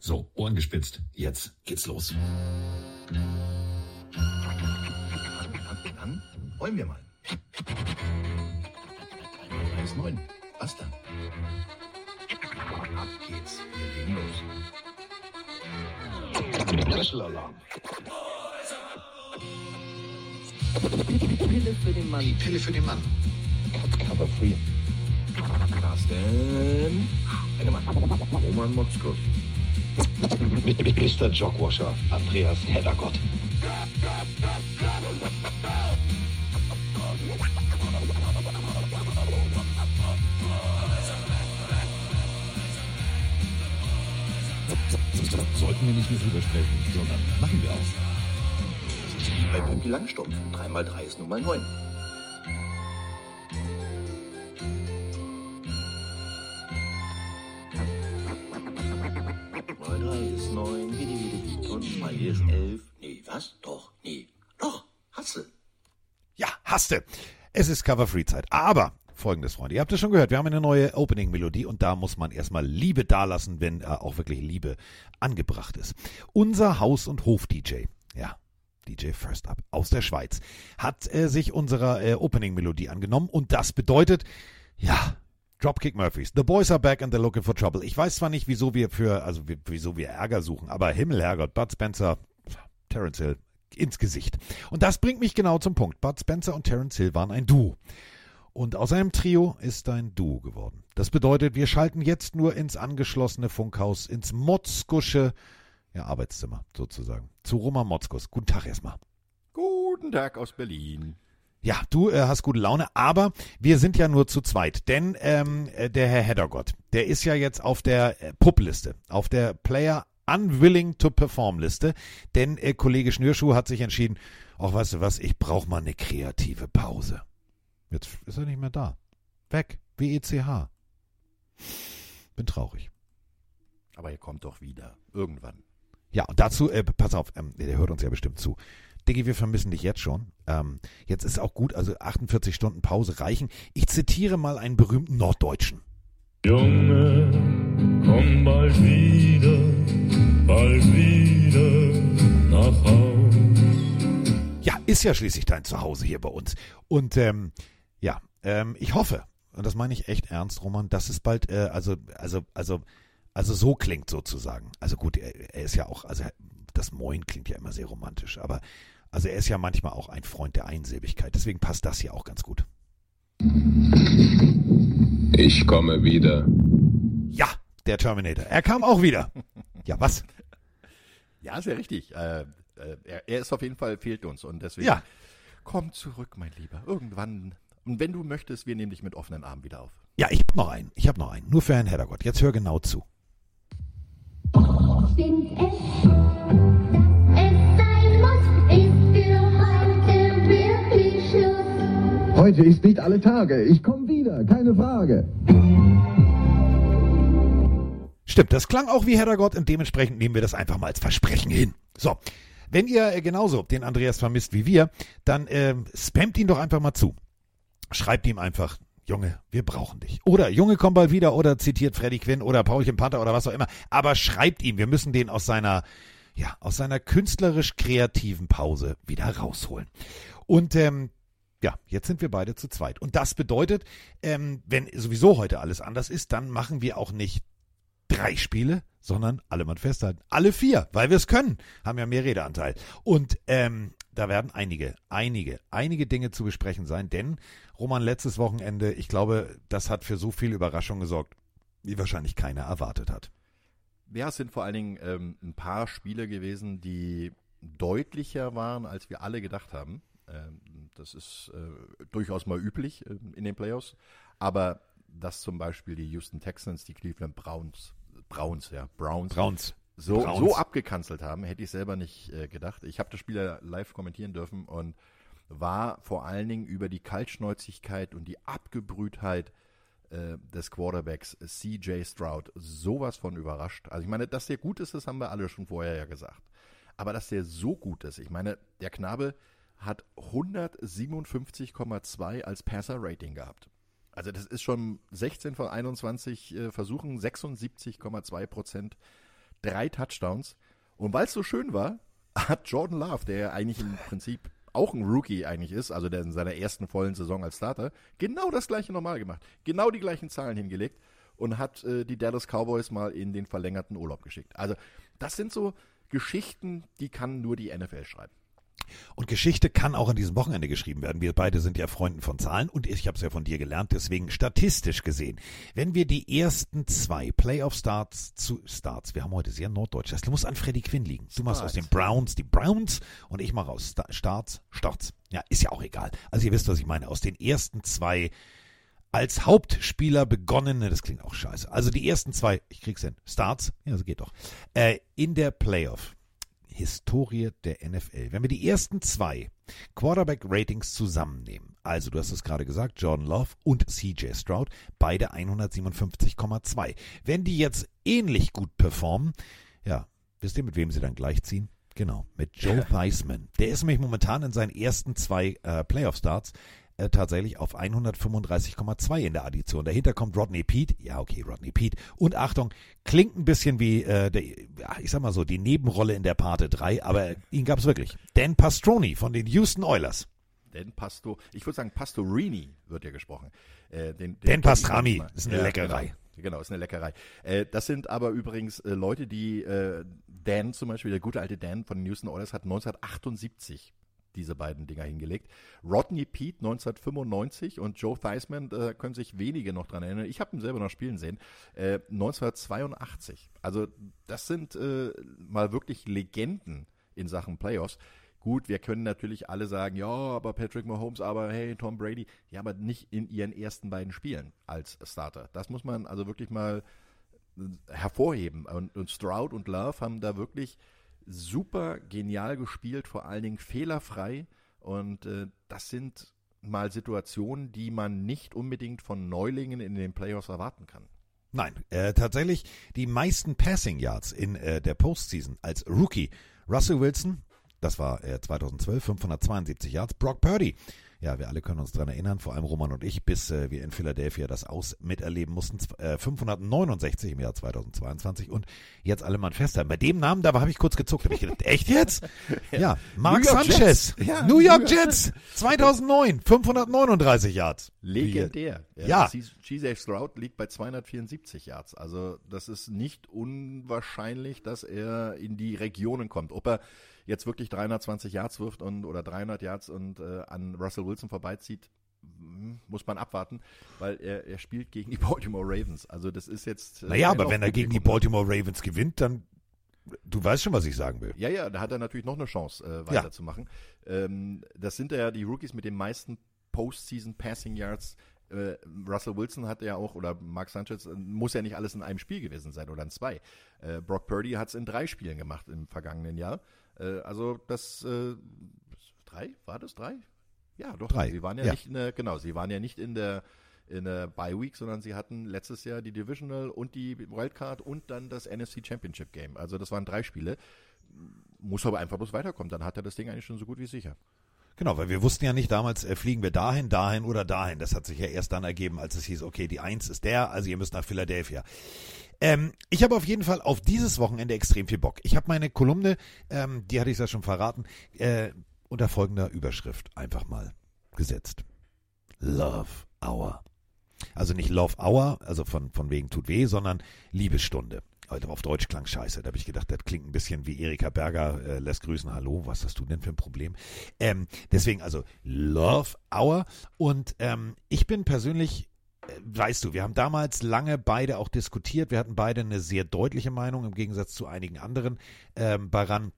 So, Ohren gespitzt. Jetzt geht's los. Dann räumen wir mal. 1,9. Was dann? Ab geht's. Wir legen los. Schlüsselalarm. Pille für den Mann. Die Pille für den Mann. Aber free. Carsten. Engemann. Roman Motzkos. Mr. Jogwasher. Andreas Heddergott. Sollten wir nicht mehr drüber sprechen, sondern machen wir auch. Das ist wie bei Pippi Langstrumpf. 3 mal 3 ist nun mal 9. Es ist Cover-Free-Zeit. Aber folgendes, Freunde. Ihr habt es schon gehört. Wir haben eine neue Opening-Melodie und da muss man erstmal Liebe dalassen, wenn äh, auch wirklich Liebe angebracht ist. Unser Haus- und Hof-DJ, ja, DJ First Up aus der Schweiz, hat äh, sich unserer äh, Opening-Melodie angenommen und das bedeutet, ja, Dropkick Murphys. The boys are back and they're looking for trouble. Ich weiß zwar nicht, wieso wir für, also wieso wir Ärger suchen, aber Himmel, Herrgott, Bud Spencer, Terence Hill, ins Gesicht. Und das bringt mich genau zum Punkt. Bud Spencer und Terence Hill waren ein Duo. Und aus einem Trio ist ein Duo geworden. Das bedeutet, wir schalten jetzt nur ins angeschlossene Funkhaus, ins Motzkusche ja, Arbeitszimmer sozusagen. Zu Roman Motzkus. Guten Tag erstmal. Guten Tag aus Berlin. Ja, du äh, hast gute Laune, aber wir sind ja nur zu zweit, denn ähm, äh, der Herr Heddergott, der ist ja jetzt auf der äh, Pup-Liste, auf der Player Unwilling to Perform Liste, denn äh, Kollege Schnürschuh hat sich entschieden, ach weißt du was, ich brauche mal eine kreative Pause. Jetzt ist er nicht mehr da. Weg, WECH. Bin traurig. Aber er kommt doch wieder. Irgendwann. Ja, und dazu, äh, pass auf, ähm, der hört uns ja bestimmt zu. Diggi, wir vermissen dich jetzt schon. Ähm, jetzt ist auch gut, also 48 Stunden Pause reichen. Ich zitiere mal einen berühmten Norddeutschen. Junge, komm bald wieder, bald wieder nach Haus. Ja, ist ja schließlich dein Zuhause hier bei uns. Und ähm, ja, ähm, ich hoffe, und das meine ich echt ernst, Roman, dass es bald, äh, also, also, also, also so klingt sozusagen. Also gut, er, er ist ja auch, also das Moin klingt ja immer sehr romantisch, aber also er ist ja manchmal auch ein Freund der Einsilbigkeit. Deswegen passt das hier auch ganz gut. Ich komme wieder. Ja, der Terminator. Er kam auch wieder. Ja, was? Ja, sehr richtig. Äh, äh, er, er ist auf jeden Fall, fehlt uns. Und deswegen Ja. komm zurück, mein Lieber. Irgendwann. Und wenn du möchtest, wir nehmen dich mit offenen Armen wieder auf. Ja, ich hab noch einen. Ich hab noch einen. Nur für Herrn Heddergott. Jetzt hör genau zu. Es. Heute ist nicht alle Tage. Ich komme wieder, keine Frage. Stimmt, das klang auch wie Heddergott und dementsprechend nehmen wir das einfach mal als Versprechen hin. So, wenn ihr äh, genauso den Andreas vermisst wie wir, dann ähm, spammt ihn doch einfach mal zu. Schreibt ihm einfach, Junge, wir brauchen dich. Oder Junge, komm bald wieder oder zitiert Freddy Quinn oder Paulchen Panther oder was auch immer. Aber schreibt ihm, wir müssen den aus seiner, ja, aus seiner künstlerisch kreativen Pause wieder rausholen. Und ähm, ja, jetzt sind wir beide zu zweit. Und das bedeutet, ähm, wenn sowieso heute alles anders ist, dann machen wir auch nicht drei Spiele, sondern alle mal festhalten. Alle vier, weil wir es können, haben ja mehr Redeanteil. Und ähm, da werden einige, einige, einige Dinge zu besprechen sein, denn Roman letztes Wochenende, ich glaube, das hat für so viel Überraschung gesorgt, wie wahrscheinlich keiner erwartet hat. Ja, es sind vor allen Dingen ähm, ein paar Spiele gewesen, die deutlicher waren, als wir alle gedacht haben. Ähm, das ist äh, durchaus mal üblich äh, in den Playoffs. Aber dass zum Beispiel die Houston Texans, die Cleveland Browns, Browns, ja, Browns, Browns. so, Browns. so abgekanzelt haben, hätte ich selber nicht äh, gedacht. Ich habe das Spiel ja live kommentieren dürfen und war vor allen Dingen über die Kaltschnäuzigkeit und die Abgebrühtheit äh, des Quarterbacks CJ Stroud sowas von überrascht. Also ich meine, dass der gut ist, das haben wir alle schon vorher ja gesagt. Aber dass der so gut ist, ich meine, der Knabe hat 157,2 als Passer-Rating gehabt. Also das ist schon 16 von 21 äh, Versuchen, 76,2 Prozent drei Touchdowns. Und weil es so schön war, hat Jordan Love, der eigentlich im Prinzip auch ein Rookie eigentlich ist, also der in seiner ersten vollen Saison als Starter, genau das gleiche normal gemacht. Genau die gleichen Zahlen hingelegt und hat äh, die Dallas Cowboys mal in den verlängerten Urlaub geschickt. Also das sind so Geschichten, die kann nur die NFL schreiben. Und Geschichte kann auch an diesem Wochenende geschrieben werden. Wir beide sind ja Freunden von Zahlen und ich habe es ja von dir gelernt, deswegen statistisch gesehen. Wenn wir die ersten zwei Playoff-Starts zu Starts, wir haben heute sehr norddeutsch, das muss an Freddy Quinn liegen. Du machst aus den Browns die Browns und ich mache aus Sta- Starts Starts. Ja, ist ja auch egal. Also ihr wisst, was ich meine. Aus den ersten zwei als Hauptspieler begonnene, das klingt auch scheiße. Also die ersten zwei, ich krieg's hin, Starts, ja, so geht doch, äh, in der Playoff. Historie der NFL. Wenn wir die ersten zwei Quarterback-Ratings zusammennehmen, also du hast es gerade gesagt, Jordan Love und CJ Stroud, beide 157,2. Wenn die jetzt ähnlich gut performen, ja, wisst ihr, mit wem sie dann gleichziehen? Genau, mit Joe Theismann. Der ist nämlich momentan in seinen ersten zwei äh, Playoff-Starts äh, tatsächlich auf 135,2 in der Addition. Dahinter kommt Rodney Pete. Ja, okay, Rodney Pete. Und Achtung, klingt ein bisschen wie, äh, der, ja, ich sag mal so, die Nebenrolle in der Parte 3, aber ihn gab es wirklich. Dan Pastroni von den Houston Oilers. Den Pasto, ich würde sagen Pastorini wird ja gesprochen. Äh, den, Dan Pastrami, Ja, ist eine Leckerei. Genau, genau, ist eine Leckerei. Äh, das sind aber übrigens äh, Leute, die äh, Dan zum Beispiel, der gute alte Dan von den Houston Oilers hat 1978 diese beiden Dinger hingelegt. Rodney Pete 1995 und Joe Theismann, äh, können sich wenige noch dran erinnern. Ich habe ihn selber noch spielen sehen. Äh, 1982. Also das sind äh, mal wirklich Legenden in Sachen Playoffs. Gut, wir können natürlich alle sagen, ja, aber Patrick Mahomes, aber hey, Tom Brady, ja, aber nicht in ihren ersten beiden Spielen als Starter. Das muss man also wirklich mal äh, hervorheben. Und, und Stroud und Love haben da wirklich super genial gespielt, vor allen Dingen fehlerfrei. Und äh, das sind mal Situationen, die man nicht unbedingt von Neulingen in den Playoffs erwarten kann. Nein, äh, tatsächlich die meisten Passing Yards in äh, der Postseason als Rookie. Russell Wilson, das war äh, 2012, 572 Yards. Brock Purdy, ja, wir alle können uns dran erinnern, vor allem Roman und ich, bis äh, wir in Philadelphia das aus miterleben mussten, äh, 569 im Jahr 2022 und jetzt alle mal festhalten. Bei dem Namen, da habe ich kurz gezuckt, habe ich gedacht, echt jetzt? Ja, Mark New York Sanchez, Jets. Ja, New York New York Jets, 2009, 539 Yards. Legendär. Ja. CJ Stroud liegt bei 274 Yards. Also das ist nicht unwahrscheinlich, dass er in die Regionen kommt. Ob er jetzt wirklich 320 Yards wirft und oder 300 Yards und äh, an Russell Wilson vorbeizieht, hm, muss man abwarten, weil er, er spielt gegen die Baltimore Ravens. Also das ist jetzt. äh, Naja, aber wenn er gegen die. Baltimore Ravens gewinnt, dann, du weißt schon, was ich sagen will. Ja, ja, da hat er natürlich noch eine Chance, äh, weiterzumachen. Ähm, das sind ja die Rookies mit den meisten Postseason Passing Yards. Äh, Russell Wilson hat ja auch, oder Mark Sanchez, äh, muss ja nicht alles in einem Spiel gewesen sein oder in zwei. Äh, Brock Purdy hat es in drei Spielen gemacht im vergangenen Jahr. Äh, also das, äh, drei? War das drei? Ja, doch. Drei, Sie waren ja, ja. nicht in der, genau, sie waren ja nicht in der in der Bye Week, sondern sie hatten letztes Jahr die Divisional und die Wildcard und dann das NFC Championship Game. Also das waren drei Spiele muss aber einfach bloß weiterkommen. Dann hat er das Ding eigentlich schon so gut wie sicher. Genau, weil wir wussten ja nicht damals, äh, fliegen wir dahin, dahin oder dahin. Das hat sich ja erst dann ergeben, als es hieß, okay, die Eins ist der, also ihr müsst nach Philadelphia. Ähm, ich habe auf jeden Fall auf dieses Wochenende extrem viel Bock. Ich habe meine Kolumne, ähm, die hatte ich ja schon verraten, äh, unter folgender Überschrift einfach mal gesetzt. Love Hour. Also nicht Love Hour, also von, von wegen tut weh, sondern Liebesstunde. Auf Deutsch klang scheiße. Da habe ich gedacht, das klingt ein bisschen wie Erika Berger, äh, lässt grüßen, hallo, was hast du denn für ein Problem? Ähm, deswegen also Love Hour. Und ähm, ich bin persönlich, weißt du, wir haben damals lange beide auch diskutiert. Wir hatten beide eine sehr deutliche Meinung im Gegensatz zu einigen anderen ähm, daran,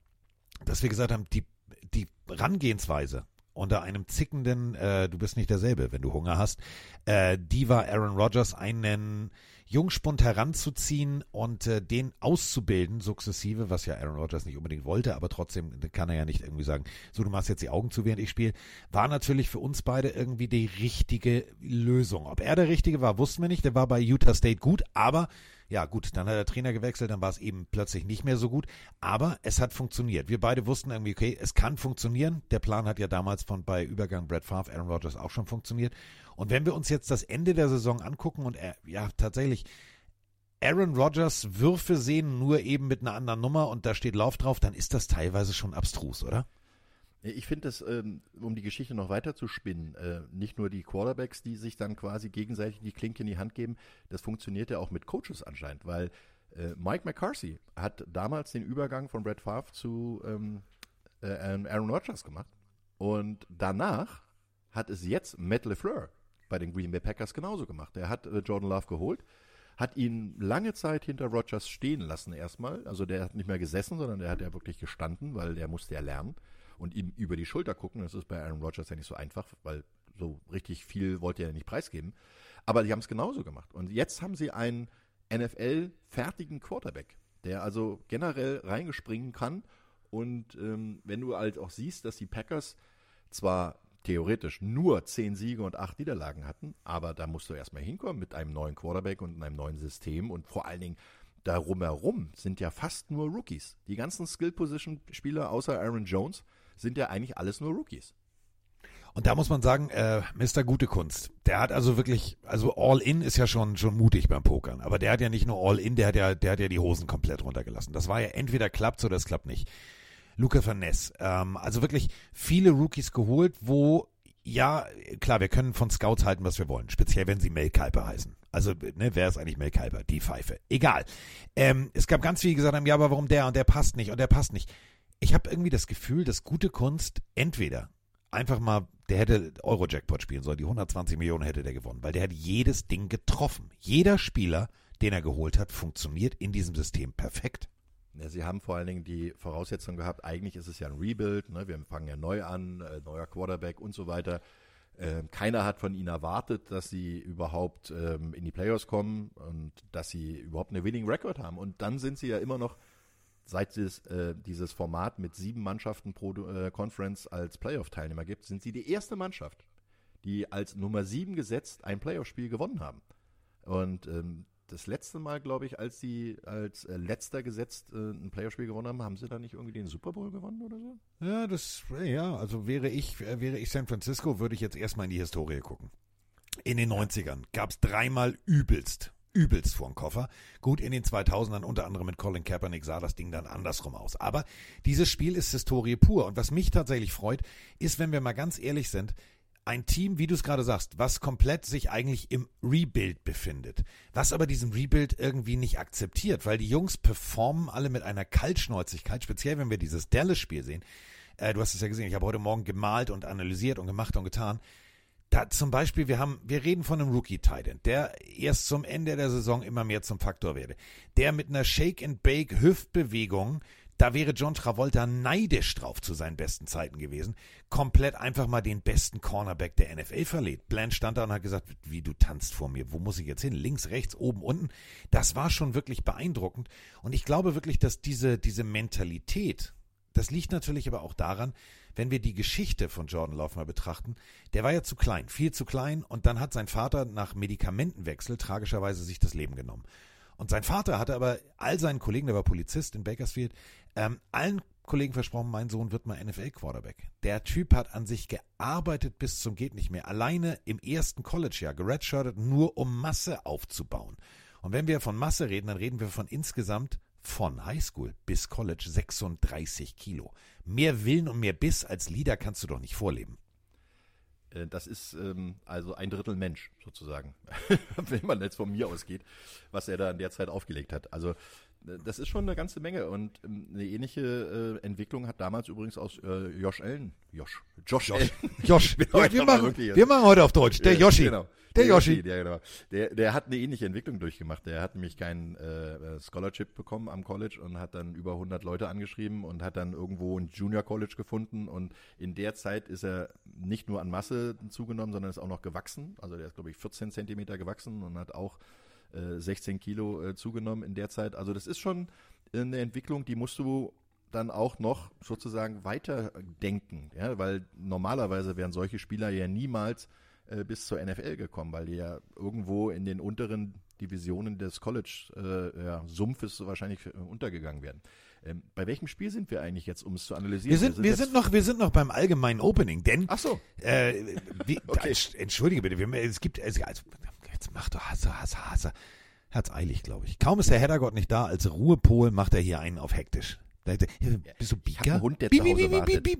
dass wir gesagt haben, die, die Rangehensweise unter einem zickenden, äh, du bist nicht derselbe, wenn du Hunger hast, äh, die war Aaron Rodgers einen Jungspund heranzuziehen und äh, den auszubilden, sukzessive, was ja Aaron Rodgers nicht unbedingt wollte, aber trotzdem kann er ja nicht irgendwie sagen, so du machst jetzt die Augen zu, während ich spiele, war natürlich für uns beide irgendwie die richtige Lösung. Ob er der Richtige war, wussten wir nicht. Der war bei Utah State gut, aber ja gut, dann hat der Trainer gewechselt, dann war es eben plötzlich nicht mehr so gut, aber es hat funktioniert. Wir beide wussten irgendwie, okay, es kann funktionieren. Der Plan hat ja damals von bei Übergang Brett Favre, Aaron Rodgers auch schon funktioniert. Und wenn wir uns jetzt das Ende der Saison angucken und er, ja tatsächlich Aaron Rodgers Würfe sehen, nur eben mit einer anderen Nummer und da steht Lauf drauf, dann ist das teilweise schon abstrus, oder? Ich finde es, ähm, um die Geschichte noch weiter zu spinnen, äh, nicht nur die Quarterbacks, die sich dann quasi gegenseitig die Klinke in die Hand geben, das funktioniert ja auch mit Coaches anscheinend, weil äh, Mike McCarthy hat damals den Übergang von Brett Favre zu ähm, äh, Aaron Rodgers gemacht und danach hat es jetzt Matt LeFleur bei den Green Bay Packers genauso gemacht. Er hat Jordan Love geholt, hat ihn lange Zeit hinter Rodgers stehen lassen erstmal. Also der hat nicht mehr gesessen, sondern der hat ja wirklich gestanden, weil der musste ja lernen und ihm über die Schulter gucken. Das ist bei Aaron Rodgers ja nicht so einfach, weil so richtig viel wollte er ja nicht preisgeben. Aber die haben es genauso gemacht. Und jetzt haben sie einen NFL-fertigen Quarterback, der also generell reingespringen kann. Und ähm, wenn du halt auch siehst, dass die Packers zwar theoretisch nur zehn Siege und acht Niederlagen hatten, aber da musst du erstmal hinkommen mit einem neuen Quarterback und einem neuen System und vor allen Dingen darum herum sind ja fast nur Rookies. Die ganzen Skill-Position-Spieler außer Aaron Jones sind ja eigentlich alles nur Rookies. Und da muss man sagen, äh, Mr. Gute Kunst, der hat also wirklich, also All-In ist ja schon, schon mutig beim Pokern, aber der hat ja nicht nur All-In, der hat ja, der hat ja die Hosen komplett runtergelassen. Das war ja entweder klappt oder es klappt nicht. Luca Van Ness, ähm, also wirklich viele Rookies geholt, wo, ja, klar, wir können von Scouts halten, was wir wollen, speziell wenn sie Mel Kuiper heißen. Also, ne, wer ist eigentlich Mel Kuiper? Die Pfeife. Egal. Ähm, es gab ganz viele, die gesagt haben, ja, aber warum der und der passt nicht und der passt nicht. Ich habe irgendwie das Gefühl, dass gute Kunst entweder einfach mal, der hätte Euro-Jackpot spielen sollen, die 120 Millionen hätte der gewonnen, weil der hat jedes Ding getroffen. Jeder Spieler, den er geholt hat, funktioniert in diesem System perfekt. Ja, sie haben vor allen Dingen die Voraussetzung gehabt, eigentlich ist es ja ein Rebuild, ne? wir fangen ja neu an, äh, neuer Quarterback und so weiter. Ähm, keiner hat von ihnen erwartet, dass sie überhaupt ähm, in die Playoffs kommen und dass sie überhaupt eine Winning Record haben. Und dann sind sie ja immer noch, seit es äh, dieses Format mit sieben Mannschaften pro äh, Conference als Playoff-Teilnehmer gibt, sind sie die erste Mannschaft, die als Nummer sieben gesetzt ein Playoff-Spiel gewonnen haben. Und ähm, das letzte Mal, glaube ich, als sie als äh, letzter gesetzt äh, ein Playoff-Spiel gewonnen haben, haben sie da nicht irgendwie den Super Bowl gewonnen oder so? Ja, das, ja, also wäre ich, äh, wäre ich San Francisco, würde ich jetzt erstmal in die Historie gucken. In den 90ern gab es dreimal übelst, übelst vor dem Koffer. Gut, in den 2000ern, unter anderem mit Colin Kaepernick, sah das Ding dann andersrum aus. Aber dieses Spiel ist Historie pur. Und was mich tatsächlich freut, ist, wenn wir mal ganz ehrlich sind, ein Team, wie du es gerade sagst, was komplett sich eigentlich im Rebuild befindet, was aber diesen Rebuild irgendwie nicht akzeptiert, weil die Jungs performen alle mit einer Kaltschnäuzigkeit, speziell wenn wir dieses Dallas-Spiel sehen. Äh, du hast es ja gesehen, ich habe heute Morgen gemalt und analysiert und gemacht und getan. Da zum Beispiel, wir haben, wir reden von einem Rookie Titan, der erst zum Ende der Saison immer mehr zum Faktor werde, der mit einer Shake and Bake Hüftbewegung da wäre John Travolta neidisch drauf zu seinen besten Zeiten gewesen. Komplett einfach mal den besten Cornerback der NFL verlegt. Blanche stand da und hat gesagt, wie du tanzt vor mir. Wo muss ich jetzt hin? Links, rechts, oben, unten. Das war schon wirklich beeindruckend. Und ich glaube wirklich, dass diese, diese Mentalität, das liegt natürlich aber auch daran, wenn wir die Geschichte von Jordan Love mal betrachten, der war ja zu klein, viel zu klein und dann hat sein Vater nach Medikamentenwechsel tragischerweise sich das Leben genommen. Und sein Vater hatte aber all seinen Kollegen, der war Polizist in Bakersfield, ähm, allen Kollegen versprochen, mein Sohn wird mal NFL-Quarterback. Der Typ hat an sich gearbeitet bis zum geht nicht mehr. Alleine im ersten College-Jahr geredshirtet, nur um Masse aufzubauen. Und wenn wir von Masse reden, dann reden wir von insgesamt von Highschool bis College 36 Kilo. Mehr Willen und mehr Biss als Leader kannst du doch nicht vorleben. Äh, Das ist ähm, also ein Drittel Mensch sozusagen, wenn man jetzt von mir ausgeht, was er da in der Zeit aufgelegt hat. Also das ist schon eine ganze Menge und ähm, eine ähnliche äh, Entwicklung hat damals übrigens aus äh, Josh Allen, Josh, Josh, Josh. Josh, wir, wir, machen, wir machen heute auf Deutsch. Der Ja, Yoshi. Genau. Der Yoshi. Der, genau. der, der hat eine ähnliche Entwicklung durchgemacht. Der hat nämlich kein äh, Scholarship bekommen am College und hat dann über 100 Leute angeschrieben und hat dann irgendwo ein Junior College gefunden. Und in der Zeit ist er nicht nur an Masse zugenommen, sondern ist auch noch gewachsen. Also der ist, glaube ich, 14 Zentimeter gewachsen und hat auch äh, 16 Kilo äh, zugenommen in der Zeit. Also das ist schon eine Entwicklung, die musst du dann auch noch sozusagen weiterdenken, ja, weil normalerweise wären solche Spieler ja niemals äh, bis zur NFL gekommen, weil die ja irgendwo in den unteren Divisionen des College äh, ja, wahrscheinlich äh, untergegangen werden. Ähm, bei welchem Spiel sind wir eigentlich jetzt, um es zu analysieren? Wir sind, wir sind noch, wir sind noch beim allgemeinen Opening, denn Ach so. Äh, wie, Okay. Entsch- Entschuldige bitte, wir, es gibt, also, jetzt mach doch Hasse, Hasse, Hasse. Hat's eilig, glaube ich. Kaum ist der Heddergott nicht da, als Ruhepol macht er hier einen auf hektisch. Bist du hab Bieger? einen Hund, der zu Hause wartet.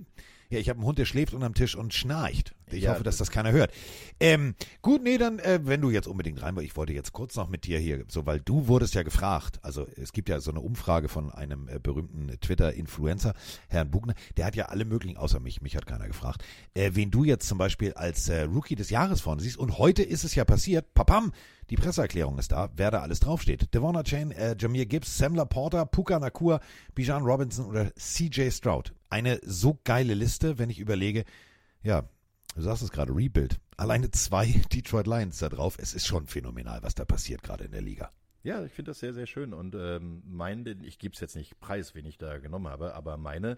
Ja, ich habe einen Hund, der schläft unterm Tisch und schnarcht. Ich Ja, hoffe, dass das keiner hört. Ähm, gut, nee, dann, äh, wenn du jetzt unbedingt rein willst, ich wollte jetzt kurz noch mit dir hier, so, weil du wurdest ja gefragt, also es gibt ja so eine Umfrage von einem äh, berühmten Twitter-Influencer, Herrn Bugner, der hat ja alle möglichen, außer mich, mich hat keiner gefragt, äh, wen du jetzt zum Beispiel als äh, Rookie des Jahres vorne siehst. Und heute ist es ja passiert, papam, die Presseerklärung ist da, wer da alles draufsteht. Devonna Chain, äh, Jameer Gibbs, Samler Porter, Puka Nakua, Bijan Robinson oder CJ Stroud. Eine so geile Liste, wenn ich überlege, ja, du sagst es gerade, Rebuild. Alleine zwei Detroit Lions da drauf. Es ist schon phänomenal, was da passiert gerade in der Liga. Ja, ich finde das sehr, sehr schön. Und ähm, mein, ich gebe es jetzt nicht preis, wen ich da genommen habe, aber meine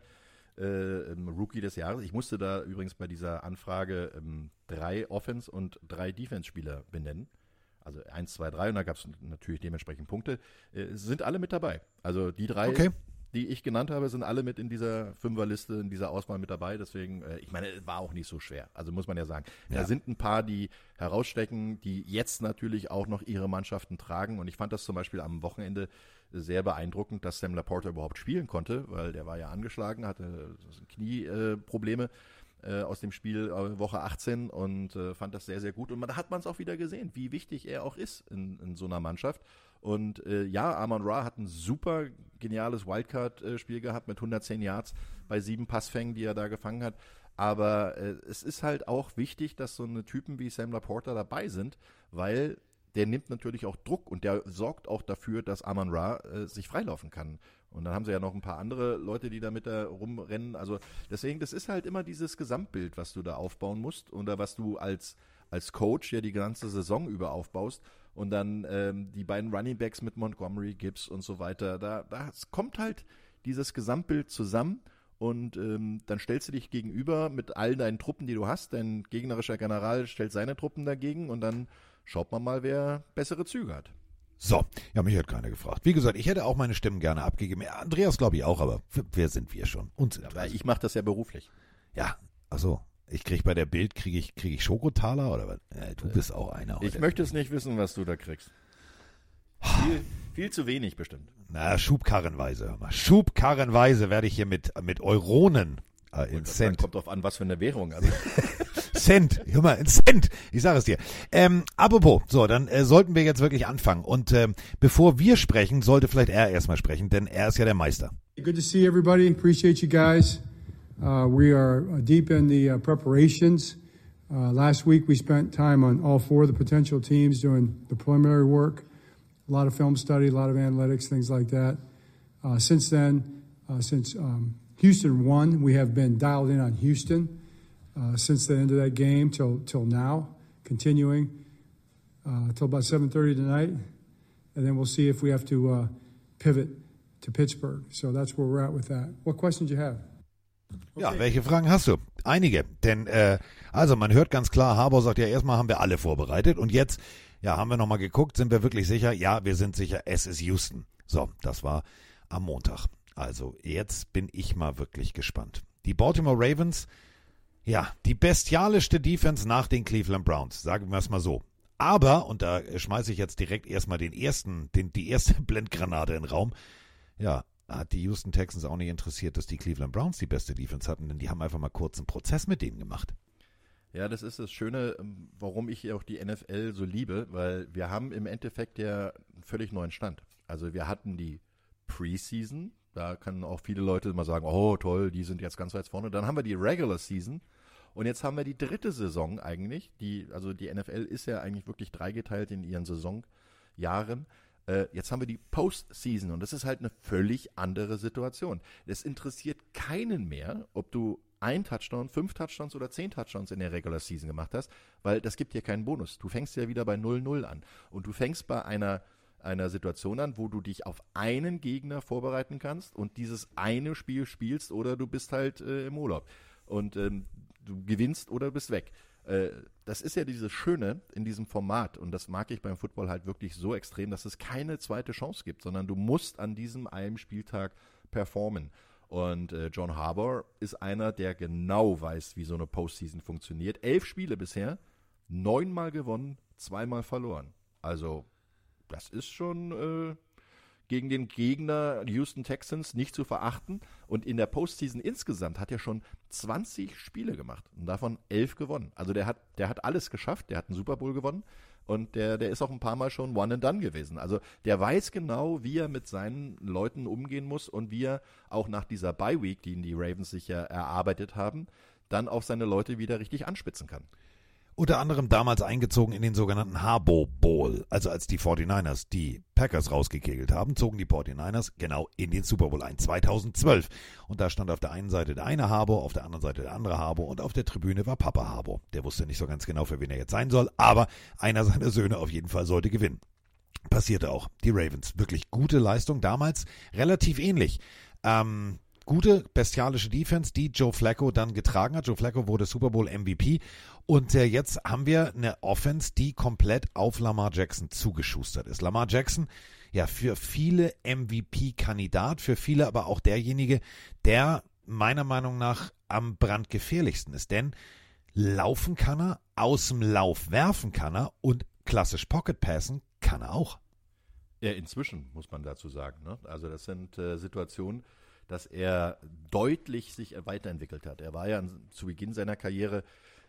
äh, ähm, Rookie des Jahres, ich musste da übrigens bei dieser Anfrage ähm, drei Offense- und drei Defense-Spieler benennen. Also eins, zwei, drei und da gab es natürlich dementsprechend Punkte. Äh, sind alle mit dabei. Also die drei, Okay. Die ich genannt habe, sind alle mit in dieser Fünferliste, in dieser Auswahl mit dabei. Deswegen, äh, ich meine, es war auch nicht so schwer. Also muss man ja sagen. Ja. Da sind ein paar, die herausstecken, die jetzt natürlich auch noch ihre Mannschaften tragen. Und ich fand das zum Beispiel am Wochenende sehr beeindruckend, dass Sam Laporta überhaupt spielen konnte, weil der war ja angeschlagen, hatte Knieprobleme. Äh, Probleme äh, aus dem Spiel äh, Woche 18 und äh, fand das sehr, sehr gut. Und man, da hat man es auch wieder gesehen, wie wichtig er auch ist in, in so einer Mannschaft. Und äh, ja, Amon Ra hat ein super geniales Wildcard-Spiel gehabt mit 110 Yards bei sieben Passfängen, die er da gefangen hat. Aber äh, es ist halt auch wichtig, dass so eine Typen wie Sam Laporta dabei sind, weil der nimmt natürlich auch Druck und der sorgt auch dafür, dass Amon Ra äh, sich freilaufen kann. Und dann haben sie ja noch ein paar andere Leute, die da mit da rumrennen. Also deswegen, das ist halt immer dieses Gesamtbild, was du da aufbauen musst oder was du als, als Coach ja die ganze Saison über aufbaust. Und dann ähm, die beiden Running Backs mit Montgomery, Gibbs und so weiter. Da, da kommt halt dieses Gesamtbild zusammen und ähm, dann stellst du dich gegenüber mit all deinen Truppen, die du hast. Dein gegnerischer General stellt seine Truppen dagegen und dann schaut man mal, wer bessere Züge hat. So, ja, mich hat keiner gefragt. Wie gesagt, ich hätte auch meine Stimmen gerne abgegeben. Ja, Andreas glaube ich auch, aber wer sind wir schon? Und sind Weil wir. ich mache das ja beruflich. Ja, also ich kriege bei der Bild, kriege ich, krieg ich Schokotaler oder was? Ja, du bist auch einer heute. Ich möchte es nicht wissen, was du da kriegst. Viel, viel zu wenig bestimmt. Na, Schubkarrenweise, hör mal. Schubkarrenweise werde ich hier mit, mit Euronen äh, in Cent. kommt drauf an, was für eine Währung. Also, Cent, hör mal, ein Cent. Ich sage es dir. Ähm, apropos, so, dann äh, sollten wir jetzt wirklich anfangen. Und ähm, bevor wir sprechen, sollte vielleicht er erstmal sprechen, denn er ist ja der Meister. Good to see everybody. Appreciate you guys. Uh, we are uh, deep in the uh, preparations. Uh, last week we spent time on all four of the potential teams doing the preliminary work, a lot of film study, a lot of analytics, things like that. Uh, since then, uh, since um, Houston won, we have been dialed in on Houston since the end of that game till till now, continuing till about 7:30 tonight, and then we'll see if we have to pivot to Pittsburgh. So that's where we're at with that. What questions do you have? Ja, welche Fragen hast du? Einige. Denn, äh, also man hört ganz klar, Harbour sagt ja, erstmal haben wir alle vorbereitet und jetzt, ja, haben wir nochmal geguckt, sind wir wirklich sicher? Ja, wir sind sicher, es ist Houston. So, das war am Montag. Also jetzt bin ich mal wirklich gespannt. Die Baltimore Ravens, ja, die bestialischste Defense nach den Cleveland Browns, sagen wir es mal so. Aber, und da schmeiße ich jetzt direkt erstmal den ersten, den, die erste Blendgranate in den Raum, ja, hat die Houston Texans auch nicht interessiert, dass die Cleveland Browns die beste Defense hatten, denn die haben einfach mal kurz einen Prozess mit denen gemacht. ja, das ist das Schöne, ähm, warum ich auch die NFL so liebe, weil wir haben im Endeffekt ja einen völlig neuen Stand. Also wir hatten die Preseason, da können auch viele Leute immer sagen, oh toll, die sind jetzt ganz weit vorne. Dann haben wir die Regular Season und jetzt haben wir die dritte Saison eigentlich. Die, also die NFL ist ja eigentlich wirklich dreigeteilt in ihren Saisonjahren. Äh, jetzt haben wir die Postseason und das ist halt eine völlig andere Situation. Es interessiert keinen mehr, ob du ein Touchdown, fünf Touchdowns oder zehn Touchdowns in der Regular Season gemacht hast, weil das gibt dir keinen Bonus. Du fängst ja wieder bei 0-0 an und du fängst bei einer einer Situation an, wo du dich auf einen Gegner vorbereiten kannst und dieses eine Spiel spielst oder du bist halt äh, im Urlaub und ähm, du gewinnst oder bist weg. Äh, das ist ja dieses Schöne in diesem Format und das mag ich beim Football halt wirklich so extrem, dass es keine zweite Chance gibt, sondern du musst an diesem einen Spieltag performen. Und äh, John Harbour ist einer, der genau weiß, wie so eine Postseason funktioniert. Elf Spiele bisher, neunmal gewonnen, zweimal verloren. Also das ist schon äh, gegen den Gegner Houston Texans nicht zu verachten. Und in der Postseason insgesamt hat er schon 20 Spiele gemacht und davon 11 gewonnen. Also der hat, der hat alles geschafft, der hat einen Super Bowl gewonnen. Und der, der ist auch ein paar Mal schon one and done gewesen. Also der weiß genau, wie er mit seinen Leuten umgehen muss und wie er auch nach dieser Bye Week, die ihn die Ravens sich ja erarbeitet haben, dann auch seine Leute wieder richtig anspitzen kann. Unter anderem damals eingezogen in den sogenannten Harbo Bowl. Also als die 49ers die Packers rausgekegelt haben, zogen die 49ers genau in den Super Bowl ein. 2012. Und da stand auf der einen Seite der eine Harbo, auf der anderen Seite der andere Harbo und auf der Tribüne war Papa Harbo. Der wusste nicht so ganz genau, für wen er jetzt sein soll, aber einer seiner Söhne auf jeden Fall sollte gewinnen. Passierte auch. Die Ravens. Wirklich gute Leistung. Damals relativ ähnlich. Ähm, gute, bestialische Defense, die Joe Flacco dann getragen hat. Joe Flacco wurde Super Bowl MVP. Und äh, jetzt haben wir eine Offense, die komplett auf Lamar Jackson zugeschustert ist. Lamar Jackson, ja, für viele MVP-Kandidat, für viele aber auch derjenige, der meiner Meinung nach am brandgefährlichsten ist. Denn laufen kann er, aus dem Lauf werfen kann er und klassisch Pocket Passen kann er auch. Ja, inzwischen muss man dazu sagen. Ne? Also das sind äh, Situationen, dass er deutlich sich weiterentwickelt hat. Er war ja zu Beginn seiner Karriere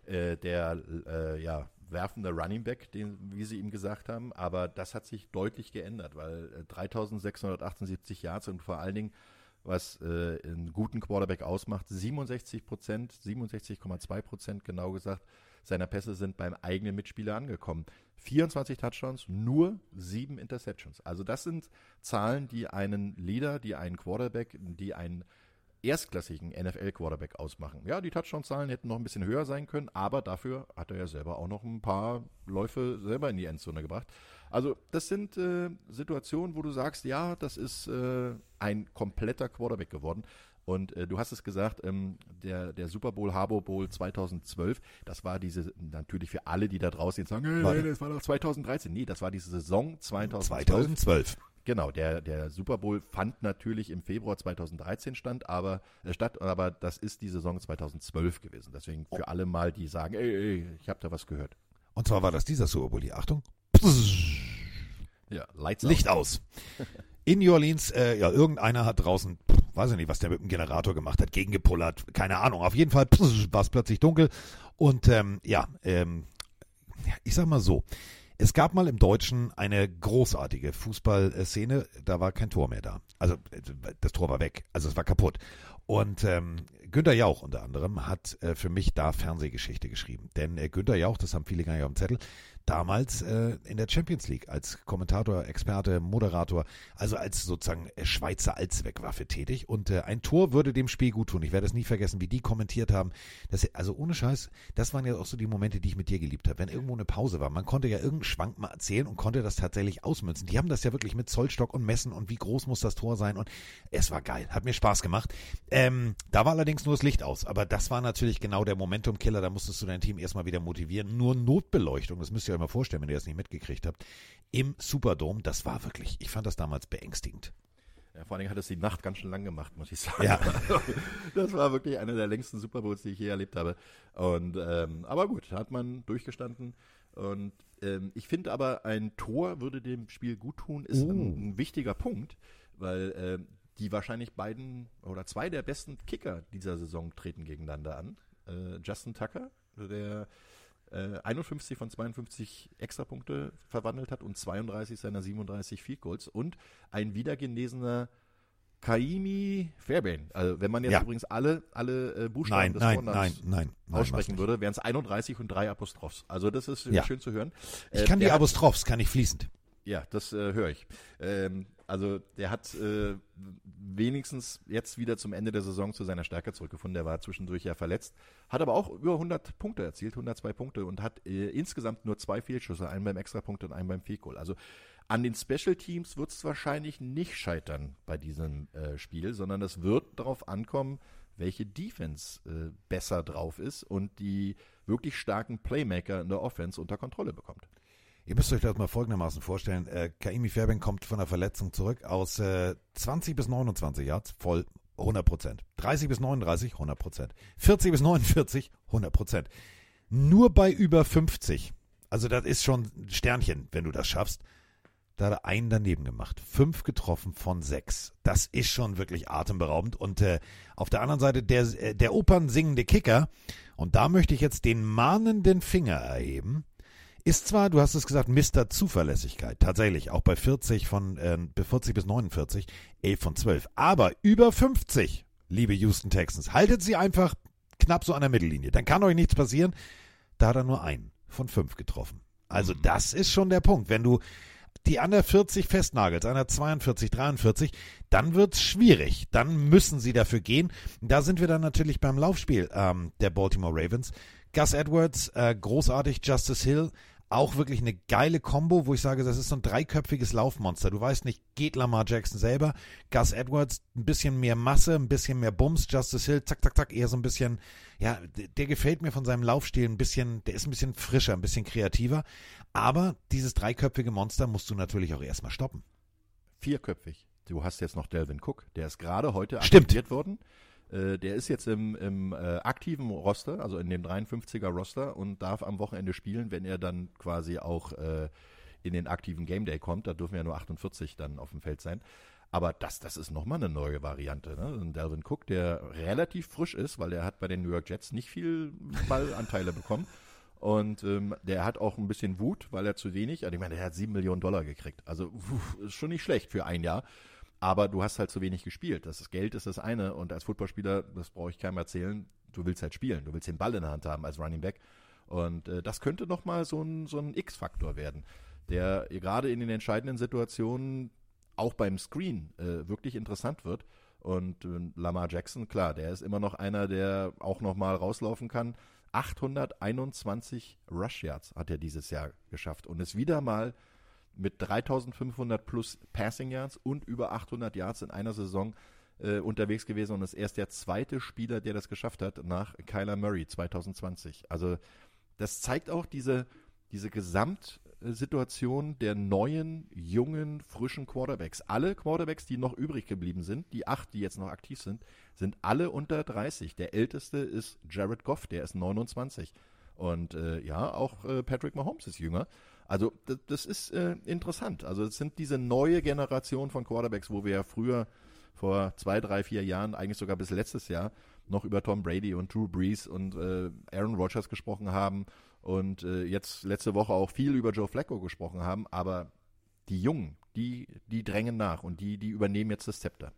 äh, der äh, ja, werfende Running Back, den, wie sie ihm gesagt haben, aber das hat sich deutlich geändert, weil äh, 3678 Yards und vor allen Dingen, was äh, einen guten Quarterback ausmacht, 67 Prozent, 67,2 Prozent genau gesagt, seiner Pässe sind beim eigenen Mitspieler angekommen. 24 Touchdowns, nur sieben Interceptions. Also das sind Zahlen, die einen Leader, die einen Quarterback, die einen erstklassigen NFL-Quarterback ausmachen. Ja, die Touchdown-Zahlen hätten noch ein bisschen höher sein können, aber dafür hat er ja selber auch noch ein paar Läufe selber in die Endzone gebracht. Also das sind äh, Situationen, wo du sagst, ja, das ist äh, ein kompletter Quarterback geworden. Und äh, du hast es gesagt, ähm, der, der Super Bowl, Harbour Bowl 2012, das war diese, natürlich für alle, die da draußen jetzt sagen, hey, hey, das war doch 2013. Nee, das war diese Saison 2012. 2012. Genau, der, der Super Bowl fand natürlich im Februar 2013 stand, aber, äh, statt, aber das ist die Saison 2012 gewesen. Deswegen für alle mal, die sagen, ey, ey ich habe da was gehört. Und zwar war das dieser Super Bowl, die Achtung. Ja, Lights Licht aus. In New Orleans, äh, ja, irgendeiner hat draußen, weiß ich nicht, was der mit dem Generator gemacht hat, gegengepullert, keine Ahnung. Auf jeden Fall war es plötzlich dunkel. Und ähm, ja, ähm, ich sag mal so, es gab mal im Deutschen eine großartige Fußballszene, da war kein Tor mehr da. Also das Tor war weg, also es war kaputt. Und ähm, Günter Jauch unter anderem hat äh, für mich da Fernsehgeschichte geschrieben. Denn äh, Günter Jauch, das haben viele gar nicht auf dem Zettel, damals äh, in der Champions League als Kommentator, Experte, Moderator, also als sozusagen äh, Schweizer Allzweckwaffe tätig. Und äh, ein Tor würde dem Spiel gut tun. Ich werde es nie vergessen, wie die kommentiert haben. Das, also ohne Scheiß, das waren ja auch so die Momente, die ich mit dir geliebt habe. Wenn irgendwo eine Pause war, man konnte ja irgendeinen Schwank mal erzählen und konnte das tatsächlich ausmünzen. Die haben das ja wirklich mit Zollstock und Messen und wie groß muss das Tor sein. Und es war geil, hat mir Spaß gemacht. Ähm, da war allerdings nur das Licht aus. Aber das war natürlich genau der Momentum-Killer. Da musstest du dein Team erstmal wieder motivieren. Nur Notbeleuchtung, das müsst ihr euch mal vorstellen, wenn ihr das nicht mitgekriegt habt, im Superdome, das war wirklich, ich fand das damals beängstigend. Ja, vor allen Dingen hat es die Nacht ganz schön lang gemacht, muss ich sagen. Ja. Das war wirklich einer der längsten Super Bowls, die ich je erlebt habe. Und ähm, aber gut, hat man durchgestanden. Und ähm, ich finde aber, ein Tor würde dem Spiel gut tun, ist Oh. ein, ein wichtiger Punkt, weil ähm, die wahrscheinlich beiden oder zwei der besten Kicker dieser Saison treten gegeneinander an. Äh, Justin Tucker, der äh, 51 von 52 Extrapunkte verwandelt hat und 32 seiner 37 Field Goals und ein wiedergenesener Kaimi Fairbairn. Also wenn man jetzt Ja. übrigens alle, alle äh, Buchstaben Nein, des nein, nein, nein, aussprechen würde, wären es 31 und drei Apostrophs. Also das ist Ja. schön zu hören. Ich Äh, kann die Apostrophs, kann ich fließend. ja, das äh, höre ich. Ähm, also der hat äh, wenigstens jetzt wieder zum Ende der Saison zu seiner Stärke zurückgefunden. Der war zwischendurch ja verletzt, hat aber auch über 100 Punkte erzielt, 102 Punkte und hat äh, insgesamt nur zwei Fehlschüsse, einen beim Extrapunkt und einen beim Goal. Also an den Special Teams wird es wahrscheinlich nicht scheitern bei diesem äh, Spiel, sondern es wird darauf ankommen, welche Defense äh, besser drauf ist und die wirklich starken Playmaker in der Offense unter Kontrolle bekommt. Ihr müsst euch das mal folgendermaßen vorstellen. Äh, Kaimi Fairbank kommt von der Verletzung zurück aus äh, 20 bis 29 Yards, voll 100 Prozent. 30 bis 39, 100 Prozent. 40 bis 49, 100 Prozent. Nur bei über 50, also das ist schon ein Sternchen, wenn du das schaffst, Da hat er einen daneben gemacht. Fünf getroffen von sechs. Das ist schon wirklich atemberaubend. Und äh, auf der anderen Seite der, äh, der opernsingende Kicker. Und da möchte ich jetzt den mahnenden Finger erheben. Ist zwar, du hast es gesagt, Mr. Zuverlässigkeit. Tatsächlich, auch bei 40 von, äh, 40 bis 49, 11 von 12. Aber über 50, liebe Houston Texans, haltet sie einfach knapp so an der Mittellinie. Dann kann euch nichts passieren. Da hat er nur einen von fünf getroffen. Also das ist schon der Punkt. Wenn du die an der 40 festnagelst, an der 42, 43, dann wird's schwierig. Dann müssen sie dafür gehen. Da sind wir dann natürlich beim Laufspiel ähm, der Baltimore Ravens. Gus Edwards, äh, großartig, Justice Hill, auch wirklich eine geile Combo, wo ich sage, das ist so ein dreiköpfiges Laufmonster. Du weißt nicht, geht Lamar Jackson selber, Gus Edwards, ein bisschen mehr Masse, ein bisschen mehr Bums, Justice Hill, zack, zack, zack, eher so ein bisschen, ja, der, gefällt mir von seinem Laufstil ein bisschen, der ist ein bisschen frischer, ein bisschen kreativer. Aber dieses dreiköpfige Monster musst du natürlich auch erstmal stoppen. Vierköpfig. Du hast jetzt noch Delvin Cook, der ist gerade heute Stimmt. aktiviert worden. Äh, der ist jetzt im, im äh, aktiven Roster, also in dem 53er Roster und darf am Wochenende spielen, wenn er dann quasi auch äh, in den aktiven Game Day kommt. Da dürfen ja nur 48 dann auf dem Feld sein. Aber das, das ist nochmal eine neue Variante. Ne? Ein Delvin Cook, der relativ frisch ist, weil er hat bei den New York Jets nicht viel Ballanteile bekommen. Und ähm, der hat auch ein bisschen Wut, weil er zu wenig, also ich meine, der hat sieben Millionen Dollar gekriegt. Also uff, ist schon nicht schlecht für ein Jahr. Aber du hast halt zu wenig gespielt. Das Geld ist das eine. Und als Footballspieler, das brauche ich keinem erzählen, du willst halt spielen. Du willst den Ball in der Hand haben als Running Back. Und äh, das könnte nochmal so ein, so ein X-Faktor werden, der gerade in den entscheidenden Situationen auch beim Screen äh, wirklich interessant wird. Und äh, Lamar Jackson, klar, der ist immer noch einer, der auch nochmal rauslaufen kann. 821 Rush Yards hat er dieses Jahr geschafft und ist wieder mal mit 3500 plus Passing Yards und über 800 Yards in einer Saison äh, unterwegs gewesen und ist erst der zweite Spieler, der das geschafft hat, nach Kyler Murray 2020. Also das zeigt auch diese, diese Gesamtsituation der neuen, jungen, frischen Quarterbacks. Alle Quarterbacks, die noch übrig geblieben sind, die acht, die jetzt noch aktiv sind, sind alle unter 30. Der älteste ist Jared Goff, der ist 29. Und äh, ja, auch äh, Patrick Mahomes ist jünger. Also das, das ist äh, interessant. Also es sind diese neue Generation von Quarterbacks, wo wir ja früher vor zwei, drei, vier Jahren, eigentlich sogar bis letztes Jahr, noch über Tom Brady und Drew Brees und äh, Aaron Rodgers gesprochen haben und äh, jetzt letzte Woche auch viel über Joe Flacco gesprochen haben, aber die Jungen, die, die drängen nach und die, die übernehmen jetzt das Zepter.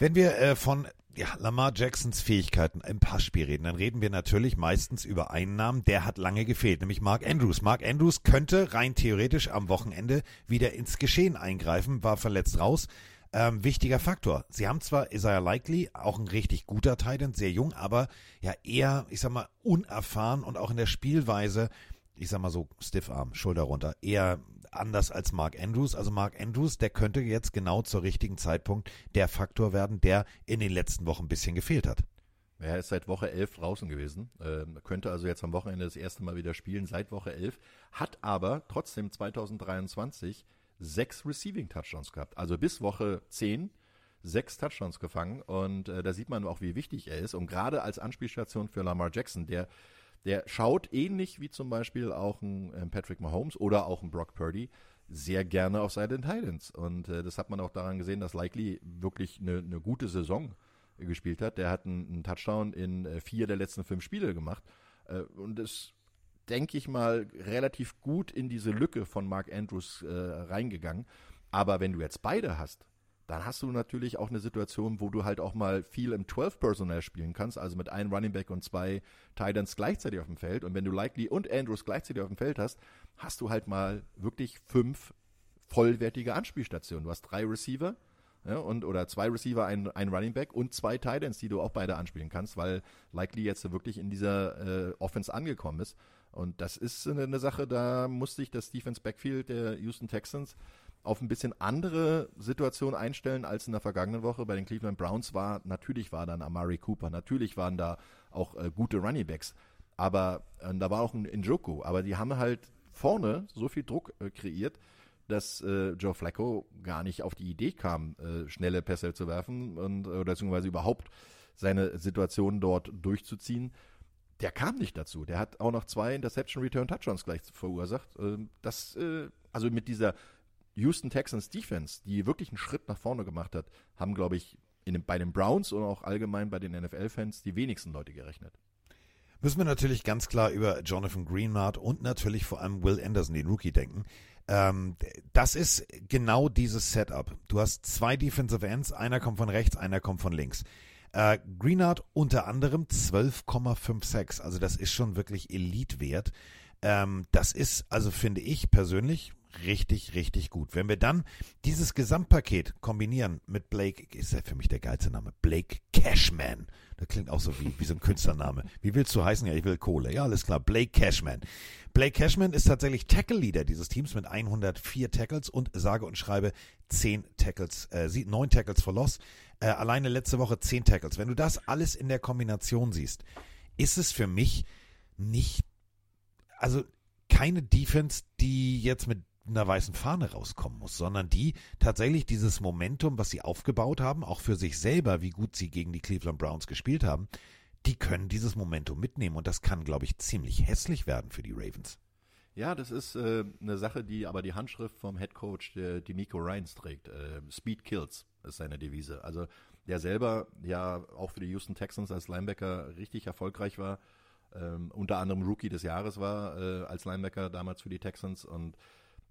Wenn wir äh, von ja, Lamar Jacksons Fähigkeiten im Passspiel reden, dann reden wir natürlich meistens über einen Namen, der hat lange gefehlt, nämlich Mark Andrews. Mark Andrews könnte rein theoretisch am Wochenende wieder ins Geschehen eingreifen, war verletzt raus. Ähm, wichtiger Faktor. Sie haben zwar Isaiah Likely, auch ein richtig guter Titan, sehr jung, aber ja eher, ich sag mal, unerfahren und auch in der Spielweise, ich sag mal so, Stiffarm, Schulter runter, eher anders als Mark Andrews. Also Mark Andrews, der könnte jetzt genau zur richtigen Zeitpunkt der Faktor werden, der in den letzten Wochen ein bisschen gefehlt hat. Er ist seit Woche 11 draußen gewesen, ähm, könnte also jetzt am Wochenende das erste Mal wieder spielen, seit Woche 11, hat aber trotzdem 2023 sechs Receiving Touchdowns gehabt. Also bis Woche 10 sechs Touchdowns gefangen und äh, da sieht man auch, wie wichtig er ist. Und gerade als Anspielstation für Lamar Jackson, der der schaut ähnlich wie zum Beispiel auch ein äh, Patrick Mahomes oder auch ein Brock Purdy sehr gerne auf seinen Titans. Und äh, das hat man auch daran gesehen, dass Likely wirklich eine, eine gute Saison äh, gespielt hat. Der hat einen, einen Touchdown in äh, vier der letzten fünf Spiele gemacht. Äh, und ist, denke ich mal, relativ gut in diese Lücke von Mark Andrews reingegangen. Aber wenn du jetzt beide hast, dann hast du natürlich auch eine Situation, wo du halt auch mal viel im 12-Personal spielen kannst, also mit einem Running Back und zwei Titans gleichzeitig auf dem Feld. Und wenn du Likely und Andrews gleichzeitig auf dem Feld hast, hast du halt mal wirklich fünf vollwertige Anspielstationen. Du hast drei Receiver ja, und oder zwei Receiver, ein, ein Running Back und zwei Titans, die du auch beide anspielen kannst, weil Likely jetzt wirklich in dieser äh, Offense angekommen ist. Und das ist eine, eine Sache, da muss sich das Defense Backfield der Houston Texans auf ein bisschen andere Situation einstellen als in der vergangenen Woche. Bei den Cleveland Browns war, natürlich war dann Amari Cooper, natürlich waren da auch äh, gute Running Backs, aber äh, da war auch ein Njoku, aber die haben halt vorne so viel Druck äh, kreiert, dass äh, Joe Flacco gar nicht auf die Idee kam, äh, schnelle Pässe zu werfen und oder beziehungsweise überhaupt seine Situation dort durchzuziehen. Der kam nicht dazu. Der hat auch noch zwei Interception Return Touchdowns gleich verursacht. Ähm, das, äh, also mit dieser Houston Texans Defense, die wirklich einen Schritt nach vorne gemacht hat, haben, glaube ich, in bei den Browns und auch allgemein bei den NFL-Fans die wenigsten Leute gerechnet. Müssen wir natürlich ganz klar über Jonathan Greenard und natürlich vor allem Will Anderson, den Rookie, denken. Ähm, das ist genau dieses Setup. Du hast zwei Defensive Ends, einer kommt von rechts, einer kommt von links. Äh, Greenard unter anderem 12,56, also das ist schon wirklich Elite-Wert. Ähm, das ist, also finde ich persönlich, richtig, richtig gut. Wenn wir dann dieses Gesamtpaket kombinieren mit Blake, ist ja für mich der geilste Name, Blake Cashman. Das klingt auch so wie, wie so ein Künstlername. Wie willst du heißen? Ja, ich will Kohle. Ja, alles klar. Blake Cashman. Blake Cashman ist tatsächlich Tackle-Leader dieses Teams mit 104 Tackles und sage und schreibe 10 Tackles, äh, 9 Tackles for Loss. Äh, alleine letzte Woche 10 Tackles. Wenn du das alles in der Kombination siehst, ist es für mich nicht, also keine Defense, die jetzt mit einer weißen Fahne rauskommen muss, sondern die tatsächlich dieses Momentum, was sie aufgebaut haben, auch für sich selber, wie gut sie gegen die Cleveland Browns gespielt haben, die können dieses Momentum mitnehmen und das kann, glaube ich, ziemlich hässlich werden für die Ravens. Ja, das ist äh, eine Sache, die aber die Handschrift vom Head Coach, der Demico Ryans trägt. Äh, Speed kills ist seine Devise. Also der selber ja auch für die Houston Texans als Linebacker richtig erfolgreich war, ähm, unter anderem Rookie des Jahres war äh, als Linebacker damals für die Texans und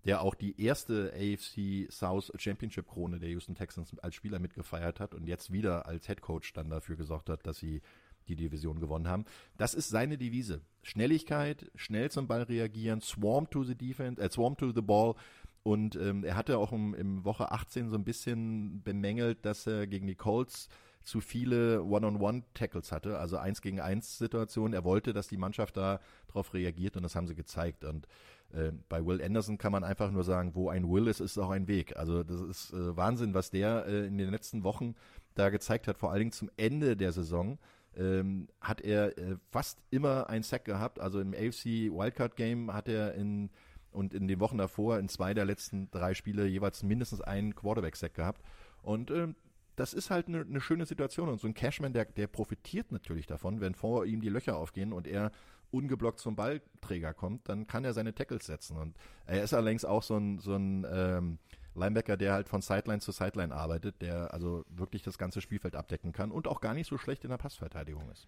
der auch die erste AFC South Championship Krone der Houston Texans als Spieler mitgefeiert hat und jetzt wieder als Head Coach dann dafür gesorgt hat, dass sie die Division gewonnen haben. Das ist seine Devise. Schnelligkeit, schnell zum Ball reagieren, swarm to the defense, äh, swarm to the ball. Und ähm, er hatte auch im, im Woche 18 so ein bisschen bemängelt, dass er gegen die Colts zu viele One-on-One-Tackles hatte, also eins gegen eins Situationen. Er wollte, dass die Mannschaft da drauf reagiert und das haben sie gezeigt. Und äh, bei Will Anderson kann man einfach nur sagen, wo ein Will ist, ist auch ein Weg. Also das ist äh, Wahnsinn, was der äh, in den letzten Wochen da gezeigt hat, vor allen Dingen zum Ende der Saison. Ähm, hat er äh, fast immer ein Sack gehabt. Also im AFC Wildcard Game hat er in und in den Wochen davor in zwei der letzten drei Spiele jeweils mindestens einen Quarterback-Sack gehabt. Und ähm, das ist halt eine, eine schöne Situation. Und so ein Cashman, der, der profitiert natürlich davon, wenn vor ihm die Löcher aufgehen und er ungeblockt zum Ballträger kommt, dann kann er seine Tackles setzen. Und er ist allerdings auch so ein, so ein ähm, Linebacker, der halt von Sideline zu Sideline arbeitet, der also wirklich das ganze Spielfeld abdecken kann und auch gar nicht so schlecht in der Passverteidigung ist.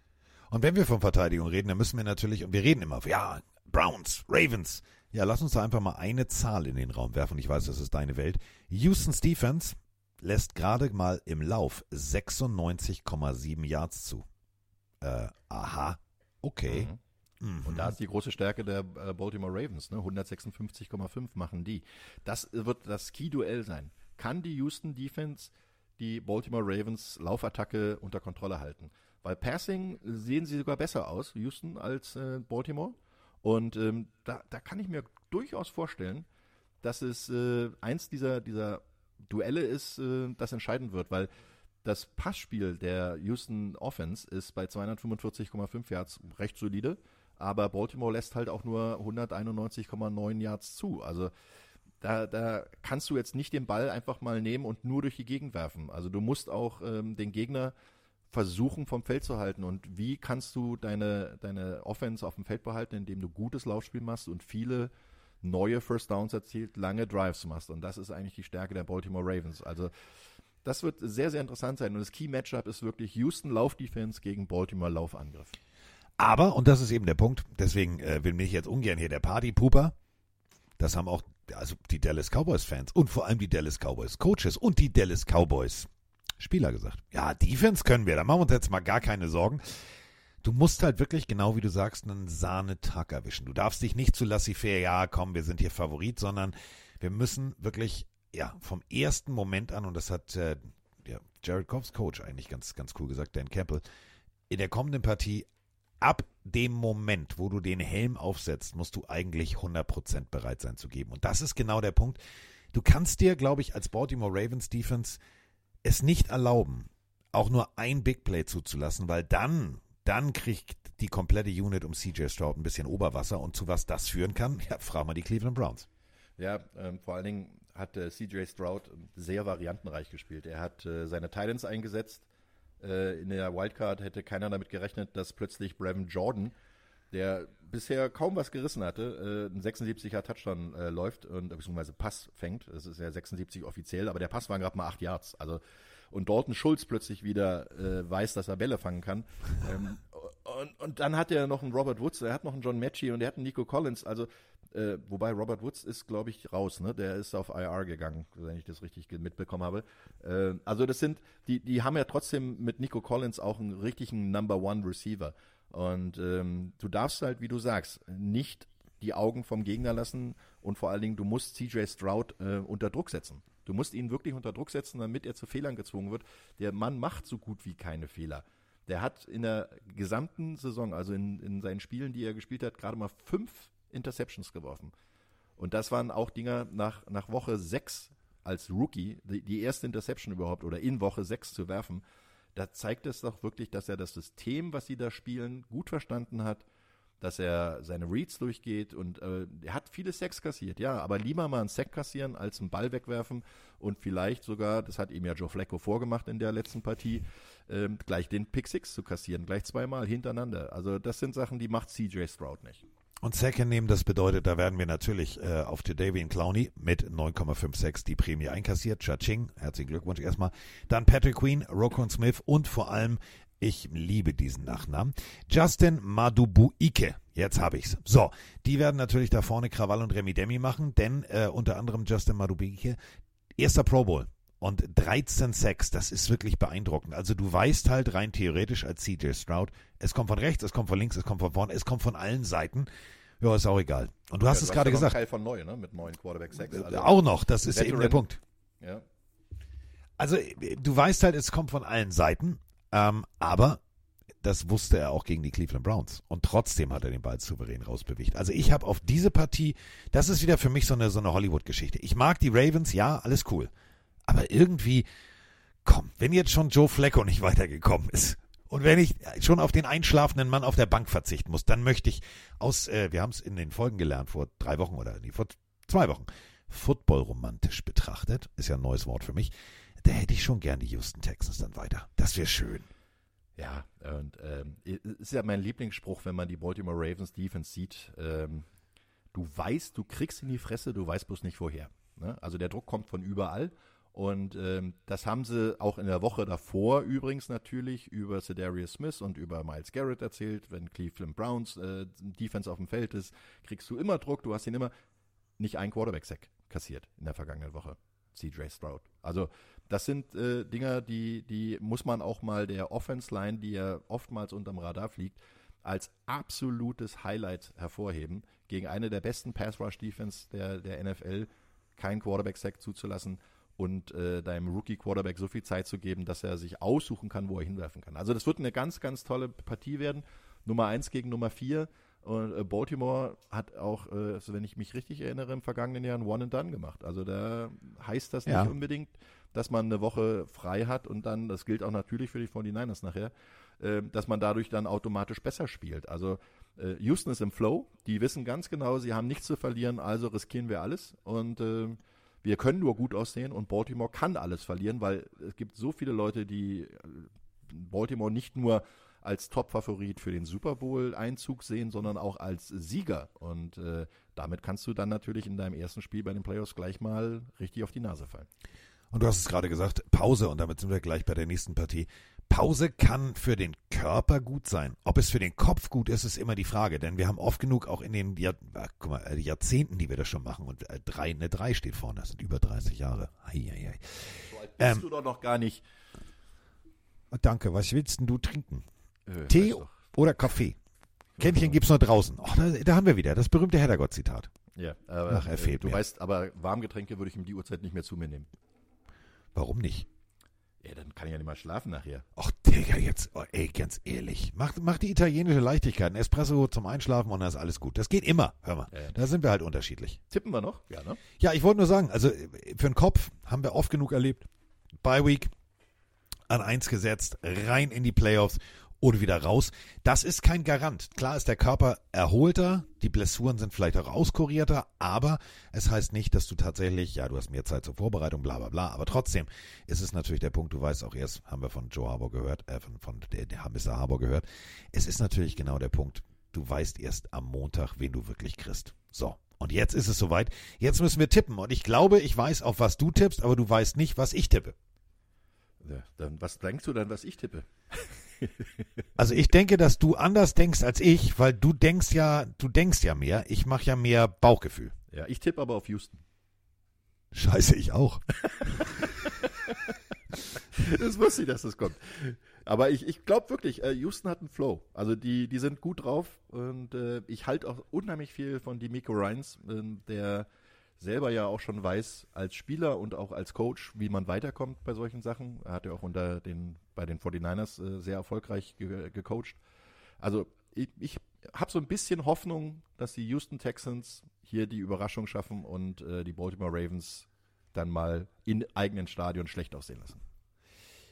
Und wenn wir von Verteidigung reden, dann müssen wir natürlich, und wir reden immer, ja, Browns, Ravens. Ja, lass uns da einfach mal eine Zahl in den Raum werfen. Ich weiß, das ist deine Welt. Houston's Defense lässt gerade mal im Lauf 96,7 Yards zu. Äh, aha, okay. Mhm. Und da ist die große Stärke der äh, Baltimore Ravens, ne? 156,5 machen die. Das wird das Key-Duell sein. Kann die Houston Defense die Baltimore Ravens Laufattacke unter Kontrolle halten? Weil Passing sehen sie sogar besser aus, Houston, als äh, Baltimore. Und ähm, da, da kann ich mir durchaus vorstellen, dass es äh, eins dieser, dieser Duelle ist, äh, das entscheiden wird, weil das Passspiel der Houston Offense ist bei 245,5 Yards recht solide, aber Baltimore lässt halt auch nur 191,9 Yards zu. Also da, da kannst du jetzt nicht den Ball einfach mal nehmen und nur durch die Gegend werfen. Also du musst auch ähm, den Gegner versuchen vom Feld zu halten. Und wie kannst du deine, deine Offense auf dem Feld behalten, indem du gutes Laufspiel machst und viele neue First Downs erzielt, lange Drives machst. Und das ist eigentlich die Stärke der Baltimore Ravens. Also das wird sehr, sehr interessant sein. Und das Key Matchup ist wirklich Houston Laufdefense gegen Baltimore Laufangriff. Aber, und das ist eben der Punkt, deswegen äh, will mich jetzt ungern hier der Party-Pooper, das haben auch also die Dallas Cowboys-Fans und vor allem die Dallas Cowboys-Coaches und die Dallas Cowboys Spieler gesagt. Ja, Defense können wir, da machen wir uns jetzt mal gar keine Sorgen. Du musst halt wirklich, genau wie du sagst, einen Sahnetag erwischen. Du darfst dich nicht zu laissez-faire, ja, komm, wir sind hier Favorit, sondern wir müssen wirklich, ja, vom ersten Moment an, und das hat äh, ja, Jared Goffs Coach eigentlich ganz, ganz cool gesagt, Dan Campbell, in der kommenden Partie ab dem Moment, wo du den Helm aufsetzt, musst du eigentlich 100% bereit sein zu geben. Und das ist genau der Punkt. Du kannst dir, glaube ich, als Baltimore Ravens Defense es nicht erlauben, auch nur ein Big Play zuzulassen, weil dann, dann kriegt die komplette Unit um CJ Stroud ein bisschen Oberwasser und zu was das führen kann, ja, frag mal die Cleveland Browns. Ja, ähm, vor allen Dingen hat äh, CJ Stroud sehr variantenreich gespielt. Er hat äh, seine Titans eingesetzt. Äh, in der Wildcard hätte keiner damit gerechnet, dass plötzlich Brevin Jordan der bisher kaum was gerissen hatte, äh, ein 76er Touchdown äh, läuft und beziehungsweise Pass fängt. Das ist ja 76 offiziell, aber der Pass waren gerade mal 8 Yards. Also und Dalton Schulz plötzlich wieder äh, weiß, dass er Bälle fangen kann. ähm, und, und dann hat er noch einen Robert Woods, er hat noch einen John Matchy und er hat einen Nico Collins. Also äh, wobei Robert Woods ist, glaube ich, raus, ne? Der ist auf IR gegangen, wenn ich das richtig mitbekommen habe. Äh, also das sind, die, die haben ja trotzdem mit Nico Collins auch einen richtigen Number One Receiver. Und ähm, du darfst halt, wie du sagst, nicht die Augen vom Gegner lassen und vor allen Dingen, du musst CJ Stroud äh, unter Druck setzen. Du musst ihn wirklich unter Druck setzen, damit er zu Fehlern gezwungen wird. Der Mann macht so gut wie keine Fehler. Der hat in der gesamten Saison, also in, in seinen Spielen, die er gespielt hat, gerade mal fünf Interceptions geworfen. Und das waren auch Dinger nach, nach Woche sechs als Rookie, die, die erste Interception überhaupt oder in Woche sechs zu werfen. Da zeigt es doch wirklich, dass er das System, was sie da spielen, gut verstanden hat, dass er seine Reads durchgeht und äh, er hat viele Sacks kassiert, ja, aber lieber mal einen Sack kassieren als einen Ball wegwerfen und vielleicht sogar, das hat ihm ja Joe Flacco vorgemacht in der letzten Partie, ähm, gleich den Pick Six zu kassieren, gleich zweimal hintereinander. Also das sind Sachen, die macht CJ Stroud nicht. Und Second nehmen, das bedeutet, da werden wir natürlich äh, auf Jadavian Clowney mit 9,56 die Prämie einkassiert. Cha-Ching, herzlichen Glückwunsch erstmal. Dann Patrick Queen, Rokon Smith und vor allem, ich liebe diesen Nachnamen, Justin Madubuike. Jetzt habe ich's. So, die werden natürlich da vorne Krawall und Remi Demi machen, denn äh, unter anderem Justin Madubuike, erster Pro Bowl. Und 13 Sacks, das ist wirklich beeindruckend. Also du weißt halt rein theoretisch als CJ Stroud, es kommt von rechts, es kommt von links, es kommt von vorne, es kommt von allen Seiten. Ja, ist auch egal. Und du hast Ja, es gerade ja gesagt. Teil von neu, ne? Mit neuen Quarterback Sacks. Also auch noch, das ist eben der Veteran. Punkt. Ja. Also äh, du weißt halt, es kommt von allen Seiten, ähm, aber das wusste er auch gegen die Cleveland Browns. Und trotzdem hat er den Ball souverän rausbewegt. Also ich habe auf diese Partie, das ist wieder für mich so eine, so eine Hollywood-Geschichte. Ich mag die Ravens, ja, alles cool. Aber irgendwie, komm, wenn jetzt schon Joe Flacco nicht weitergekommen ist und wenn ich schon auf den einschlafenden Mann auf der Bank verzichten muss, dann möchte ich aus, äh, wir haben es in den Folgen gelernt, vor drei Wochen oder nee, vor zwei Wochen, Football romantisch betrachtet, ist ja ein neues Wort für mich, da hätte ich schon gern die Houston Texans dann weiter. Das wäre schön. Ja, und ähm, ist ja mein Lieblingsspruch, wenn man die Baltimore Ravens Defense sieht. Ähm, du weißt, du kriegst in die Fresse, du weißt bloß nicht woher. Ne? Also der Druck kommt von überall. Und ähm, das haben sie auch in der Woche davor übrigens natürlich über Cedarius Smith und über Miles Garrett erzählt. Wenn Cleveland Browns äh, Defense auf dem Feld ist, kriegst du immer Druck. Du hast ihn immer nicht ein Quarterback-Sack kassiert in der vergangenen Woche. CJ Stroud. Also das sind äh, Dinger, die, die muss man auch mal der Offense-Line, die ja oftmals unterm Radar fliegt, als absolutes Highlight hervorheben. Gegen eine der besten Pass-Rush-Defense der, der NFL keinen Quarterback-Sack zuzulassen und äh, deinem Rookie-Quarterback so viel Zeit zu geben, dass er sich aussuchen kann, wo er hinwerfen kann. Also das wird eine ganz, ganz tolle Partie werden. Nummer eins gegen Nummer vier. Und äh, Baltimore hat auch, äh, also wenn ich mich richtig erinnere, im vergangenen Jahr ein One and Done gemacht. Also da heißt das nicht Ja. unbedingt, dass man eine Woche frei hat und dann, das gilt auch natürlich für die 49ers nachher, äh, dass man dadurch dann automatisch besser spielt. Also äh, Houston ist im Flow, die wissen ganz genau, sie haben nichts zu verlieren, also riskieren wir alles und äh, wir können nur gut aussehen und Baltimore kann alles verlieren, weil es gibt so viele Leute, die äh, Baltimore nicht nur als Top-Favorit für den Super Bowl-Einzug sehen, sondern auch als Sieger. Und äh, damit kannst du dann natürlich in deinem ersten Spiel bei den Playoffs gleich mal richtig auf die Nase fallen. Und du hast es gerade gesagt, Pause, und damit sind wir gleich bei der nächsten Partie. Pause kann für den Körper gut sein. Ob es für den Kopf gut ist, ist immer die Frage. Denn wir haben oft genug auch in den Jahr, ah, guck mal, äh, Jahrzehnten, die wir das schon machen. Und äh, drei, eine 3 steht vorne. Das sind über 30 Jahre. Eieiei. So alt bist Ähm, du doch noch gar nicht. Danke, was willst denn du trinken? Äh, Tee oder Kaffee? Kännchen gibt's nur draußen. Oh, da, da haben wir wieder das berühmte Heddergott-Zitat. Ja, aber Ach, er fehlt du mir. weißt, aber Warmgetränke würde ich um die Uhrzeit nicht mehr zu mir nehmen. Warum nicht? Ja, dann kann ich ja nicht mal schlafen nachher. Ach, Digga, jetzt, oh, ey, ganz ehrlich. Mach, mach die italienische Leichtigkeit. Ein Espresso zum Einschlafen und dann ist alles gut. Das geht immer, hör mal. Ja, ja. Da sind wir halt unterschiedlich. Tippen wir noch? Ja, ne? Ja, ich wollte nur sagen, also äh, für den Kopf haben wir oft genug erlebt. Bye Week an eins gesetzt, rein in die Playoffs oder wieder raus. Das ist kein Garant. Klar ist der Körper erholter, die Blessuren sind vielleicht auch auskurierter, aber es heißt nicht, dass du tatsächlich, ja, du hast mehr Zeit zur Vorbereitung, bla bla bla, aber trotzdem ist es natürlich der Punkt, du weißt auch erst, haben wir von Joe Harbour gehört, äh, von, von der, der Mr. Harbour gehört, es ist natürlich genau der Punkt, du weißt erst am Montag, wen du wirklich kriegst. So. Und jetzt ist es soweit. Jetzt müssen wir tippen. Und ich glaube, ich weiß, auf was du tippst, aber du weißt nicht, was ich tippe. Ja, dann, was denkst du dann, was ich tippe? Also ich denke, dass du anders denkst als ich, weil du denkst ja, du denkst ja mehr. Ich mache ja mehr Bauchgefühl. Ja, ich tippe aber auf Houston. Scheiße, ich auch. das wusste ich, dass das kommt. Aber ich, ich glaube wirklich, äh, Houston hat einen Flow. Also die, die sind gut drauf und äh, ich halte auch unheimlich viel von Demico Ryans, äh, der selber ja auch schon weiß, als Spieler und auch als Coach, wie man weiterkommt bei solchen Sachen. Er hat ja auch unter den, bei den 49ers äh, sehr erfolgreich ge gecoacht. Also ich, ich habe so ein bisschen Hoffnung, dass die Houston Texans hier die Überraschung schaffen und äh, die Baltimore Ravens dann mal in eigenen Stadion schlecht aussehen lassen.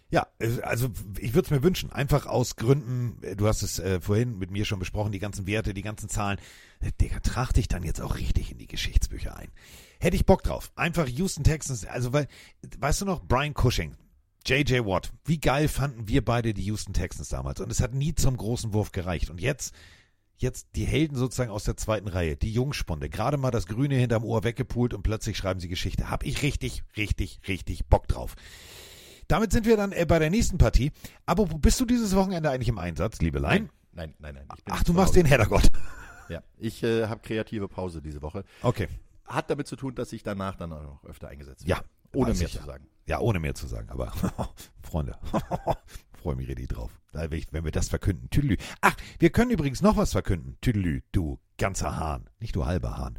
Ja, also ich würde es mir wünschen, einfach aus Gründen, äh, du hast es äh, vorhin mit mir schon besprochen, die ganzen Werte, die ganzen Zahlen, äh, Digga, trag dich dann jetzt auch richtig in die Geschichtsbücher ein. Hätte ich Bock drauf. Einfach Houston Texans, also weil, weißt du noch, Brian Cushing, JJ Watt, wie geil fanden wir beide die Houston Texans damals und es hat nie zum großen Wurf gereicht und jetzt jetzt die Helden sozusagen aus der zweiten Reihe, die Jungspunde, gerade mal das Grüne hinterm Ohr weggepult und plötzlich schreiben sie Geschichte. Hab ich richtig, richtig, richtig Bock drauf. Damit sind wir dann äh, bei der nächsten Partie. Aber wo bist du dieses Wochenende eigentlich im Einsatz, Liebelein? Nein, nein, nein. ich bin Ach, du machst den Heddergott. Ja, ich äh, habe kreative Pause diese Woche. Okay. Hat damit zu tun, dass ich danach dann auch noch öfter eingesetzt Ja, werde. Ohne weiß mehr zu ja. sagen. Ja, ohne mehr zu sagen, aber Freunde, freue mich richtig drauf. Ich- Wenn wir das verkünden, Tüdelü. Ach, wir können übrigens noch was verkünden. Tüdelü, du ganzer Hahn, nicht du halber Hahn.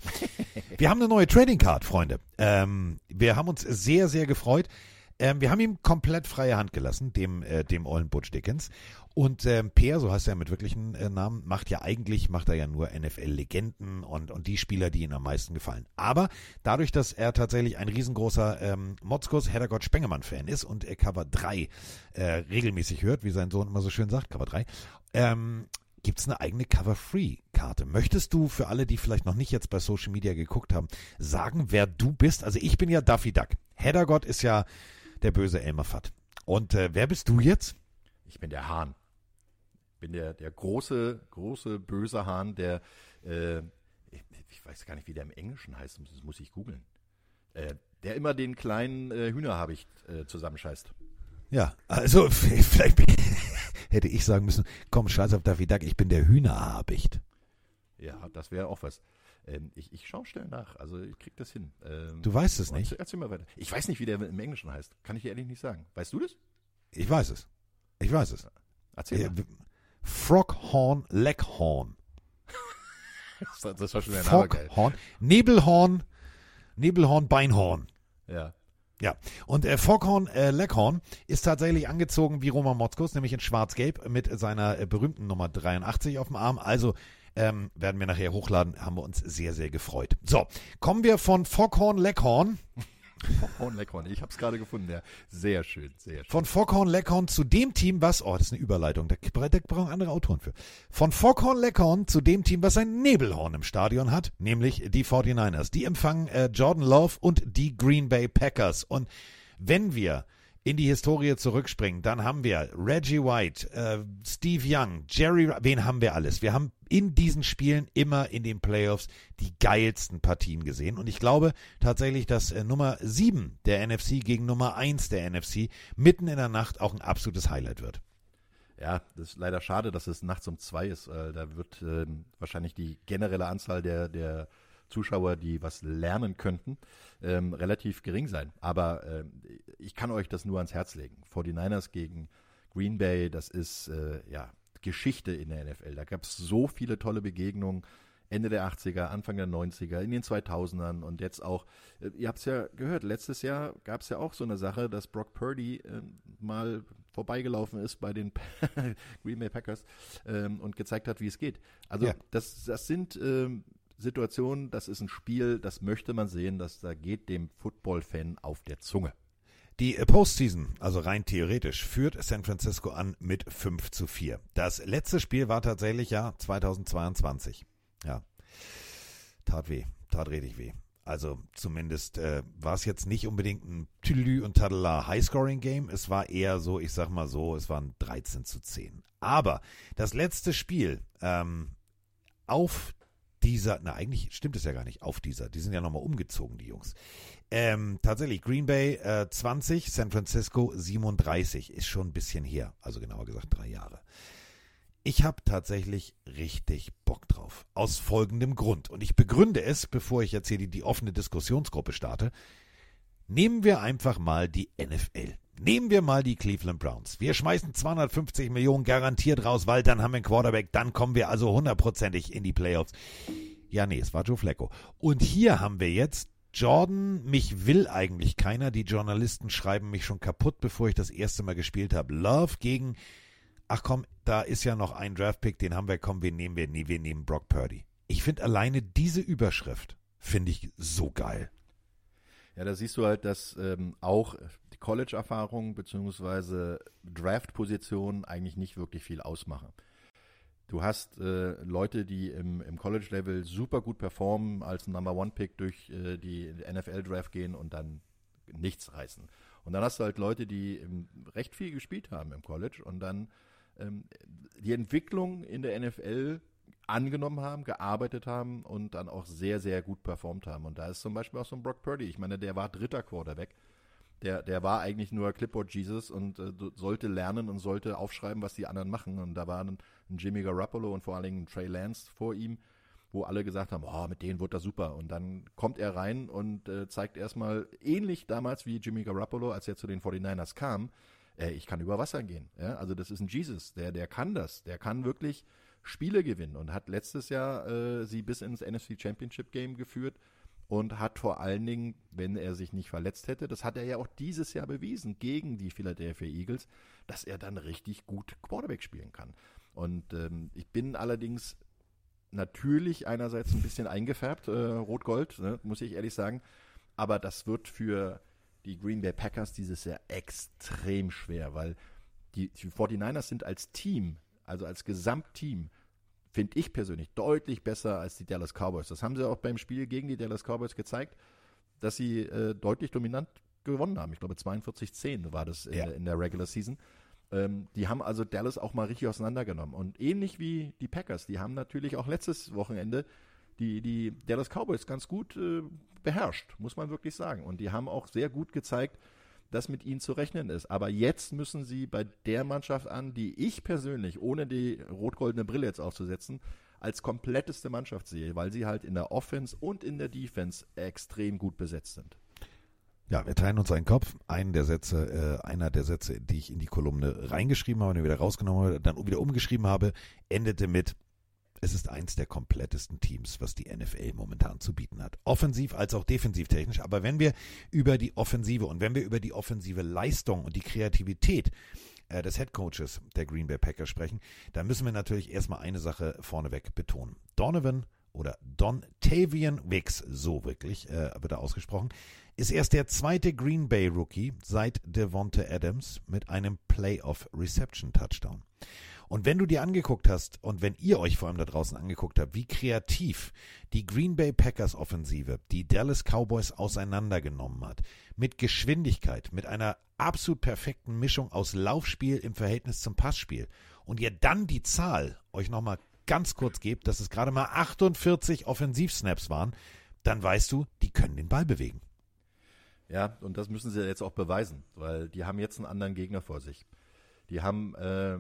Wir haben eine neue Trading Card, Freunde. Ähm, wir haben uns sehr, sehr gefreut. Ähm, wir haben ihm komplett freie Hand gelassen, dem, äh, dem ollen Butch Dickens. Und ähm, Peer, so heißt er mit wirklichen äh, Namen, macht ja eigentlich, macht er ja nur NFL-Legenden und, und die Spieler, die ihm am meisten gefallen. Aber dadurch, dass er tatsächlich ein riesengroßer ähm, Motzkos Heddergott Spengemann-Fan ist und er Cover 3 äh, regelmäßig hört, wie sein Sohn immer so schön sagt, Cover 3, ähm, gibt es eine eigene Cover-Free-Karte. Möchtest du für alle, die vielleicht noch nicht jetzt bei Social Media geguckt haben, sagen, wer du bist? Also ich bin ja Duffy Duck. Heddergott ist ja der böse Elmer Fudd. Und äh, wer bist du jetzt? Ich bin der Hahn. bin der, der große, große, böse Hahn, der, äh, ich, ich weiß gar nicht, wie der im Englischen heißt, das muss ich googeln. Äh, der immer den kleinen äh, Hühnerhabicht äh, zusammenscheißt. Ja, also vielleicht hätte ich sagen müssen, komm, scheiß auf Duffy Duck, ich bin der Hühnerhabicht. Ja, das wäre auch was. Ähm, ich, ich schaue schnell nach, also ich krieg das hin. Ähm, Du weißt es nicht? Erzähl mal weiter. Ich weiß nicht, wie der im Englischen heißt. Kann ich dir ehrlich nicht sagen. Weißt du das? Ich weiß es. Ich weiß es. Erzähl Äh, mal. Froghorn Leghorn. Das, das war schon der Name geil. Foghorn. Nebelhorn. Nebelhorn Beinhorn. Ja. Ja, und äh, Foghorn äh, Leghorn ist tatsächlich angezogen wie Roman Motzkus, nämlich in schwarz-gelb mit seiner äh, berühmten Nummer 83 auf dem Arm. Also ähm, werden wir nachher hochladen, haben wir uns sehr, sehr gefreut. So, kommen wir von Foghorn Leghorn, Foghorn Leckhorn. Ich habe es gerade gefunden. Ja. Sehr schön, sehr schön. von Foghorn Leghorn zu dem Team, was, oh, das ist eine Überleitung, da, da brauchen andere Autoren für. Von Foghorn Leghorn zu dem Team, was ein Nebelhorn im Stadion hat, nämlich die 49ers. Die empfangen äh, Jordan Love und die Green Bay Packers. Und wenn wir in die Historie zurückspringen, dann haben wir Reggie White, äh, Steve Young, Jerry, wen haben wir alles? Wir haben in diesen Spielen immer in den Playoffs die geilsten Partien gesehen. Und ich glaube tatsächlich, dass äh, Nummer 7 der NFC gegen Nummer 1 der NFC mitten in der Nacht auch ein absolutes Highlight wird. Ja, das ist leider schade, dass es nachts um zwei ist. Äh, da wird ähm, wahrscheinlich die generelle Anzahl der, der Zuschauer, die was lernen könnten, ähm, relativ gering sein. Aber ähm, ich kann euch das nur ans Herz legen. 49ers gegen Green Bay, das ist äh, ja Geschichte in der NFL. Da gab es so viele tolle Begegnungen. Ende der 80er, Anfang der 90er, in den 2000ern und jetzt auch, äh, ihr habt es ja gehört, letztes Jahr gab es ja auch so eine Sache, dass Brock Purdy äh, mal vorbeigelaufen ist bei den Green Bay Packers ähm, und gezeigt hat, wie es geht. Also Ja. das, das sind ähm, Situationen, das ist ein Spiel, das möchte man sehen, das da geht dem Football-Fan auf der Zunge. Die Postseason, also rein theoretisch, führt San Francisco an mit 5 zu 4. Das letzte Spiel war tatsächlich ja 2022. Ja. Tat weh, tat richtig weh. Also zumindest äh, war es jetzt nicht unbedingt ein Tüdelü und Tadela Highscoring-Game. Es war eher so, ich sag mal so, es waren 13 zu 10. Aber das letzte Spiel ähm, auf dieser, na eigentlich stimmt es ja gar nicht, auf dieser, die sind ja nochmal umgezogen, die Jungs. Ähm, tatsächlich, Green Bay äh, 20, San Francisco 37, ist schon ein bisschen her, also genauer gesagt drei Jahre. Ich habe tatsächlich richtig Bock drauf. Aus folgendem Grund. Und ich begründe es, bevor ich jetzt hier die, die offene Diskussionsgruppe starte. Nehmen wir einfach mal die NFL. Nehmen wir mal die Cleveland Browns. Wir schmeißen 250 Millionen garantiert raus, weil dann haben wir einen Quarterback, dann kommen wir also hundertprozentig in die Playoffs. Ja, nee, es war Joe Flacco. Und hier haben wir jetzt Jordan, mich will eigentlich keiner. Die Journalisten schreiben mich schon kaputt, bevor ich das erste Mal gespielt habe. Love gegen, ach komm, da ist ja noch ein Draftpick, den haben wir, komm, wen nehmen wir? Nee, wir nehmen Brock Purdy. Ich finde alleine diese Überschrift, finde ich so geil. Ja, da siehst du halt, dass ähm, auch College-Erfahrung bzw. Draft-Position eigentlich nicht wirklich viel ausmachen. Du hast äh, Leute, die im, im College-Level super gut performen, als Number One-Pick durch äh, die NFL-Draft gehen und dann nichts reißen. Und dann hast du halt Leute, die ähm, recht viel gespielt haben im College und dann ähm, die Entwicklung in der NFL angenommen haben, gearbeitet haben und dann auch sehr, sehr gut performt haben. Und da ist zum Beispiel auch so ein Brock Purdy. Ich meine, der war dritter Quarterback. Der, der war eigentlich nur Clipboard Jesus und äh, sollte lernen und sollte aufschreiben, was die anderen machen. Und da waren ein Jimmy Garoppolo und vor allen Dingen Trey Lance vor ihm, wo alle gesagt haben, oh, mit denen wird das super. Und dann kommt er rein und äh, zeigt erstmal ähnlich damals wie Jimmy Garoppolo, als er zu den 49ers kam, äh, ich kann über Wasser gehen. Ja? Also das ist ein Jesus, der, der kann das. Der kann wirklich Spiele gewinnen und hat letztes Jahr äh, sie bis ins NFC Championship Game geführt und hat vor allen Dingen, wenn er sich nicht verletzt hätte, das hat er ja auch dieses Jahr bewiesen gegen die Philadelphia Eagles, dass er dann richtig gut Quarterback spielen kann. Und ähm, ich bin allerdings natürlich einerseits ein bisschen eingefärbt, äh, rot-gold, ne, muss ich ehrlich sagen, aber das wird für die Green Bay Packers dieses Jahr extrem schwer, weil die, die 49ers sind als Team, also als Gesamtteam, finde ich persönlich deutlich besser als die Dallas Cowboys. Das haben sie auch beim Spiel gegen die Dallas Cowboys gezeigt, dass sie äh, deutlich dominant gewonnen haben. Ich glaube 42-10 war das in, Ja. der, in der Regular Season. Ähm, die haben also Dallas auch mal richtig auseinandergenommen. Und ähnlich wie die Packers, die haben natürlich auch letztes Wochenende die, die Dallas Cowboys ganz gut äh, beherrscht, muss man wirklich sagen. Und die haben auch sehr gut gezeigt, dass mit ihnen zu rechnen ist. Aber jetzt müssen sie bei der Mannschaft an, die ich persönlich, ohne die rot-goldene Brille jetzt aufzusetzen, als kompletteste Mannschaft sehe, weil sie halt in der Offense und in der Defense extrem gut besetzt sind. Ja, wir teilen uns einen Kopf. Einen der Sätze, äh, einer der Sätze, die ich in die Kolumne reingeschrieben habe, den wieder rausgenommen habe, dann wieder umgeschrieben habe, endete mit es ist eins der komplettesten Teams, was die NFL momentan zu bieten hat. Offensiv als auch defensiv technisch. Aber wenn wir über die Offensive und wenn wir über die offensive Leistung und die Kreativität äh, des Headcoaches der Green Bay Packers sprechen, dann müssen wir natürlich erstmal eine Sache vorneweg betonen. Donovan oder Dontavian Wicks, so wirklich äh, wird er ausgesprochen, ist erst der zweite Green Bay Rookie seit Devonta Adams mit einem Playoff Reception Touchdown. Und wenn du dir angeguckt hast und wenn ihr euch vor allem da draußen angeguckt habt, wie kreativ die Green Bay Packers Offensive die Dallas Cowboys auseinandergenommen hat, mit Geschwindigkeit, mit einer absolut perfekten Mischung aus Laufspiel im Verhältnis zum Passspiel und ihr dann die Zahl euch nochmal ganz kurz gebt, dass es gerade mal 48 Offensivsnaps waren, dann weißt du, die können den Ball bewegen. Ja, und das müssen sie jetzt auch beweisen, weil die haben jetzt einen anderen Gegner vor sich. Die haben, äh,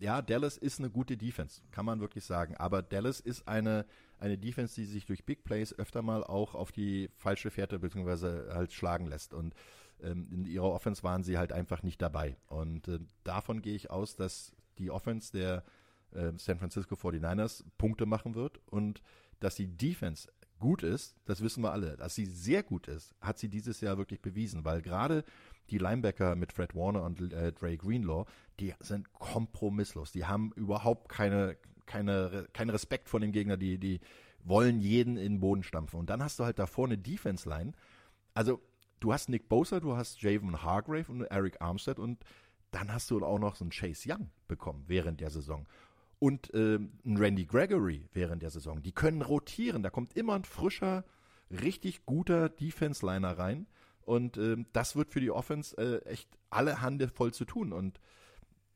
ja, Dallas ist eine gute Defense, kann man wirklich sagen. Aber Dallas ist eine, eine Defense, die sich durch Big Plays öfter mal auch auf die falsche Fährte bzw. halt schlagen lässt. Und ähm, in ihrer Offense waren sie halt einfach nicht dabei. Und äh, davon gehe ich aus, dass die Offense der äh, San Francisco 49ers Punkte machen wird und dass die Defense gut ist, das wissen wir alle. Dass sie sehr gut ist, hat sie dieses Jahr wirklich bewiesen, weil gerade die Linebacker mit Fred Warner und äh, Dre Greenlaw, die sind kompromisslos. Die haben überhaupt keine, keine, keinen Respekt vor dem Gegner. Die, die wollen jeden in den Boden stampfen. Und dann hast du halt da vorne Defense Line. Also, du hast Nick Bosa, du hast Javon Hargrave und Eric Armstead und dann hast du auch noch so einen Chase Young bekommen während der Saison. Und ähm, Randy Gregory während der Saison. Die können rotieren. Da kommt immer ein frischer, richtig guter Defense-Liner rein. Und ähm, das wird für die Offense äh, echt alle Hände voll zu tun. Und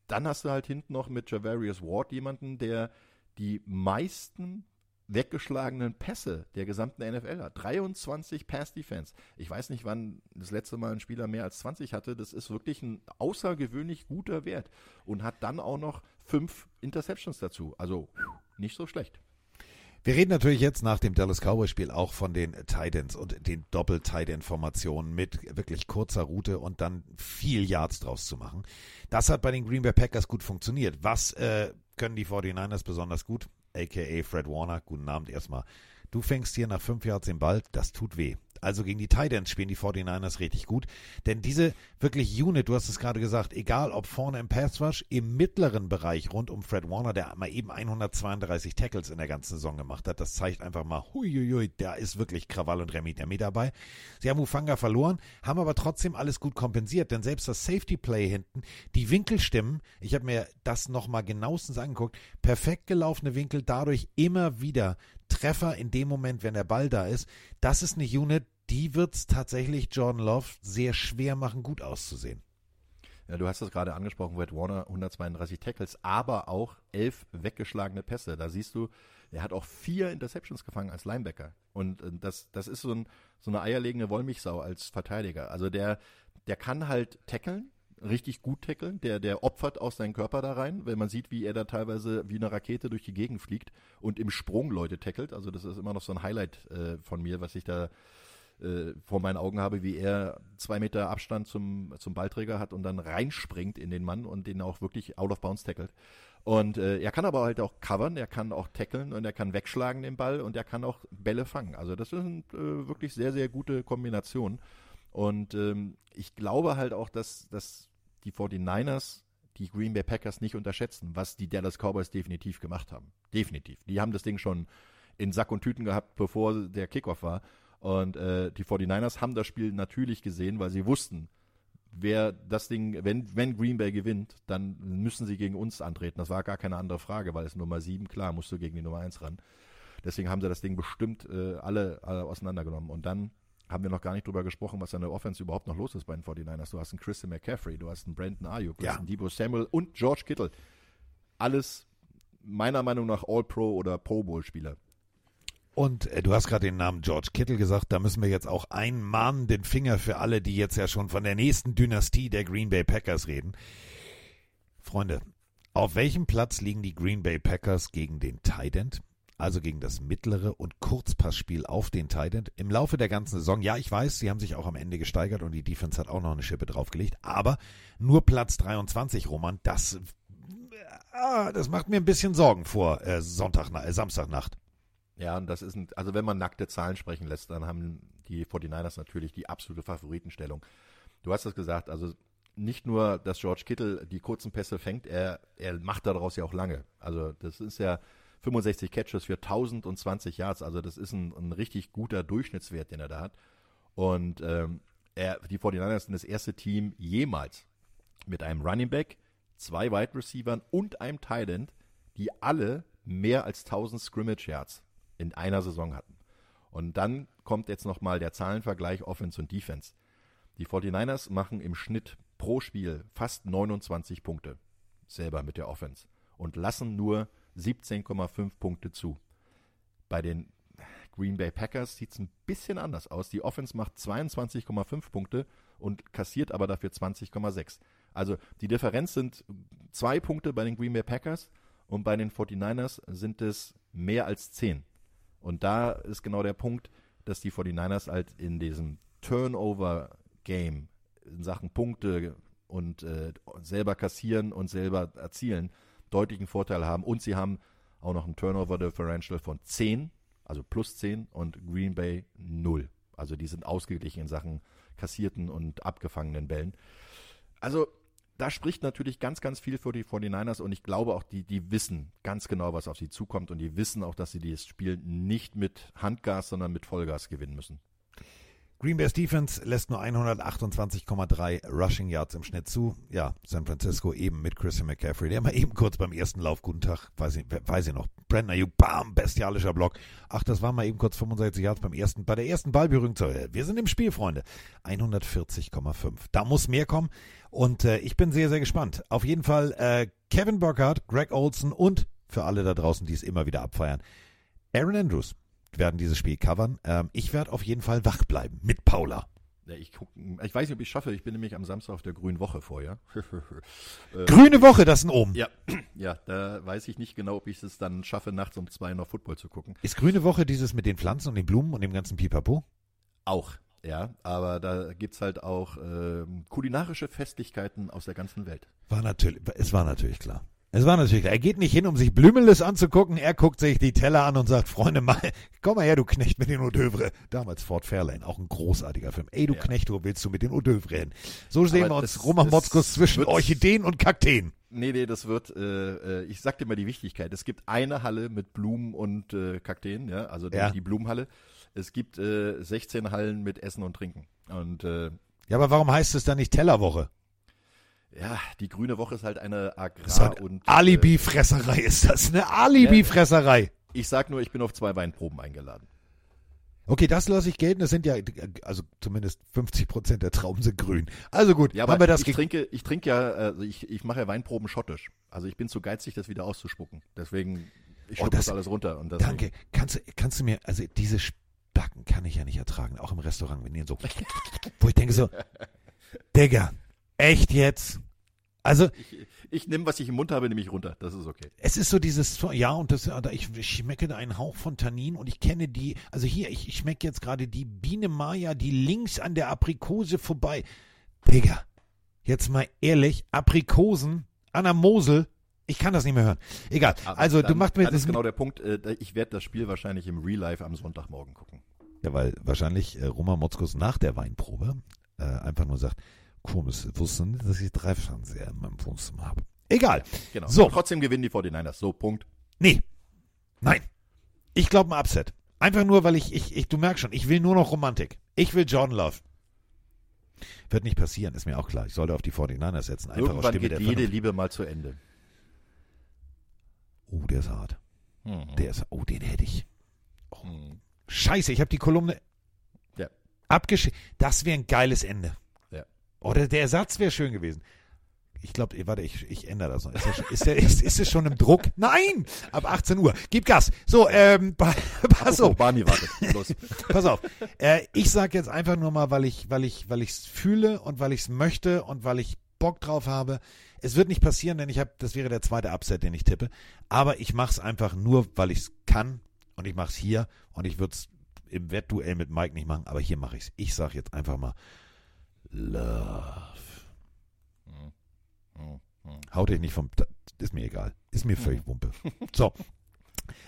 dann hast du halt hinten noch mit Javarius Ward jemanden, der die meisten weggeschlagenen Pässe der gesamten NFL hat. 23 Pass-Defense. Ich weiß nicht, wann das letzte Mal ein Spieler mehr als 20 hatte. Das ist wirklich ein außergewöhnlich guter Wert. Und hat dann auch noch fünf Interceptions dazu. Also nicht so schlecht. Wir reden natürlich jetzt nach dem Dallas Cowboys Spiel auch von den Titans und den Doppel-Tight-End-Formationen mit wirklich kurzer Route und dann viel Yards draus zu machen. Das hat bei den Green Bay Packers gut funktioniert. Was äh, können die 49ers besonders gut? AKA Fred Warner. Guten Abend erstmal. Du fängst hier nach fünf Yards den Ball, das tut weh. Also gegen die Titans spielen die 49ers richtig gut. Denn diese wirklich Unit, du hast es gerade gesagt, egal ob vorne im Pass Rush, im mittleren Bereich rund um Fred Warner, der mal eben 132 Tackles in der ganzen Saison gemacht hat, das zeigt einfach mal, huiuiui, da ist wirklich Krawall und Remi Demi dabei. Sie haben Ufanga verloren, haben aber trotzdem alles gut kompensiert, denn selbst das Safety Play hinten, die Winkelstimmen, ich habe mir das nochmal genauestens angeguckt, perfekt gelaufene Winkel, dadurch immer wieder Treffer in dem Moment, wenn der Ball da ist. Das ist eine Unit, die wird es tatsächlich Jordan Love sehr schwer machen, gut auszusehen. Ja, du hast das gerade angesprochen, Red Warner 132 Tackles, aber auch elf weggeschlagene Pässe. Da siehst du, er hat auch vier Interceptions gefangen als Linebacker. Und äh, das, das ist so, ein, so eine eierlegende Wollmilchsau als Verteidiger. Also der, der kann halt tackeln, richtig gut tackeln. Der, der opfert auch seinen Körper da rein, wenn man sieht, wie er da teilweise wie eine Rakete durch die Gegend fliegt und im Sprung Leute tackelt. Also das ist immer noch so ein Highlight äh, von mir, was ich da äh, vor meinen Augen habe, wie er zwei Meter Abstand zum, zum Ballträger hat und dann reinspringt in den Mann und den auch wirklich out of bounds tackelt. Und äh, er kann aber halt auch covern, er kann auch tackeln und er kann wegschlagen den Ball und er kann auch Bälle fangen. Also das sind äh, wirklich sehr, sehr gute Kombinationen. Und ähm, ich glaube halt auch, dass, dass die 49ers die Green Bay Packers nicht unterschätzen, was die Dallas Cowboys definitiv gemacht haben. Definitiv. Die haben das Ding schon in Sack und Tüten gehabt, bevor der Kickoff war. Und äh, die 49ers haben das Spiel natürlich gesehen, weil sie wussten, wer das Ding, wenn, wenn Green Bay gewinnt, dann müssen sie gegen uns antreten. Das war gar keine andere Frage, weil es Nummer 7, klar, musst du gegen die Nummer 1 ran. Deswegen haben sie das Ding bestimmt äh, alle, alle auseinandergenommen. Und dann haben wir noch gar nicht drüber gesprochen, was an der Offense überhaupt noch los ist bei den 49ers. Du hast einen Christian McCaffrey, du hast einen Brandon Ayuk, du Ja. hast einen Debo Samuel und George Kittle. Alles meiner Meinung nach All-Pro oder Pro Bowl-Spieler. Und äh, du hast gerade den Namen George Kittle gesagt, da müssen wir jetzt auch einmahnen, den Finger für alle, die jetzt ja schon von der nächsten Dynastie der Green Bay Packers reden. Freunde, auf welchem Platz liegen die Green Bay Packers gegen den Tight? Also gegen das mittlere und Kurzpassspiel auf den Tight im Laufe der ganzen Saison. Ja, ich weiß, sie haben sich auch am Ende gesteigert und die Defense hat auch noch eine Schippe draufgelegt, aber nur Platz 23, Roman, das, ah, das macht mir ein bisschen Sorgen vor äh, Sonntag, äh, Samstagnacht. Ja, und das ist ein, also wenn man nackte Zahlen sprechen lässt, dann haben die 49ers natürlich die absolute Favoritenstellung. Du hast es gesagt, also nicht nur, dass George Kittle die kurzen Pässe fängt, er, er macht daraus ja auch lange. Also das ist ja 65 Catches für 1020 Yards, also das ist ein, ein richtig guter Durchschnittswert, den er da hat. Und ähm, er, die 49ers sind das erste Team jemals mit einem Running Back, zwei Wide Receivern und einem Tight End, die alle mehr als 1000 Scrimmage Yards in einer Saison hatten. Und dann kommt jetzt nochmal der Zahlenvergleich Offense und Defense. Die 49ers machen im Schnitt pro Spiel fast 29 Punkte selber mit der Offense und lassen nur 17,5 Punkte zu. Bei den Green Bay Packers sieht es ein bisschen anders aus. Die Offense macht 22,5 Punkte und kassiert aber dafür 20,6. Also die Differenz sind zwei Punkte bei den Green Bay Packers und bei den 49ers sind es mehr als 10. Und da ist genau der Punkt, dass die 49ers halt in diesem Turnover-Game in Sachen Punkte und äh, selber kassieren und selber erzielen deutlichen Vorteil haben. Und sie haben auch noch ein Turnover-Differential von 10, also plus 10 und Green Bay 0. Also die sind ausgeglichen in Sachen kassierten und abgefangenen Bällen. Also da spricht natürlich ganz, ganz viel für die 49ers und ich glaube auch, die, die wissen ganz genau, was auf sie zukommt und die wissen auch, dass sie dieses Spiel nicht mit Handgas, sondern mit Vollgas gewinnen müssen. Green Bay's Defense lässt nur 128,3 Rushing Yards im Schnitt zu. Ja, San Francisco eben mit Christian McCaffrey, der mal eben kurz beim ersten Lauf, guten Tag, weiß ich, weiß ich noch, Brandon Ayuk, bam, bestialischer Block. Ach, das war mal eben kurz 65 Yards beim ersten, bei der ersten Ballberührung. zu- Wir sind im Spiel, Freunde. 140,5. Da muss mehr kommen und äh, ich bin sehr, sehr gespannt. Auf jeden Fall äh, Kevin Burkhardt, Greg Olson und für alle da draußen, die es immer wieder abfeiern, Aaron Andrews werden dieses Spiel covern. Ähm, ich werde auf jeden Fall wach bleiben mit Paula. Ja, ich, guck, ich weiß nicht, ob ich schaffe. Ich bin nämlich am Samstag auf der Grünen Woche vorher. Äh, Grüne Woche, das ist ein Ohm. ja, ja, da weiß ich nicht genau, ob ich es dann schaffe, nachts um zwei noch Football zu gucken. Ist Grüne Woche dieses mit den Pflanzen und den Blumen und dem ganzen Pipapo? Auch, ja. Aber da gibt's halt auch ähm, kulinarische Festlichkeiten aus der ganzen Welt. War natürlich, es war natürlich klar. Es war natürlich klar. Er geht nicht hin, um sich Blümeles anzugucken. Er guckt sich die Teller an und sagt, Freunde, mal, komm mal her, du Knecht mit den Odeuvre. Damals Fort Fairlane, auch ein großartiger Film. Ey, du Ja. Knecht, wo willst du mit den Odeuvre hin? So sehen Aber wir uns Roman Motzkus zwischen Orchideen und Kakteen. Nee, nee, das wird, äh, äh, ich sag dir mal die Wichtigkeit. Es gibt eine Halle mit Blumen und äh, Kakteen, ja, also die, Ja. die Blumenhalle. Es gibt äh, 16 Hallen mit Essen und Trinken. Und äh, Ja, aber warum heißt es dann nicht Tellerwoche? Ja, die grüne Woche ist halt eine Agrar- und Alibi-Fresserei ist das, eine Alibi-Fresserei. Äh, ich sag nur, ich bin auf zwei Weinproben eingeladen. Okay, das lasse ich gelten. Das sind ja, also zumindest 50 Prozent der Trauben sind grün. Also gut, Ja, aber haben wir das ich trinke, ich trinke ja, also ich, ich mache ja Weinproben schottisch. Also ich bin zu geizig, das wieder auszuspucken. Deswegen, ich Oh, das- das alles runter. Und deswegen, Danke. Kannst du, kannst du mir, also diese Spacken kann ich ja nicht ertragen, auch im Restaurant, wenn die so, wo ich denke so, Digga, echt jetzt? Also, Ich, ich nehme, was ich im Mund habe, nehme ich runter. Das ist okay. es ist so dieses, ja, und das, da ich, schmecke da einen Hauch von Tannin und ich kenne die, also hier, ich, ich schmecke jetzt gerade die Biene Maya, die links an der Aprikose vorbei. Digga, jetzt mal ehrlich, Aprikosen an der Mosel, ich kann das nicht mehr hören. Egal, Aber also du dann- machst mir das ist genau der Punkt. Äh, ich werde das Spiel wahrscheinlich im Real Life am Sonntagmorgen gucken. Ja, weil wahrscheinlich äh, Roman Motzkus nach der Weinprobe äh, einfach nur sagt, komisch, ich wusste nicht, dass ich drei Fernseher in meinem Wohnzimmer habe. Egal. Genau. So. Und trotzdem gewinnen die 49ers. So, Punkt. Nee. Nein. Ich glaube ein Upset. Einfach nur, weil ich, ich, ich, du merkst schon, ich will nur noch Romantik. Ich will Jordan Love. Wird nicht passieren, ist mir auch klar. Ich sollte auf die 49ers setzen. Einfach aus Irgendwann Stimme geht jede. Liebe mal zu Ende. Oh, der ist hart. Mhm. Der ist, oh, den hätte ich. Mhm. Scheiße, ich habe die Kolumne Ja. abgeschickt. Das wäre ein geiles Ende. Oder der Ersatz wäre schön gewesen. Ich glaube, warte, ich, ich ändere das noch. Ist, schon- ist, der, ist, ist es schon im Druck? Nein! Ab 18 Uhr. Gib Gas. So, ähm, pa- pass auf. Barney wartet. Los. Pass auf. Äh, ich sag jetzt einfach nur mal, weil ich, weil ich, weil ich es fühle und weil ich es möchte und weil ich Bock drauf habe. Es wird nicht passieren, denn ich habe, das wäre der zweite Upset, den ich tippe. Aber ich mache es einfach nur, weil ich es kann und ich mache es hier und ich würde es im Wettduell mit Mike nicht machen, aber hier mache ich es. Ich sag jetzt einfach mal Love. Mhm. Mhm. Haut dich nicht vom. Ist mir egal. Ist mir völlig Wumpe. So.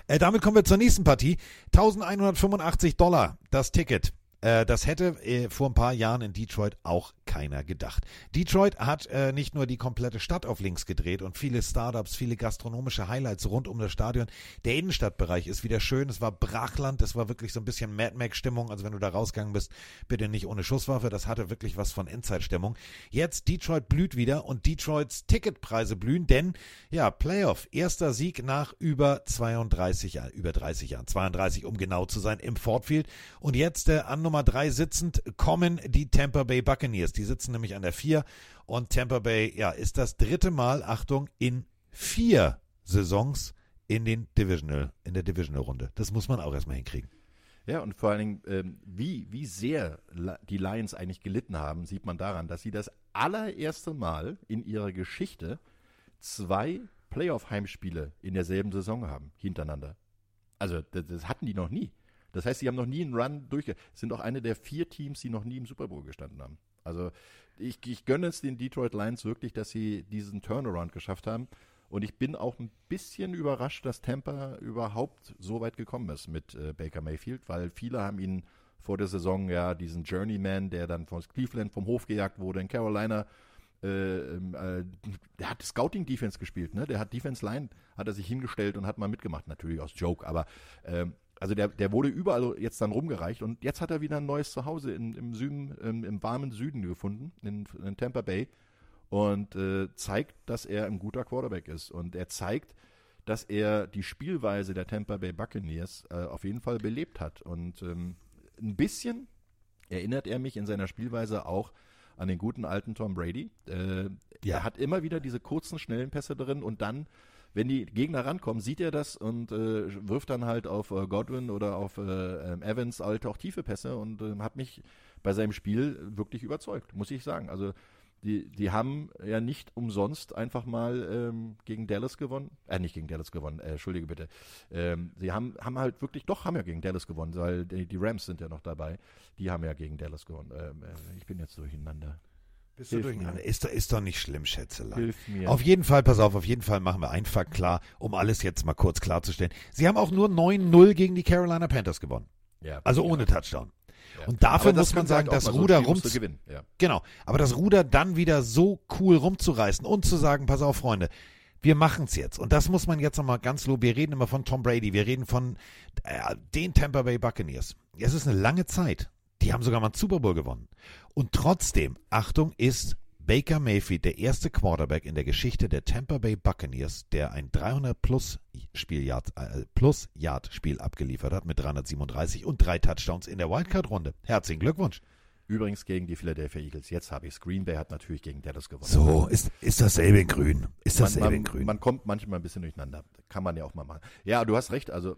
Äh, damit kommen wir zur nächsten Partie. 1185 Dollar das Ticket. Äh, das hätte äh, vor ein paar Jahren in Detroit auch keiner gedacht. Detroit hat äh, nicht nur die komplette Stadt auf links gedreht und viele Startups, viele gastronomische Highlights rund um das Stadion. Der Innenstadtbereich ist wieder schön. Es war Brachland. Es war wirklich so ein bisschen Mad Max-Stimmung. Also wenn du da rausgegangen bist, bitte nicht ohne Schusswaffe. Das hatte wirklich was von Endzeitstimmung. Jetzt Detroit blüht wieder und Detroits Ticketpreise blühen, denn ja, Playoff, erster Sieg nach über 32 Jahren, über 30 Jahren, 32 um genau zu sein im Ford Field. Und jetzt äh, an Nummer drei sitzend kommen die Tampa Bay Buccaneers. Die sitzen nämlich an der vier und Tampa Bay, ja, ist das dritte Mal, Achtung, in vier Saisons in den Divisional, in der Divisional Runde. Das muss man auch erstmal hinkriegen. Ja, und vor allen Dingen, ähm, wie, wie sehr die Lions eigentlich gelitten haben, sieht man daran, dass sie das allererste Mal in ihrer Geschichte zwei Playoff-Heimspiele in derselben Saison haben, hintereinander. Also, das, das hatten die noch nie. Das heißt, sie haben noch nie einen Run durchge... Sind auch eine der vier Teams, die noch nie im Super Bowl gestanden haben. Also, ich, ich gönne es den Detroit Lions wirklich, dass sie diesen Turnaround geschafft haben. Und ich bin auch ein bisschen überrascht, dass Tampa überhaupt so weit gekommen ist mit äh, Baker Mayfield, weil viele haben ihn vor der Saison ja diesen Journeyman, der dann von Cleveland vom Hof gejagt wurde in Carolina, äh, ähm, äh, der hat Scouting Defense gespielt, ne? Der hat Defense Line, hat er sich hingestellt und hat mal mitgemacht, natürlich aus Joke, aber ähm, also der, der wurde überall jetzt dann rumgereicht und jetzt hat er wieder ein neues Zuhause in, im Süden, im, im warmen Süden gefunden, in, in Tampa Bay und äh, zeigt, dass er ein guter Quarterback ist. Und er zeigt, dass er die Spielweise der Tampa Bay Buccaneers äh, auf jeden Fall belebt hat. Und ähm, ein bisschen erinnert er mich in seiner Spielweise auch an den guten alten Tom Brady. Äh, Ja. Er hat immer wieder diese kurzen, schnellen Pässe drin und dann wenn die Gegner rankommen, sieht er das und äh, wirft dann halt auf äh, Godwin oder auf äh, ähm, Evans halt auch tiefe Pässe und äh, hat mich bei seinem Spiel wirklich überzeugt, muss ich sagen. Also die, die haben ja nicht umsonst einfach mal ähm, gegen Dallas gewonnen. Äh, nicht gegen Dallas gewonnen, äh, entschuldige bitte. Ähm, sie haben, haben halt wirklich, doch, haben ja gegen Dallas gewonnen, weil die, die Rams sind ja noch dabei. Die haben ja gegen Dallas gewonnen. Ähm, äh, ich bin jetzt durcheinander. Bist du Hilf durcheinander? mir. Ist, doch- ist doch nicht schlimm, Schätzelein. Hilf mir. Auf jeden Fall, pass auf, auf jeden Fall machen wir einfach klar, um alles jetzt mal kurz klarzustellen. Sie haben auch nur 9-0 gegen die Carolina Panthers gewonnen. Ja. Also Ja. ohne Touchdown. Ja. Und dafür muss man halt sagen, das so Ruder du rum. gewinnen. Ja. Genau. Aber das Ruder dann wieder so cool rumzureißen und zu sagen, pass auf, Freunde, wir machen's jetzt. Und das muss man jetzt nochmal ganz lob. Wir reden immer von Tom Brady, wir reden von äh, den Tampa Bay Buccaneers. Es ist eine lange Zeit. Die haben sogar mal einen Super Bowl gewonnen. Und trotzdem, Achtung, ist Baker Mayfield der erste Quarterback in der Geschichte der Tampa Bay Buccaneers, der ein 300 plus Spieljard, äh, plus Yard Spiel abgeliefert hat mit 337 und drei Touchdowns in der Wildcard-Runde. Herzlichen Glückwunsch. Übrigens gegen die Philadelphia Eagles. Jetzt habe ich Green Bay hat natürlich gegen Dallas gewonnen. So, ist, ist dasselbe in grün. Ist man, dasselbe in man, grün. man kommt manchmal ein bisschen durcheinander. Kann man ja auch mal machen. Ja, du hast recht. Also,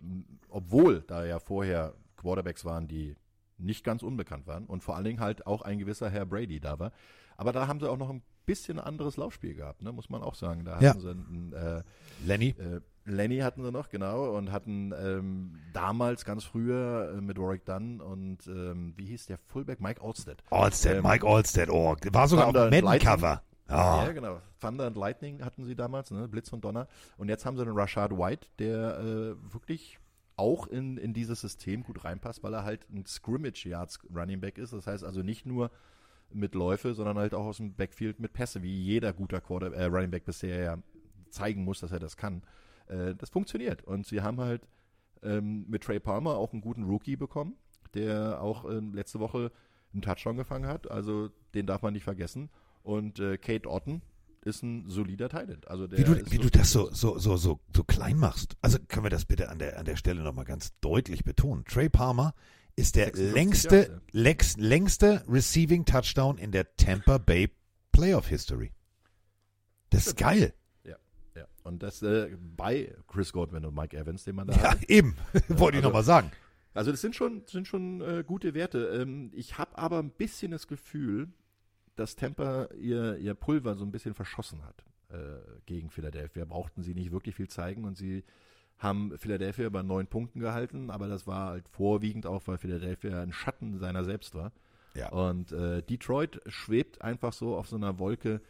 obwohl da ja vorher Quarterbacks waren, die nicht ganz unbekannt waren und vor allen Dingen halt auch ein gewisser Herr Brady da war. Aber da haben sie auch noch ein bisschen anderes Laufspiel gehabt, ne? muss man auch sagen. Da Ja. hatten sie einen, äh, Lenny? äh, Lenny hatten sie noch, genau, und hatten ähm, damals ganz früher äh, mit Warwick Dunn und ähm, wie hieß der Fullback? Mike Olstead. Allstead, Ähm, Mike Allstead, oh, war sogar auf Thunder dem Lightning. Madden-Cover. Ah, Ja, genau. Thunder and Lightning hatten sie damals, ne? Blitz und Donner. Und jetzt haben sie den Rashad White, der äh, wirklich auch in, in dieses System gut reinpasst, weil er halt ein Scrimmage Yards Running Back ist. Das heißt also nicht nur mit Läufe, sondern halt auch aus dem Backfield mit Pässe, wie jeder guter Quarter äh, Running Back bisher ja zeigen muss, dass er das kann. Äh, das funktioniert. Und sie haben halt ähm, mit Trey Palmer auch einen guten Rookie bekommen, der auch ähm, letzte Woche einen Touchdown gefangen hat. Also den darf man nicht vergessen. Und äh, Kate Otten ist ein solider Talent. Also wie du, wie du das so, so, so, so, so klein machst. Also können wir das bitte an der, an der Stelle nochmal ganz deutlich betonen. Trey Palmer ist der 56 Jahre, längste, lex, längste Receiving Touchdown in der Tampa Bay Playoff History. Das ist geil. Ja, ja. Und das äh, bei Chris Godwin und Mike Evans, den man da Ja, hat. eben. Wollte ich also- nochmal sagen. Also das sind schon, sind schon äh, gute Werte. Ähm, ich habe aber ein bisschen das Gefühl, dass Tampa ihr, ihr Pulver so ein bisschen verschossen hat äh, gegen Philadelphia. Brauchten sie nicht wirklich viel zeigen und sie haben Philadelphia bei neun Punkten gehalten, aber das war halt vorwiegend auch, weil Philadelphia ein Schatten seiner selbst war. Ja. Und äh, Detroit schwebt einfach so auf so einer Wolke,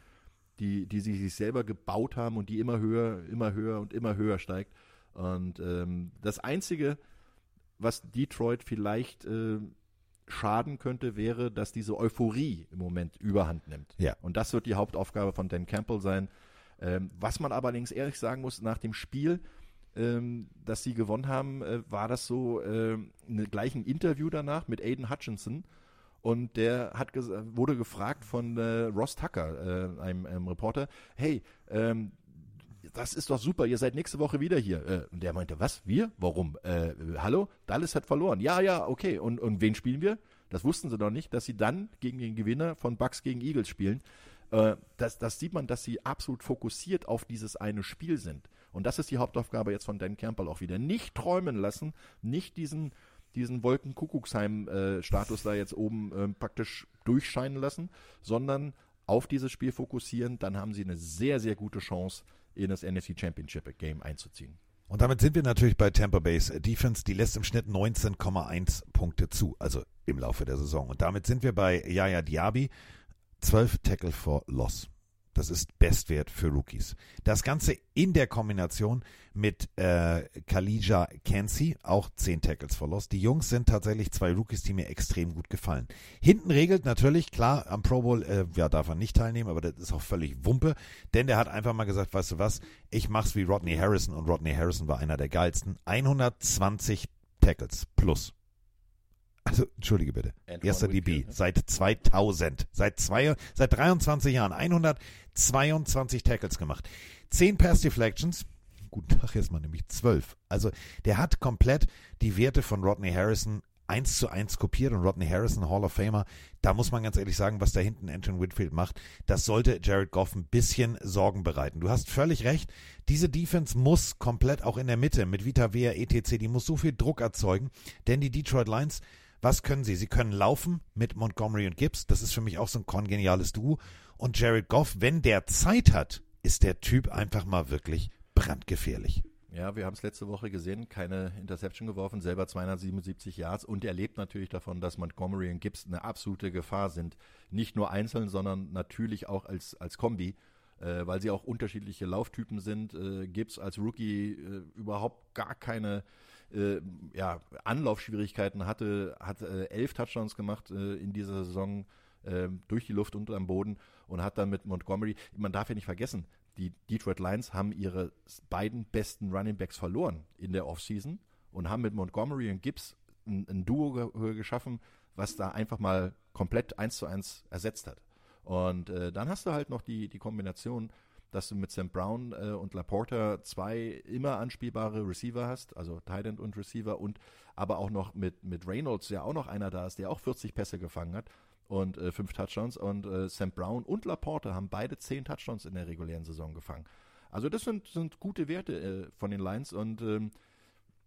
die, die sie sich selber gebaut haben und die immer höher, immer höher und immer höher steigt. Und ähm, das Einzige, was Detroit vielleicht äh, schaden könnte, wäre, dass diese Euphorie im Moment überhand nimmt. Ja. Und das wird die Hauptaufgabe von Dan Campbell sein. Ähm, was man allerdings ehrlich sagen muss, nach dem Spiel, ähm, das sie gewonnen haben, äh, war das so ähm, eine, gleich ein Interview danach mit Aiden Hutchinson. Und der hat wurde gefragt von äh, Ross Tucker, äh, einem, einem Reporter, hey, ähm, das ist doch super, ihr seid nächste Woche wieder hier. Äh, und der meinte, was, wir? Warum? Äh, hallo? Dallas hat verloren. Ja, ja, okay. Und, und wen spielen wir? Das wussten sie noch nicht, dass sie dann gegen den Gewinner von Bucks gegen Eagles spielen. Äh, das, das sieht man, dass sie absolut fokussiert auf dieses eine Spiel sind. Und das ist die Hauptaufgabe jetzt von Dan Campbell auch wieder. Nicht träumen lassen, nicht diesen, diesen Wolkenkuckucksheim-Status da jetzt oben ähm, praktisch durchscheinen lassen, sondern auf dieses Spiel fokussieren. Dann haben sie eine sehr, sehr gute Chance, in das NFC Championship Game einzuziehen. Und damit sind wir natürlich bei Tampa Bay's Defense. Die lässt im Schnitt 19,1 Punkte zu, also im Laufe der Saison. Und damit sind wir bei Yaya Diaby. 12 Tackle for Loss. Das ist Bestwert für Rookies. Das Ganze in der Kombination mit äh, Kalija Kensi, auch 10 Tackles for Loss. Die Jungs sind tatsächlich zwei Rookies, die mir extrem gut gefallen. Hinten regelt natürlich, klar, am Pro Bowl äh, ja, darf er nicht teilnehmen, aber das ist auch völlig Wumpe, denn der hat einfach mal gesagt, weißt du was, ich mach's wie Rodney Harrison und Rodney Harrison war einer der geilsten. 120 Tackles plus. Also, entschuldige bitte. Antoine Erster DB Whitfield, ne? seit 2000, seit zwei, seit 23 Jahren 122 Tackles gemacht. 10 Pass Deflections. Guten Tag, jetzt mal nämlich 12. Also, der hat komplett die Werte von Rodney Harrison eins zu eins kopiert und Rodney Harrison, Hall of Famer, da muss man ganz ehrlich sagen, was da hinten Anton Whitfield macht, das sollte Jared Goff ein bisschen Sorgen bereiten. Du hast völlig recht, diese Defense muss komplett auch in der Mitte mit Vita Vea, etc., die muss so viel Druck erzeugen, denn die Detroit Lions, was können sie? Sie können laufen mit Montgomery und Gibbs, das ist für mich auch so ein kongeniales Duo und Jared Goff, wenn der Zeit hat, ist der Typ einfach mal wirklich brandgefährlich. Ja, wir haben es letzte Woche gesehen, keine Interception geworfen, selber 277 Yards und er lebt natürlich davon, dass Montgomery und Gibbs eine absolute Gefahr sind. Nicht nur einzeln, sondern natürlich auch als, als Kombi, äh, weil sie auch unterschiedliche Lauftypen sind. Äh, Gibbs als Rookie äh, überhaupt gar keine äh, ja, Anlaufschwierigkeiten hatte, hat äh, elf Touchdowns gemacht äh, in dieser Saison äh, durch die Luft und am Boden und hat dann mit Montgomery, man darf ja nicht vergessen, die Detroit Lions haben ihre beiden besten Running Backs verloren in der Offseason und haben mit Montgomery und Gibbs ein, ein Duo ge geschaffen, was da einfach mal komplett eins zu eins ersetzt hat. Und äh, dann hast du halt noch die, die Kombination, dass du mit Sam Brown äh, und Laporta zwei immer anspielbare Receiver hast, also Tight End und Receiver und aber auch noch mit, mit Reynolds, ja auch noch einer da ist, der auch 40 Pässe gefangen hat und äh, fünf Touchdowns und äh, Sam Brown und Laporte haben beide zehn Touchdowns in der regulären Saison gefangen. Also das sind, sind gute Werte äh, von den Lions und ähm,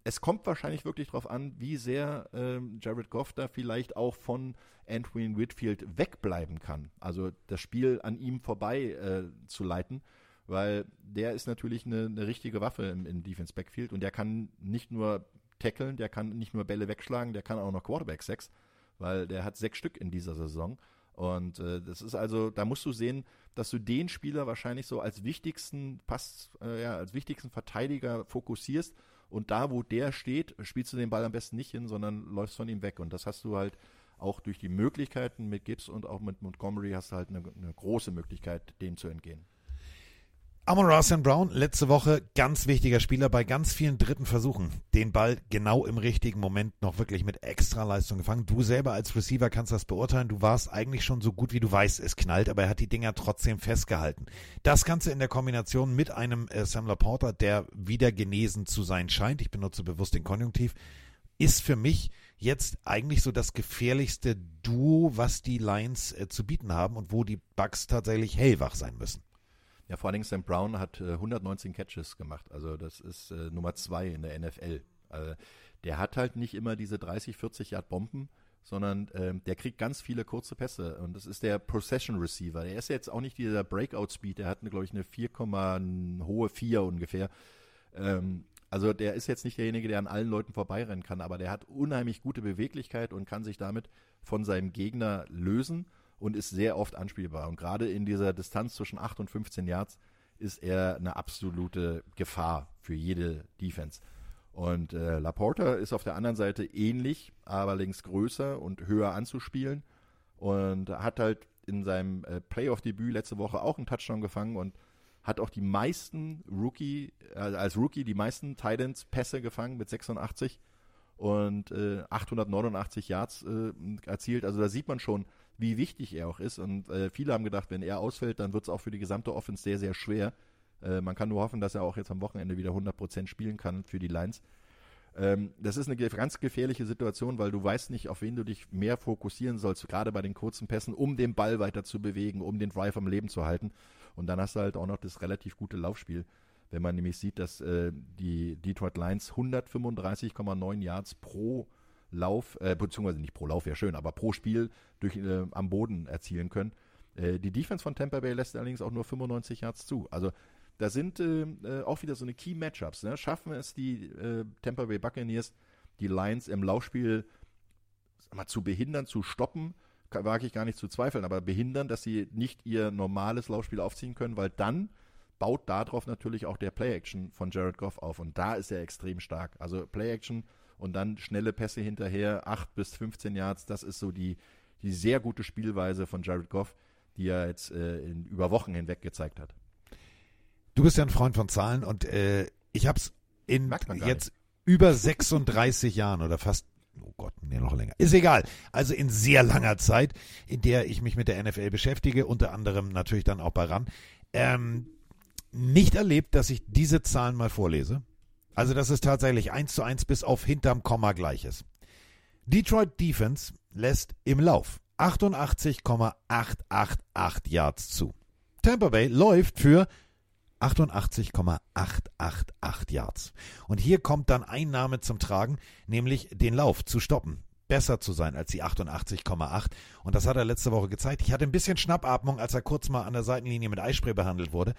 es kommt wahrscheinlich wirklich darauf an, wie sehr ähm, Jared Goff da vielleicht auch von Antoine Whitfield wegbleiben kann. Also das Spiel an ihm vorbei äh, zu leiten, weil der ist natürlich eine, eine richtige Waffe im, im Defense Backfield und der kann nicht nur tackeln, der kann nicht nur Bälle wegschlagen, der kann auch noch Quarterback Sex, weil der hat sechs Stück in dieser Saison. Und äh, das ist also, da musst du sehen, dass du den Spieler wahrscheinlich so als wichtigsten Pass, äh, ja, als wichtigsten Verteidiger fokussierst und da, wo der steht, spielst du den Ball am besten nicht hin, sondern läufst von ihm weg. Und das hast du halt auch durch die Möglichkeiten mit Gibbs und auch mit Montgomery hast du halt eine, eine große Möglichkeit, dem zu entgehen. Amon Russell Brown, letzte Woche ganz wichtiger Spieler bei ganz vielen dritten Versuchen. Den Ball genau im richtigen Moment noch wirklich mit Extraleistung gefangen. Du selber als Receiver kannst das beurteilen. Du warst eigentlich schon so gut wie du weißt, es knallt, aber er hat die Dinger trotzdem festgehalten. Das Ganze in der Kombination mit einem äh, Sam Laporta, der wieder genesen zu sein scheint. Ich benutze bewusst den Konjunktiv. Ist für mich jetzt eigentlich so das gefährlichste Duo, was die Lions äh, zu bieten haben und wo die Bucks tatsächlich hellwach sein müssen. Ja, vor Dingen Sam Brown hat äh, 119 Catches gemacht. Also das ist äh, Nummer zwei in der NFL. Also, der hat halt nicht immer diese 30, 40 Yard Bomben, sondern ähm, der kriegt ganz viele kurze Pässe. Und das ist der Procession Receiver. Der ist jetzt auch nicht dieser Breakout Speed. Der hat, glaube ich, eine 4, hohe 4 ungefähr. Ähm, also der ist jetzt nicht derjenige, der an allen Leuten vorbeirennen kann, aber der hat unheimlich gute Beweglichkeit und kann sich damit von seinem Gegner lösen und ist sehr oft anspielbar. Und gerade in dieser Distanz zwischen 8 und 15 Yards ist er eine absolute Gefahr für jede Defense. Und äh, Laporta ist auf der anderen Seite ähnlich, aber allerdings größer und höher anzuspielen und hat halt in seinem äh, Playoff-Debüt letzte Woche auch einen Touchdown gefangen und hat auch die meisten Rookie, äh, als Rookie die meisten Titans-Pässe gefangen mit 86 und äh, 889 Yards äh, erzielt. Also da sieht man schon, wie wichtig er auch ist. Und äh, viele haben gedacht, wenn er ausfällt, dann wird es auch für die gesamte Offense sehr, sehr schwer. Äh, man kann nur hoffen, dass er auch jetzt am Wochenende wieder 100% spielen kann für die Lions. Ähm, das ist eine ganz gefährliche Situation, weil du weißt nicht, auf wen du dich mehr fokussieren sollst, gerade bei den kurzen Pässen, um den Ball weiter zu bewegen, um den Drive am Leben zu halten. Und dann hast du halt auch noch das relativ gute Laufspiel. Wenn man nämlich sieht, dass äh, die Detroit Lions 135,9 Yards pro Lauf, äh, beziehungsweise nicht pro Lauf, ja schön, aber pro Spiel durch, äh, am Boden erzielen können. Äh, die Defense von Tampa Bay lässt allerdings auch nur 95 Yards zu. Also da sind äh, äh, auch wieder so eine Key Matchups. Ne? Schaffen es die äh, Tampa Bay Buccaneers, die Lions im Laufspiel mal, zu behindern, zu stoppen, wage ich gar nicht zu zweifeln, aber behindern, dass sie nicht ihr normales Laufspiel aufziehen können, weil dann baut darauf natürlich auch der Play-Action von Jared Goff auf und da ist er extrem stark. Also Play-Action und dann schnelle Pässe hinterher, 8 bis 15 Yards, das ist so die, die sehr gute Spielweise von Jared Goff, die er jetzt äh, in, über Wochen hinweg gezeigt hat. Du bist ja ein Freund von Zahlen und äh, ich habe es in jetzt über 36 Jahren oder fast, oh Gott, nee, noch länger, ist egal. Also in sehr langer Zeit, in der ich mich mit der NFL beschäftige, unter anderem natürlich dann auch bei RAN, ähm, nicht erlebt, dass ich diese Zahlen mal vorlese. Also dass es tatsächlich eins zu eins bis auf hinterm Komma gleich ist. Detroit Defense lässt im Lauf 88,888 Yards zu. Tampa Bay läuft für 88,888 Yards. Und hier kommt dann ein Name zum Tragen, nämlich den Lauf zu stoppen. Besser zu sein als die 88,8. Und das hat er letzte Woche gezeigt. Ich hatte ein bisschen Schnappatmung, als er kurz mal an der Seitenlinie mit Eispray behandelt wurde.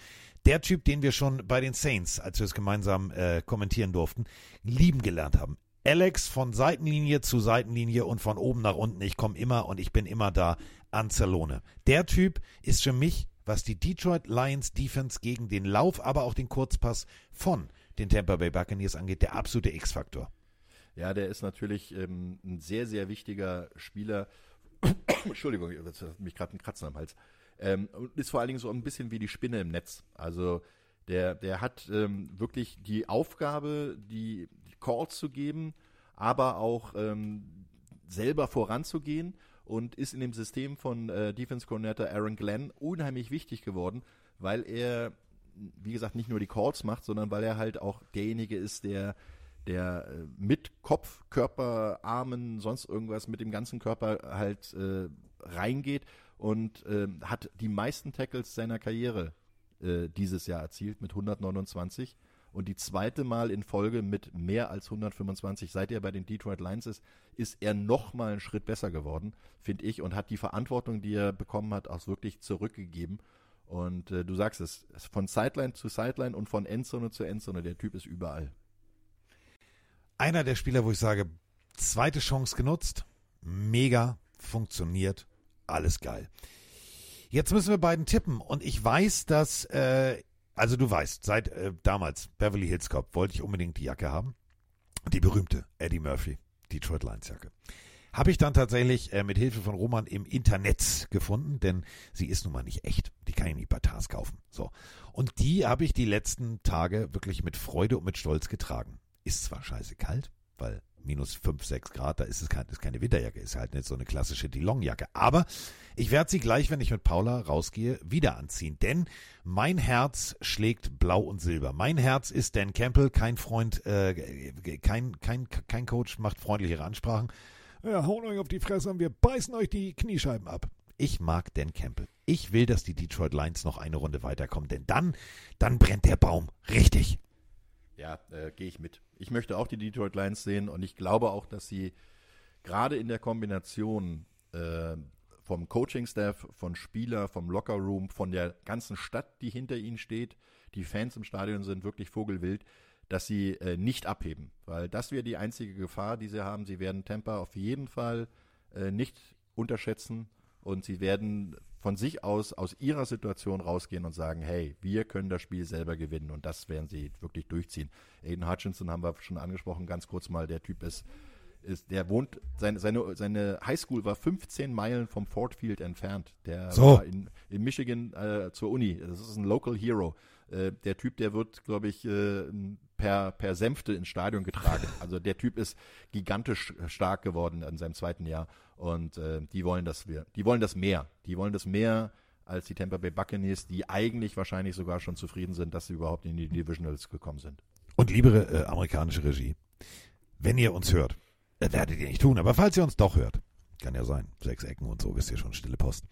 Der Typ, den wir schon bei den Saints, als wir es gemeinsam äh, kommentieren durften, lieben gelernt haben. Alex von Seitenlinie zu Seitenlinie und von oben nach unten. Ich komme immer und ich bin immer da an Zerlone. Der Typ ist für mich, was die Detroit Lions Defense gegen den Lauf, aber auch den Kurzpass von den Tampa Bay Buccaneers angeht, der absolute X-Faktor. Ja, der ist natürlich ähm, ein sehr, sehr wichtiger Spieler. Entschuldigung, jetzt hat mich gerade ein Kratzen am Hals. Ähm, und ist vor allen Dingen so ein bisschen wie die Spinne im Netz. Also der, der hat ähm, wirklich die Aufgabe, die, die Calls zu geben, aber auch ähm, selber voranzugehen und ist in dem System von äh, Defense Coordinator Aaron Glenn unheimlich wichtig geworden, weil er, wie gesagt, nicht nur die Calls macht, sondern weil er halt auch derjenige ist, der der äh, mit Kopf, Körper, Armen, sonst irgendwas mit dem ganzen Körper halt äh, reingeht und äh, hat die meisten Tackles seiner Karriere äh, dieses Jahr erzielt mit 129 und die zweite Mal in Folge mit mehr als 125. Seit er bei den Detroit Lions ist, ist er noch mal einen Schritt besser geworden, finde ich, und hat die Verantwortung, die er bekommen hat, auch wirklich zurückgegeben. Und äh, du sagst es, von Sideline zu Sideline und von Endzone zu Endzone, der Typ ist überall einer der Spieler, wo ich sage, zweite Chance genutzt, mega, funktioniert, alles geil. Jetzt müssen wir beiden tippen und ich weiß, dass, äh, also du weißt, seit äh, damals Beverly Hills Cop wollte ich unbedingt die Jacke haben. Die berühmte Eddie Murphy, Detroit Lions Jacke. Habe ich dann tatsächlich äh, mit Hilfe von Roman im Internet gefunden, denn sie ist nun mal nicht echt. Die kann ich nicht bei Tars kaufen. So. Und die habe ich die letzten Tage wirklich mit Freude und mit Stolz getragen. Ist zwar scheiße kalt, weil minus 5, 6 Grad, da ist es kein, ist keine Winterjacke, ist halt nicht so eine klassische Dilonjacke. Aber ich werde sie gleich, wenn ich mit Paula rausgehe, wieder anziehen. Denn mein Herz schlägt blau und silber. Mein Herz ist Dan Campbell, kein Freund, äh, kein, kein, kein Coach macht freundlichere Ansprachen. Ja, hauen euch auf die Fresse und wir beißen euch die Kniescheiben ab. Ich mag Dan Campbell. Ich will, dass die Detroit Lions noch eine Runde weiterkommen, denn dann, dann brennt der Baum richtig. Ja, äh, gehe ich mit. Ich möchte auch die Detroit Lions sehen und ich glaube auch, dass sie gerade in der Kombination äh, vom Coaching-Staff, von Spieler, vom Locker-Room, von der ganzen Stadt, die hinter ihnen steht, die Fans im Stadion sind wirklich vogelwild, dass sie äh, nicht abheben. Weil das wäre die einzige Gefahr, die sie haben. Sie werden Tampa auf jeden Fall äh, nicht unterschätzen und sie werden von sich aus, aus ihrer Situation rausgehen und sagen, hey, wir können das Spiel selber gewinnen und das werden sie wirklich durchziehen. Aiden Hutchinson haben wir schon angesprochen, ganz kurz mal, der Typ ist, ist der wohnt, seine, seine, seine Highschool war 15 Meilen vom Ford Field entfernt. Der So. war in, in Michigan äh, zur Uni. Das ist ein Local Hero. Äh, der Typ, der wird, glaube ich, äh, per, per Sänfte ins Stadion getragen. Also der Typ ist gigantisch stark geworden in seinem zweiten Jahr. Und äh, die wollen das wir, die wollen das mehr. Die wollen das mehr als die Tampa Bay Buccaneers, die eigentlich wahrscheinlich sogar schon zufrieden sind, dass sie überhaupt in die Divisionals gekommen sind. Und liebe äh, amerikanische Regie, wenn ihr uns hört, das werdet ihr nicht tun, aber falls ihr uns doch hört, kann ja sein, sechs Ecken und so, wisst ihr schon, stille Post,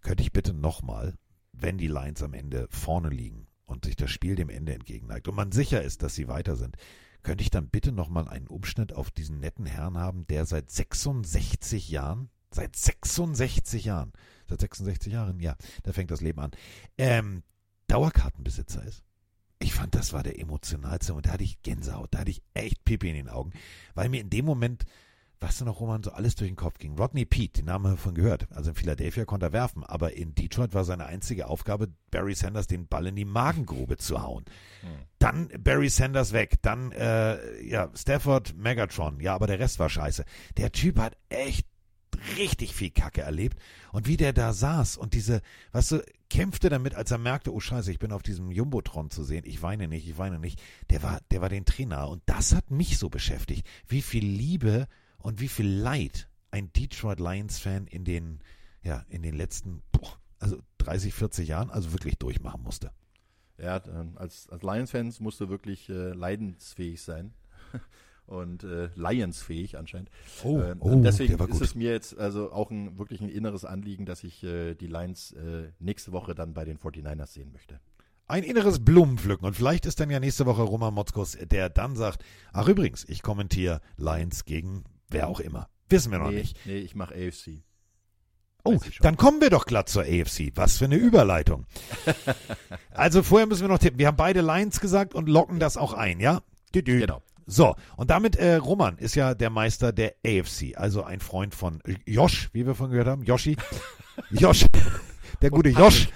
könnte ich bitte nochmal, wenn die Lions am Ende vorne liegen und sich das Spiel dem Ende entgegenneigt und man sicher ist, dass sie weiter sind, könnte ich dann bitte nochmal einen Umschnitt auf diesen netten Herrn haben, der seit 66 Jahren, seit 66 Jahren, seit 66 Jahren, ja, da fängt das Leben an, ähm, Dauerkartenbesitzer ist. Ich fand, das war der emotionalste und da hatte ich Gänsehaut, da hatte ich echt Pipi in den Augen, weil mir in dem Moment, was du noch, Roman, so alles durch den Kopf ging. Rodney Pete, den Namen haben wir von gehört. Also in Philadelphia konnte er werfen, aber in Detroit war seine einzige Aufgabe, Barry Sanders den Ball in die Magengrube zu hauen. Dann Barry Sanders weg, dann äh, ja Stafford Megatron, ja, aber der Rest war scheiße. Der Typ hat echt richtig viel Kacke erlebt und wie der da saß und diese, weißt du, kämpfte damit, als er merkte, oh Scheiße, ich bin auf diesem Jumbotron zu sehen, ich weine nicht, ich weine nicht. Der war, der war den Trainer und das hat mich so beschäftigt, wie viel Liebe und wie viel Leid ein Detroit Lions Fan in den, ja, in den letzten, boah, also 30, 40 Jahren, also wirklich durchmachen musste. Ja, ähm, als, als Lions-Fans musst du wirklich äh, leidensfähig sein. und äh, Lions-fähig anscheinend. Oh, Ähm, oh, und deswegen ist es mir jetzt also auch ein, wirklich ein inneres Anliegen, dass ich äh, die Lions äh, nächste Woche dann bei den 49ers sehen möchte. Ein inneres Blumenpflücken. Und vielleicht ist dann ja nächste Woche Roman Motzkus, der dann sagt, ach übrigens, ich kommentiere Lions gegen wer auch immer. Wissen wir noch nee, nicht. nee, ich mache AFC. Oh, dann kommen wir doch glatt zur AFC. Was für eine Überleitung. also vorher müssen wir noch tippen. Wir haben beide Lions gesagt und locken das auch ein, ja? Düdü. Genau. So, und damit, äh, Roman ist ja der Meister der AFC, also ein Freund von Josh, wie wir von gehört haben. Yoshi. Josh. Der gute Josh.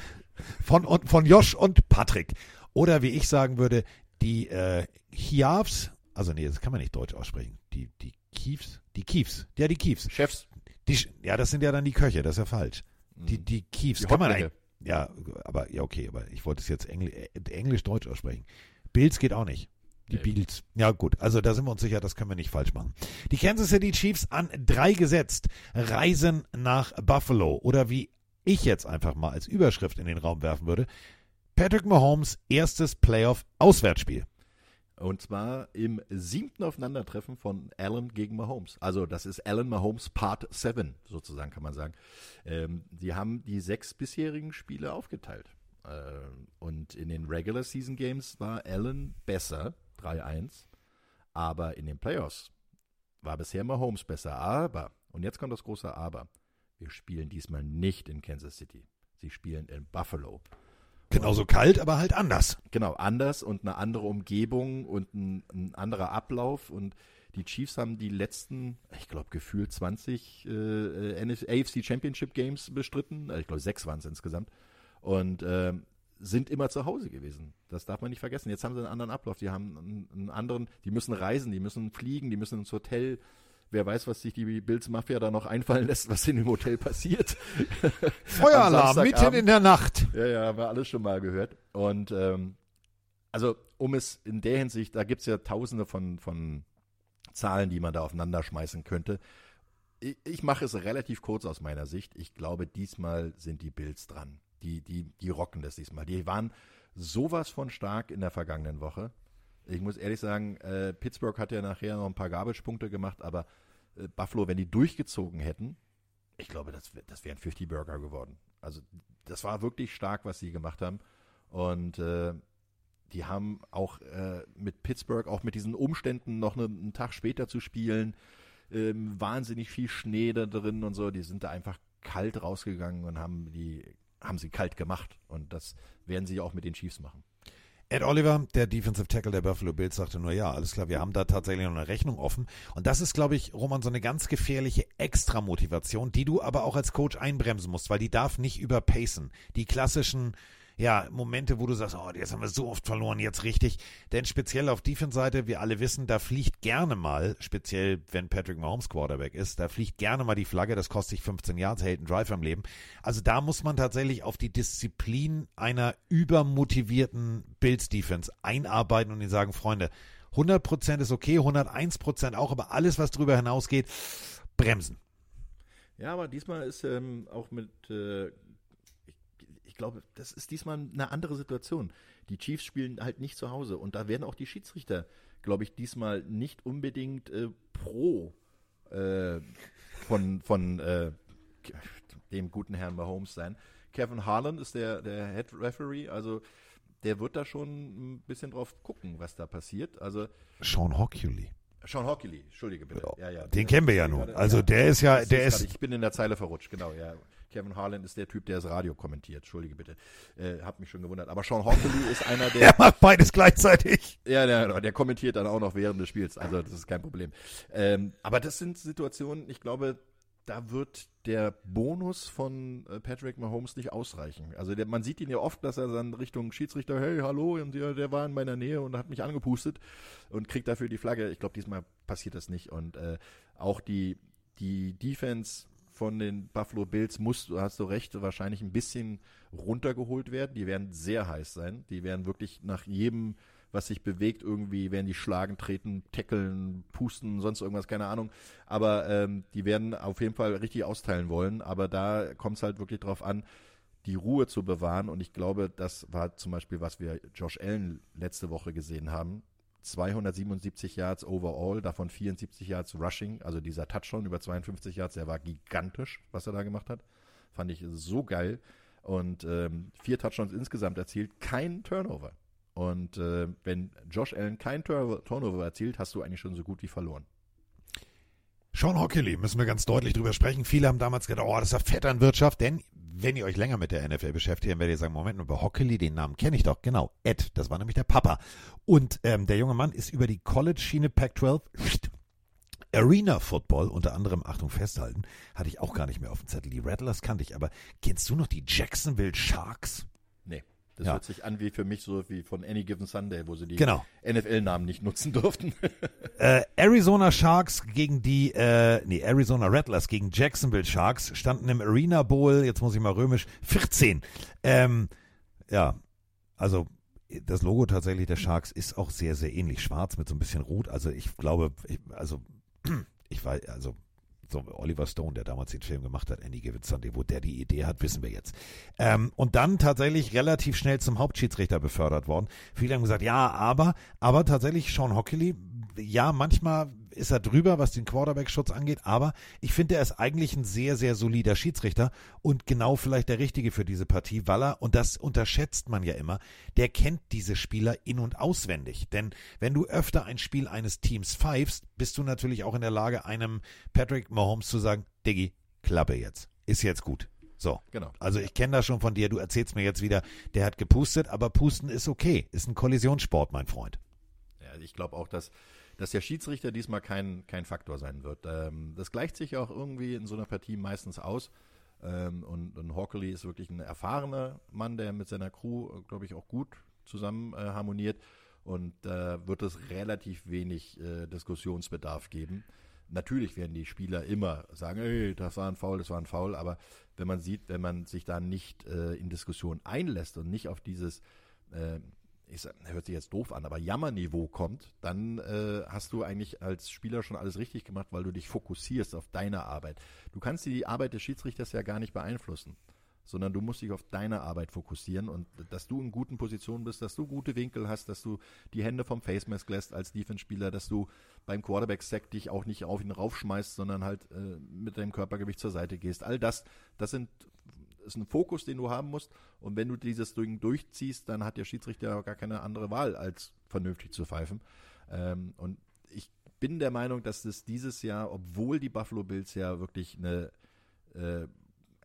Von, von Josh und Patrick. Oder wie ich sagen würde, die äh, Chiavs, also nee, das kann man nicht deutsch aussprechen. Die, die Kiefs? Die Kiefs. Ja, die Kiefs. Chefs. Die, ja, das sind ja dann die Köche, das ist ja falsch. Die, die Kiefs. Die kann man eigentlich- Ja, aber ja, okay, aber ich wollte es jetzt Engl äh, Englisch-Deutsch aussprechen. Bills geht auch nicht. Die Nee. Bills. Ja, gut, also da sind wir uns sicher, das können wir nicht falsch machen. Die Kansas City Chiefs an drei gesetzt, reisen nach Buffalo. Oder wie ich jetzt einfach mal als Überschrift in den Raum werfen würde, Patrick Mahomes erstes Playoff-Auswärtsspiel. Und zwar im siebten Aufeinandertreffen von Allen gegen Mahomes. Also das ist Allen Mahomes Part 7, sozusagen kann man sagen. Ähm, die haben die sechs bisherigen Spiele aufgeteilt. Ähm, und in den Regular Season Games war Allen besser, 3-1. Aber in den Playoffs war bisher Mahomes besser. Aber, und jetzt kommt das große Aber, wir spielen diesmal nicht in Kansas City. Sie spielen in Buffalo. Genauso kalt, aber halt anders. Genau, anders und eine andere Umgebung und ein, ein anderer Ablauf. Und die Chiefs haben die letzten, ich glaube, gefühlt 20 äh, AFC Championship Games bestritten. Äh, Ich glaube, sechs waren es insgesamt. Und ähm, sind immer zu Hause gewesen. Das darf man nicht vergessen. Jetzt haben sie einen anderen Ablauf. Die haben einen anderen, die müssen reisen, die müssen fliegen, die müssen ins Hotel. Wer weiß, was sich die Bills Mafia da noch einfallen lässt, was in dem Hotel passiert. Feueralarm mitten in der Nacht. Ja, ja, haben wir alles schon mal gehört. Und ähm, also, um es in der Hinsicht, da gibt es ja tausende von, von Zahlen, die man da aufeinander schmeißen könnte. Ich, ich mache es relativ kurz aus meiner Sicht. Ich glaube, diesmal sind die Bills dran. Die, die, die rocken das diesmal. Die waren sowas von stark in der vergangenen Woche. Ich muss ehrlich sagen, äh, Pittsburgh hat ja nachher noch ein paar Garbage-Punkte gemacht, aber äh, Buffalo, wenn die durchgezogen hätten, ich glaube, das, das wären 50 Burger geworden. Also das war wirklich stark, was sie gemacht haben. Und äh, die haben auch äh, mit Pittsburgh, auch mit diesen Umständen noch ne, einen Tag später zu spielen, ähm, wahnsinnig viel Schnee da drin und so. Die sind da einfach kalt rausgegangen und haben die haben sie kalt gemacht. Und das werden sie auch mit den Chiefs machen. Ed Oliver, der Defensive Tackle der Buffalo Bills, sagte nur, ja, alles klar, wir haben da tatsächlich noch eine Rechnung offen. Und das ist, glaube ich, Roman, so eine ganz gefährliche Extramotivation, die du aber auch als Coach einbremsen musst, weil die darf nicht überpacen. Die klassischen, ja, Momente, wo du sagst, oh, jetzt haben wir so oft verloren, jetzt richtig. Denn speziell auf Defense-Seite, wir alle wissen, da fliegt gerne mal, speziell wenn Patrick Mahomes Quarterback ist, da fliegt gerne mal die Flagge, das kostet dich 15 Yards, hält einen Drive am Leben. Also da muss man tatsächlich auf die Disziplin einer übermotivierten Bills-Defense einarbeiten und ihnen sagen, Freunde, 100% ist okay, 101% auch, aber alles, was drüber hinausgeht, bremsen. Ja, aber diesmal ist ähm, auch mit, äh, ich, glaube, das ist diesmal eine andere Situation. Die Chiefs spielen halt nicht zu Hause und da werden auch die Schiedsrichter, glaube ich, diesmal nicht unbedingt äh, pro äh, von, von äh, dem guten Herrn Mahomes sein. Kevin Harlan ist der, der Head Referee, also der wird da schon ein bisschen drauf gucken, was da passiert. Also Sean Hockley. Sean Hockley, entschuldige bitte. Ja, ja, Den kennen wir ja nun. Also der ist ja, ich der ist, grad, ich bin in der Zeile verrutscht, genau, ja. Kevin Harlan ist der Typ, der das Radio kommentiert. Entschuldige bitte. Äh, hab mich schon gewundert. Aber Sean Hockley ist einer, der. er macht beides gleichzeitig. Ja, der, der kommentiert dann auch noch während des Spiels. Also das ist kein Problem. Ähm, aber das sind Situationen, ich glaube, da wird der Bonus von äh, Patrick Mahomes nicht ausreichen. Also der, man sieht ihn ja oft, dass er dann Richtung Schiedsrichter, hey, hallo, und der, der war in meiner Nähe und hat mich angepustet und kriegt dafür die Flagge. Ich glaube, diesmal passiert das nicht. Und äh, auch die, die Defense von den Buffalo Bills muss, du hast du recht, wahrscheinlich ein bisschen runtergeholt werden. Die werden sehr heiß sein. Die werden wirklich nach jedem was sich bewegt irgendwie, werden die schlagen, treten, tackeln, pusten, sonst irgendwas, keine Ahnung. Aber ähm, die werden auf jeden Fall richtig austeilen wollen. Aber da kommt es halt wirklich drauf an, die Ruhe zu bewahren. Und ich glaube, das war zum Beispiel, was wir Josh Allen letzte Woche gesehen haben. 277 Yards overall, davon 74 Yards rushing, also dieser Touchdown über 52 Yards, der war gigantisch, was er da gemacht hat. Fand ich so geil. Und ähm, vier Touchdowns insgesamt erzielt, kein Turnover. Und äh, wenn Josh Allen kein Tur Turnover erzielt, hast du eigentlich schon so gut wie verloren. Sean Hockley, müssen wir ganz deutlich drüber sprechen. Viele haben damals gedacht, oh, das ist ja Vetternwirtschaft, denn wenn ihr euch länger mit der NFL beschäftigt, dann werdet ihr sagen, Moment, über Hockley, den Namen kenne ich doch. Genau, Ed, das war nämlich der Papa. Und ähm, der junge Mann ist über die College-Schiene Pac-12 Arena Football, unter anderem, Achtung, festhalten, hatte ich auch gar nicht mehr auf dem Zettel. Die Rattlers kannte ich, aber kennst du noch die Jacksonville Sharks? Das Ja. hört sich an wie für mich so wie von Any Given Sunday, wo sie die Genau. NFL-Namen nicht nutzen durften. Äh, Arizona Sharks gegen die, äh, nee, Arizona Rattlers gegen Jacksonville Sharks standen im Arena Bowl, jetzt muss ich mal römisch, 14. Ähm, ja, also das Logo tatsächlich der Sharks ist auch sehr, sehr ähnlich. Schwarz mit so ein bisschen Rot. Also ich glaube, ich, also ich weiß, also so Oliver Stone, der damals den Film gemacht hat, Any Given Sunday, wo der die Idee hat, wissen wir jetzt. Ähm, und dann tatsächlich relativ schnell zum Hauptschiedsrichter befördert worden. Viele haben gesagt, ja, aber, aber tatsächlich Sean Hockley, ja, manchmal ist er drüber, was den Quarterback-Schutz angeht, aber ich finde, er ist eigentlich ein sehr, sehr solider Schiedsrichter und genau vielleicht der Richtige für diese Partie, weil er, und das unterschätzt man ja immer, der kennt diese Spieler in- und auswendig. Denn wenn du öfter ein Spiel eines Teams pfeifst, bist du natürlich auch in der Lage, einem Patrick Mahomes zu sagen, Diggi, Klappe jetzt. Ist jetzt gut. So. Genau. Also ich kenne das schon von dir, du erzählst mir jetzt wieder, der hat gepustet, aber pusten ist okay. Ist ein Kollisionssport, mein Freund. Ja, ich glaube auch, dass, dass der Schiedsrichter diesmal kein, kein Faktor sein wird. Ähm, das gleicht sich auch irgendwie in so einer Partie meistens aus. Ähm, und, und Hockley ist wirklich ein erfahrener Mann, der mit seiner Crew, glaube ich, auch gut zusammen äh, harmoniert. Und da wird es relativ wenig äh, Diskussionsbedarf geben. Natürlich werden die Spieler immer sagen, ey, das war ein Foul, das war ein Foul, aber wenn man sieht, wenn man sich da nicht äh, in Diskussion einlässt und nicht auf dieses äh, ich sag, hört sich jetzt doof an, aber Jammerniveau kommt, dann äh, hast du eigentlich als Spieler schon alles richtig gemacht, weil du dich fokussierst auf deine Arbeit. Du kannst die Arbeit des Schiedsrichters ja gar nicht beeinflussen, sondern du musst dich auf deine Arbeit fokussieren und dass du in guten Positionen bist, dass du gute Winkel hast, dass du die Hände vom Face Mask lässt als Defense-Spieler, dass du beim Quarterback-Sack dich auch nicht auf ihn raufschmeißt, sondern halt äh, mit deinem Körpergewicht zur Seite gehst. All das, das sind ist ein Fokus, den du haben musst. Und wenn du dieses Ding durchziehst, dann hat der Schiedsrichter gar keine andere Wahl, als vernünftig zu pfeifen. Ähm, und ich bin der Meinung, dass es dieses Jahr, obwohl die Buffalo Bills ja wirklich eine äh,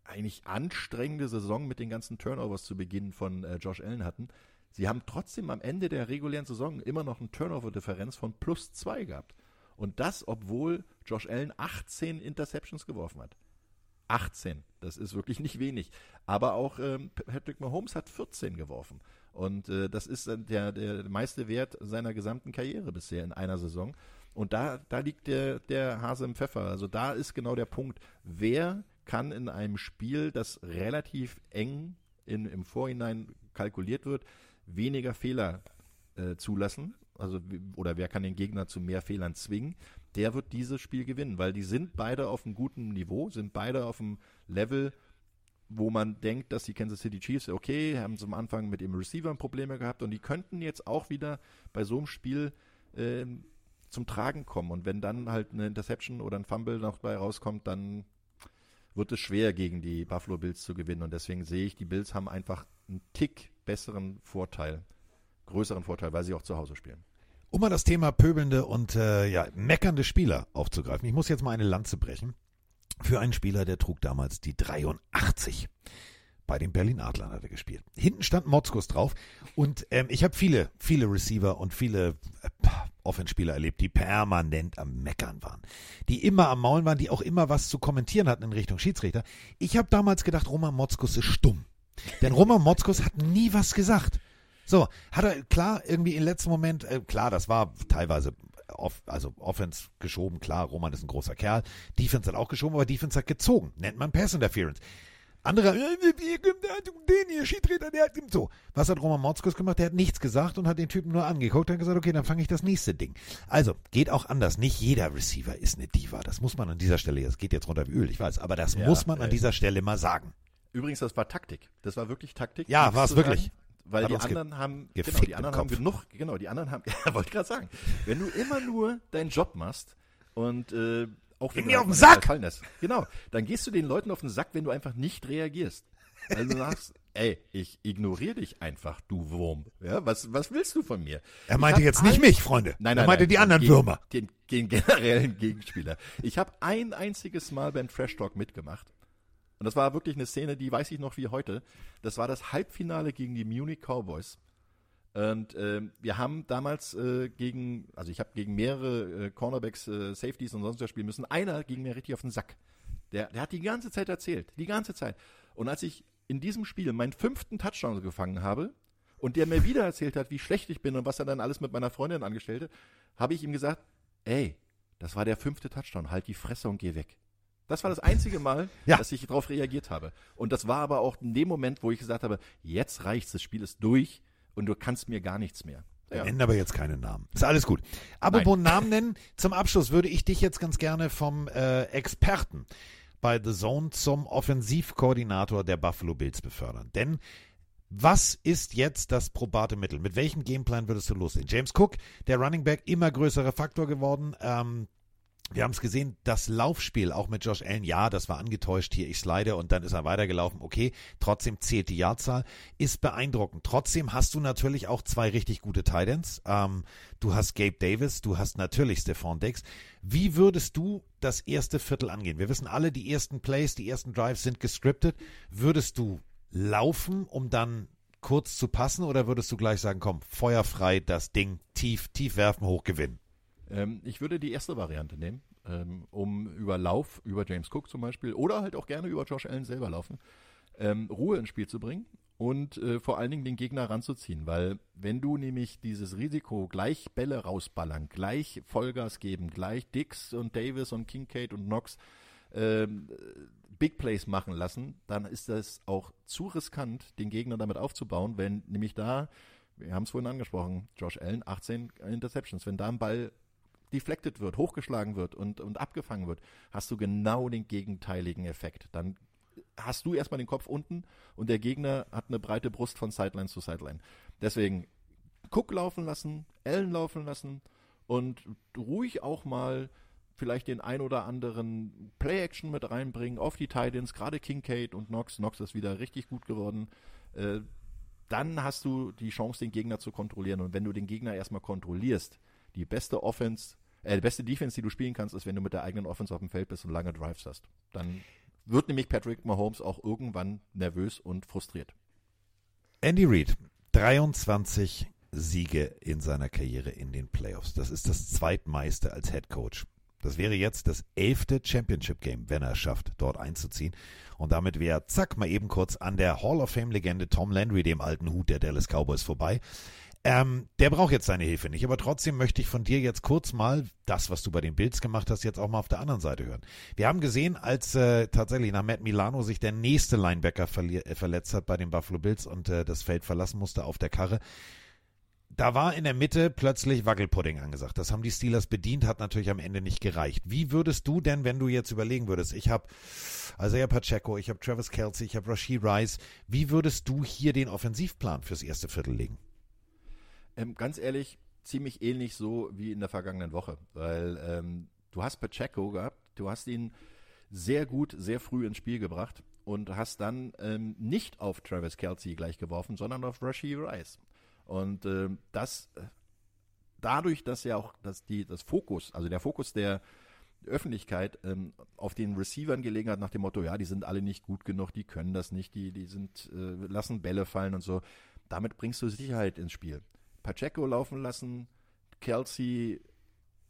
eigentlich anstrengende Saison mit den ganzen Turnovers zu Beginn von äh, Josh Allen hatten, sie haben trotzdem am Ende der regulären Saison immer noch eine Turnover-Differenz von plus zwei gehabt. Und das, obwohl Josh Allen 18 Interceptions geworfen hat. 18. Das ist wirklich nicht wenig. Aber auch ähm, Patrick Mahomes hat 14 geworfen. Und äh, das ist der, der meiste Wert seiner gesamten Karriere bisher in einer Saison. Und da, da liegt der, der Hase im Pfeffer. Also da ist genau der Punkt. Wer kann in einem Spiel, das relativ eng in, im Vorhinein kalkuliert wird, weniger Fehler äh, zulassen? Also, oder wer kann den Gegner zu mehr Fehlern zwingen? Der wird dieses Spiel gewinnen, weil die sind beide auf einem guten Niveau, sind beide auf einem Level, wo man denkt, dass die Kansas City Chiefs, okay, haben zum Anfang mit dem Receiver Probleme gehabt und die könnten jetzt auch wieder bei so einem Spiel ähm, zum Tragen kommen. Und wenn dann halt eine Interception oder ein Fumble noch bei rauskommt, dann wird es schwer gegen die Buffalo Bills zu gewinnen. Und deswegen sehe ich, die Bills haben einfach einen Tick besseren Vorteil, größeren Vorteil, weil sie auch zu Hause spielen. Um mal das Thema pöbelnde und äh, ja, meckernde Spieler aufzugreifen. Ich muss jetzt mal eine Lanze brechen. Für einen Spieler, der trug damals die 83. Bei den Berlin Adlern hat er gespielt. Hinten stand Motzkus drauf. Und ähm, ich habe viele, viele Receiver und viele äh, Offenspieler erlebt, die permanent am Meckern waren. Die immer am Maulen waren, die auch immer was zu kommentieren hatten in Richtung Schiedsrichter. Ich habe damals gedacht, Roman Motzkus ist stumm. Denn Roman Motzkus hat nie was gesagt. So, hat er klar irgendwie im letzten Moment, äh, klar, das war teilweise off, also Offense geschoben, klar, Roman ist ein großer Kerl. Defense hat auch geschoben, aber Defense hat gezogen. Nennt man Pass Interference. Andere, äh, den hier, Schiedsrichter, der hat so. Was hat Roman Motzkus gemacht? Der hat nichts gesagt und hat den Typen nur angeguckt und hat gesagt, okay, dann fange ich das nächste Ding. Also, geht auch anders. Nicht jeder Receiver ist eine Diva. Das muss man an dieser Stelle, das geht jetzt runter wie Öl, ich weiß, aber das Ja, muss man an äh, dieser Stelle mal sagen. Übrigens, das war Taktik. Das war wirklich Taktik. Ja, war's zu wirklich. sagen. Weil Hat die ge- anderen haben, genau, die anderen haben genug, genau, die anderen haben, ja, wollte ich gerade sagen, wenn du immer nur deinen Job machst und äh, auch Geh wenn mir du auf den halt Sack! lässt, genau, dann gehst du den Leuten auf den Sack, wenn du einfach nicht reagierst. Also du sagst, ey, ich ignoriere dich einfach, du Wurm. Ja, was, was willst du von mir? Er meinte jetzt nicht mich, Freunde. Nein, er nein, meinte nein, die anderen Würmer. Den, den generellen Gegenspieler. Ich habe ein einziges Mal beim Trash Talk mitgemacht. Und das war wirklich eine Szene, die weiß ich noch wie heute. Das war das Halbfinale gegen die Munich Cowboys. Und ähm, wir haben damals äh, gegen, also ich habe gegen mehrere äh, Cornerbacks, äh, Safeties und sonst was spielen müssen. Einer ging mir richtig auf den Sack. Der, der hat die ganze Zeit erzählt, die ganze Zeit. Und als ich in diesem Spiel meinen fünften Touchdown gefangen habe und der mir wieder erzählt hat, wie schlecht ich bin und was er dann alles mit meiner Freundin angestellt hat, habe ich ihm gesagt, ey, das war der fünfte Touchdown, halt die Fresse und geh weg. Das war das einzige Mal, Ja. dass ich darauf reagiert habe. Und das war aber auch in dem Moment, wo ich gesagt habe, jetzt reicht's, das Spiel ist durch und du kannst mir gar nichts mehr. Wir Ja. nennen aber jetzt keine Namen. Ist alles gut. Apropos Namen nennen, zum Abschluss würde ich dich jetzt ganz gerne vom äh, Experten bei The Zone zum Offensivkoordinator der Buffalo Bills befördern. Denn was ist jetzt das probate Mittel? Mit welchem Gameplan würdest du loslegen? James Cook, der Running Back, immer größerer Faktor geworden. Ähm, wir haben es gesehen, das Laufspiel auch mit Josh Allen, ja, das war angetäuscht, hier ich slide und dann ist er weitergelaufen, okay, trotzdem zählt die Jahrzahl, ist beeindruckend. Trotzdem hast du natürlich auch zwei richtig gute Titans. Ähm, du hast Gabe Davis, du hast natürlich Stephon Diggs. Wie würdest du das erste Viertel angehen? Wir wissen alle, die ersten Plays, die ersten Drives sind gescriptet. Würdest du laufen, um dann kurz zu passen oder würdest du gleich sagen, komm, feuerfrei das Ding tief, tief werfen, hoch gewinnen? Ähm, ich würde die erste Variante nehmen, ähm, um über Lauf, über James Cook zum Beispiel, oder halt auch gerne über Josh Allen selber laufen, ähm, Ruhe ins Spiel zu bringen und äh, vor allen Dingen den Gegner ranzuziehen. Weil wenn du nämlich dieses Risiko gleich Bälle rausballern, gleich Vollgas geben, gleich Dix und Davis und Kincaid und Knox ähm, Big Plays machen lassen, dann ist das auch zu riskant, den Gegner damit aufzubauen, wenn nämlich da, wir haben es vorhin angesprochen, Josh Allen, 18 Interceptions, wenn da ein Ball deflected wird, hochgeschlagen wird und, und abgefangen wird, hast du genau den gegenteiligen Effekt. Dann hast du erstmal den Kopf unten und der Gegner hat eine breite Brust von Sideline zu Sideline. Deswegen Cook laufen lassen, Allen laufen lassen und ruhig auch mal vielleicht den ein oder anderen Play-Action mit reinbringen auf die Titans, gerade Kincaid und Knox. Knox ist wieder richtig gut geworden. Äh, dann hast du die Chance, den Gegner zu kontrollieren. Und wenn du den Gegner erstmal kontrollierst, die beste Offense, äh, die beste Defense, die du spielen kannst, ist, wenn du mit der eigenen Offense auf dem Feld bist und lange Drives hast. Dann wird nämlich Patrick Mahomes auch irgendwann nervös und frustriert. Andy Reid, 23 Siege in seiner Karriere in den Playoffs. Das ist das zweitmeiste als Head Coach. Das wäre jetzt das elfte Championship Game, wenn er es schafft, dort einzuziehen. Und damit wäre, zack, mal eben kurz an der Hall of Fame Legende Tom Landry, dem alten Hut der Dallas Cowboys, vorbei. Ähm, der braucht jetzt seine Hilfe nicht, aber trotzdem möchte ich von dir jetzt kurz mal das, was du bei den Bills gemacht hast, jetzt auch mal auf der anderen Seite hören. Wir haben gesehen, als äh, tatsächlich nach Matt Milano sich der nächste Linebacker äh, verletzt hat bei den Buffalo Bills und äh, das Feld verlassen musste auf der Karre, da war in der Mitte plötzlich Wackelpudding angesagt. Das haben die Steelers bedient, hat natürlich am Ende nicht gereicht. Wie würdest du denn, wenn du jetzt überlegen würdest, ich habe Isaiah Pacheco, ich habe Travis Kelsey, ich habe Rashid Rice, wie würdest du hier den Offensivplan fürs erste Viertel legen? Ähm, ganz ehrlich, ziemlich ähnlich so wie in der vergangenen Woche, weil ähm, du hast Pacheco gehabt, du hast ihn sehr gut, sehr früh ins Spiel gebracht und hast dann ähm, nicht auf Travis Kelsey gleich geworfen, sondern auf Rashid Rice. Und ähm, das äh, dadurch, dass ja auch dass die, das Fokus, also der Fokus der Öffentlichkeit ähm, auf den Receivern gelegen hat nach dem Motto, ja, die sind alle nicht gut genug, die können das nicht, die, die sind, äh, lassen Bälle fallen und so. Damit bringst du Sicherheit ins Spiel. Pacheco laufen lassen, Kelsey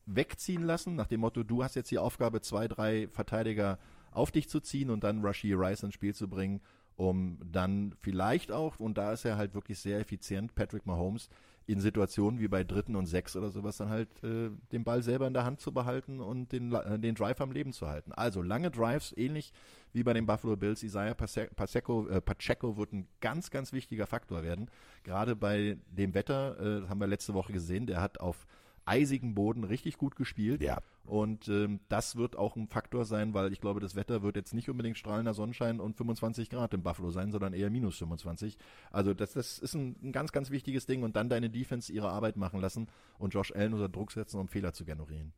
wegziehen lassen, nach dem Motto, du hast jetzt die Aufgabe, zwei, drei Verteidiger auf dich zu ziehen und dann Rashid Rice ins Spiel zu bringen, um dann vielleicht auch, und da ist er halt wirklich sehr effizient, Patrick Mahomes, in Situationen wie bei dritten und sechs oder sowas dann halt äh, den Ball selber in der Hand zu behalten und den, äh, den Drive am Leben zu halten. Also lange Drives, ähnlich wie bei den Buffalo Bills. Isaiah Pacheco, äh, Pacheco wird ein ganz, ganz wichtiger Faktor werden. Gerade bei dem Wetter, äh, das haben wir letzte Woche gesehen, der hat auf eisigen Boden richtig gut gespielt. Ja. Und ähm, das wird auch ein Faktor sein, weil ich glaube, das Wetter wird jetzt nicht unbedingt strahlender Sonnenschein und 25 Grad im Buffalo sein, sondern eher minus 25. Also das, das ist ein, ein ganz, ganz wichtiges Ding und dann deine Defense ihre Arbeit machen lassen und Josh Allen unter Druck setzen, um Fehler zu generieren.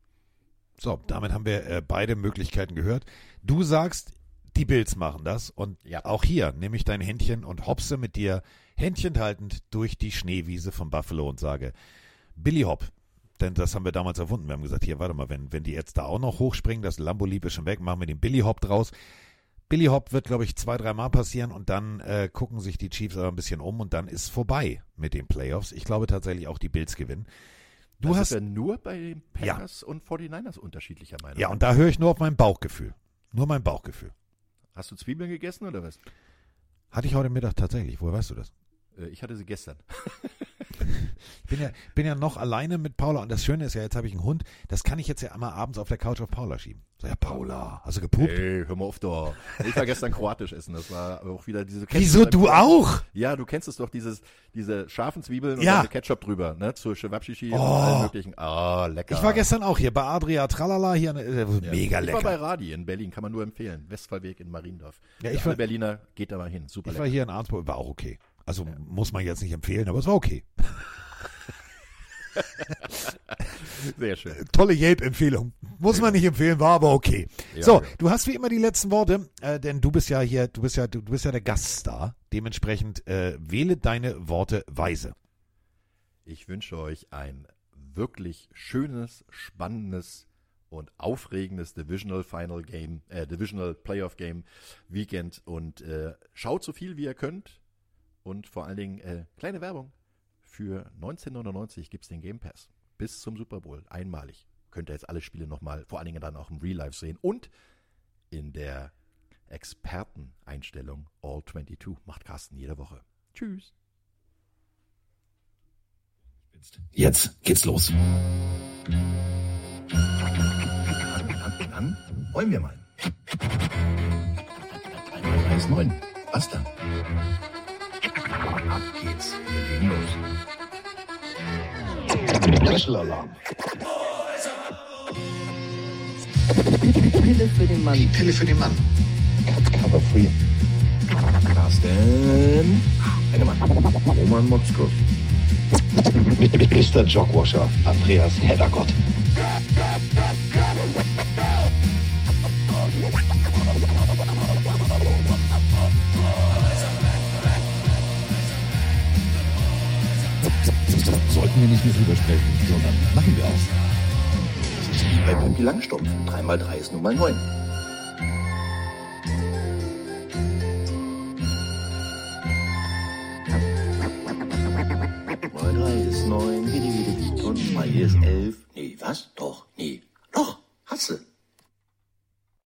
So, damit haben wir äh, beide Möglichkeiten gehört. Du sagst, die Bills machen das und Ja. auch hier nehme ich dein Händchen und hopse mit dir Händchen haltend durch die Schneewiese von Buffalo und sage, Billy Hop, denn das haben wir damals erfunden. Wir haben gesagt, hier, warte mal, wenn, wenn die jetzt da auch noch hochspringen, das Lambo-Lieb ist schon weg, machen wir den Billy Hop draus. Billy Hop wird, glaube ich, zwei, dreimal passieren und dann äh, gucken sich die Chiefs aber ein bisschen um und dann ist vorbei mit den Playoffs. Ich glaube tatsächlich auch die Bills gewinnen. Du das hast ist ja nur bei den Packers und 49ers unterschiedlicher Meinung. Ja, und da höre ich nur auf mein Bauchgefühl. Nur mein Bauchgefühl. Hast du Zwiebeln gegessen oder was? Hatte ich heute Mittag tatsächlich. Woher weißt du das? Äh, Ich hatte sie gestern. Ich bin ja, bin ja noch alleine mit Paula und das Schöne ist ja, jetzt habe ich einen Hund, das kann ich jetzt ja einmal abends auf der Couch auf Paula schieben. So, ja, Paula, hast du gepupt? Hey, hör mal auf doch. Ich war gestern kroatisch essen. Das war auch wieder diese Wieso, du auch? Ja, du kennst es doch, dieses, diese scharfen Zwiebeln und Ja. mit Ketchup drüber, ne? Zur Chewabschichi Oh. und allen möglichen. Ah, lecker. Ich war gestern auch hier bei Adria Tralala hier, äh, Ja. mega Ich war bei lecker. Radi in Berlin, kann man nur empfehlen. Westfallweg in Mariendorf. Ja, ich war- Berliner, geht da mal hin. Super Ich war lecker. hier in Arnsburg, war auch okay. Also muss man jetzt nicht empfehlen, aber es war okay. Sehr schön. Tolle Yelp-Empfehlung. Muss man nicht empfehlen, war aber okay. Ja, so, ja. du hast wie immer die letzten Worte, äh, denn du bist ja hier, du bist ja, du, du bist ja der Gaststar. Dementsprechend äh, wähle deine Worte weise. Ich wünsche euch ein wirklich schönes, spannendes und aufregendes Divisional Final Game, äh, Divisional Playoff Game Weekend und äh, schaut so viel wie ihr könnt und vor allen Dingen äh, kleine Werbung. Für 1999 gibt es den Game Pass bis zum Super Bowl einmalig. Könnt ihr jetzt alle Spiele nochmal, vor allen Dingen dann auch im Real Life sehen und in der Experteneinstellung All 22 macht Carsten jede Woche. Tschüss. Jetzt geht's los. Dann wollen wir mal. Einmal ist neun. Was dann? Ab geht's. Wir legen los. Schlalalarm. Pille für den Mann. Die Pille für den Mann. Aber früh. Carsten. Engemann. Roman Motzkus. Mr. Jogwasher. Andreas Heddergott. Sollten wir nicht mehr drüber sprechen, sondern machen wir aus. Das ist wie bei Pippi Langstrumpf. 3 mal 3 ist nun mal 9. Mal 3 ist 9, wie die, wie die, wie. Und 2 ist 11.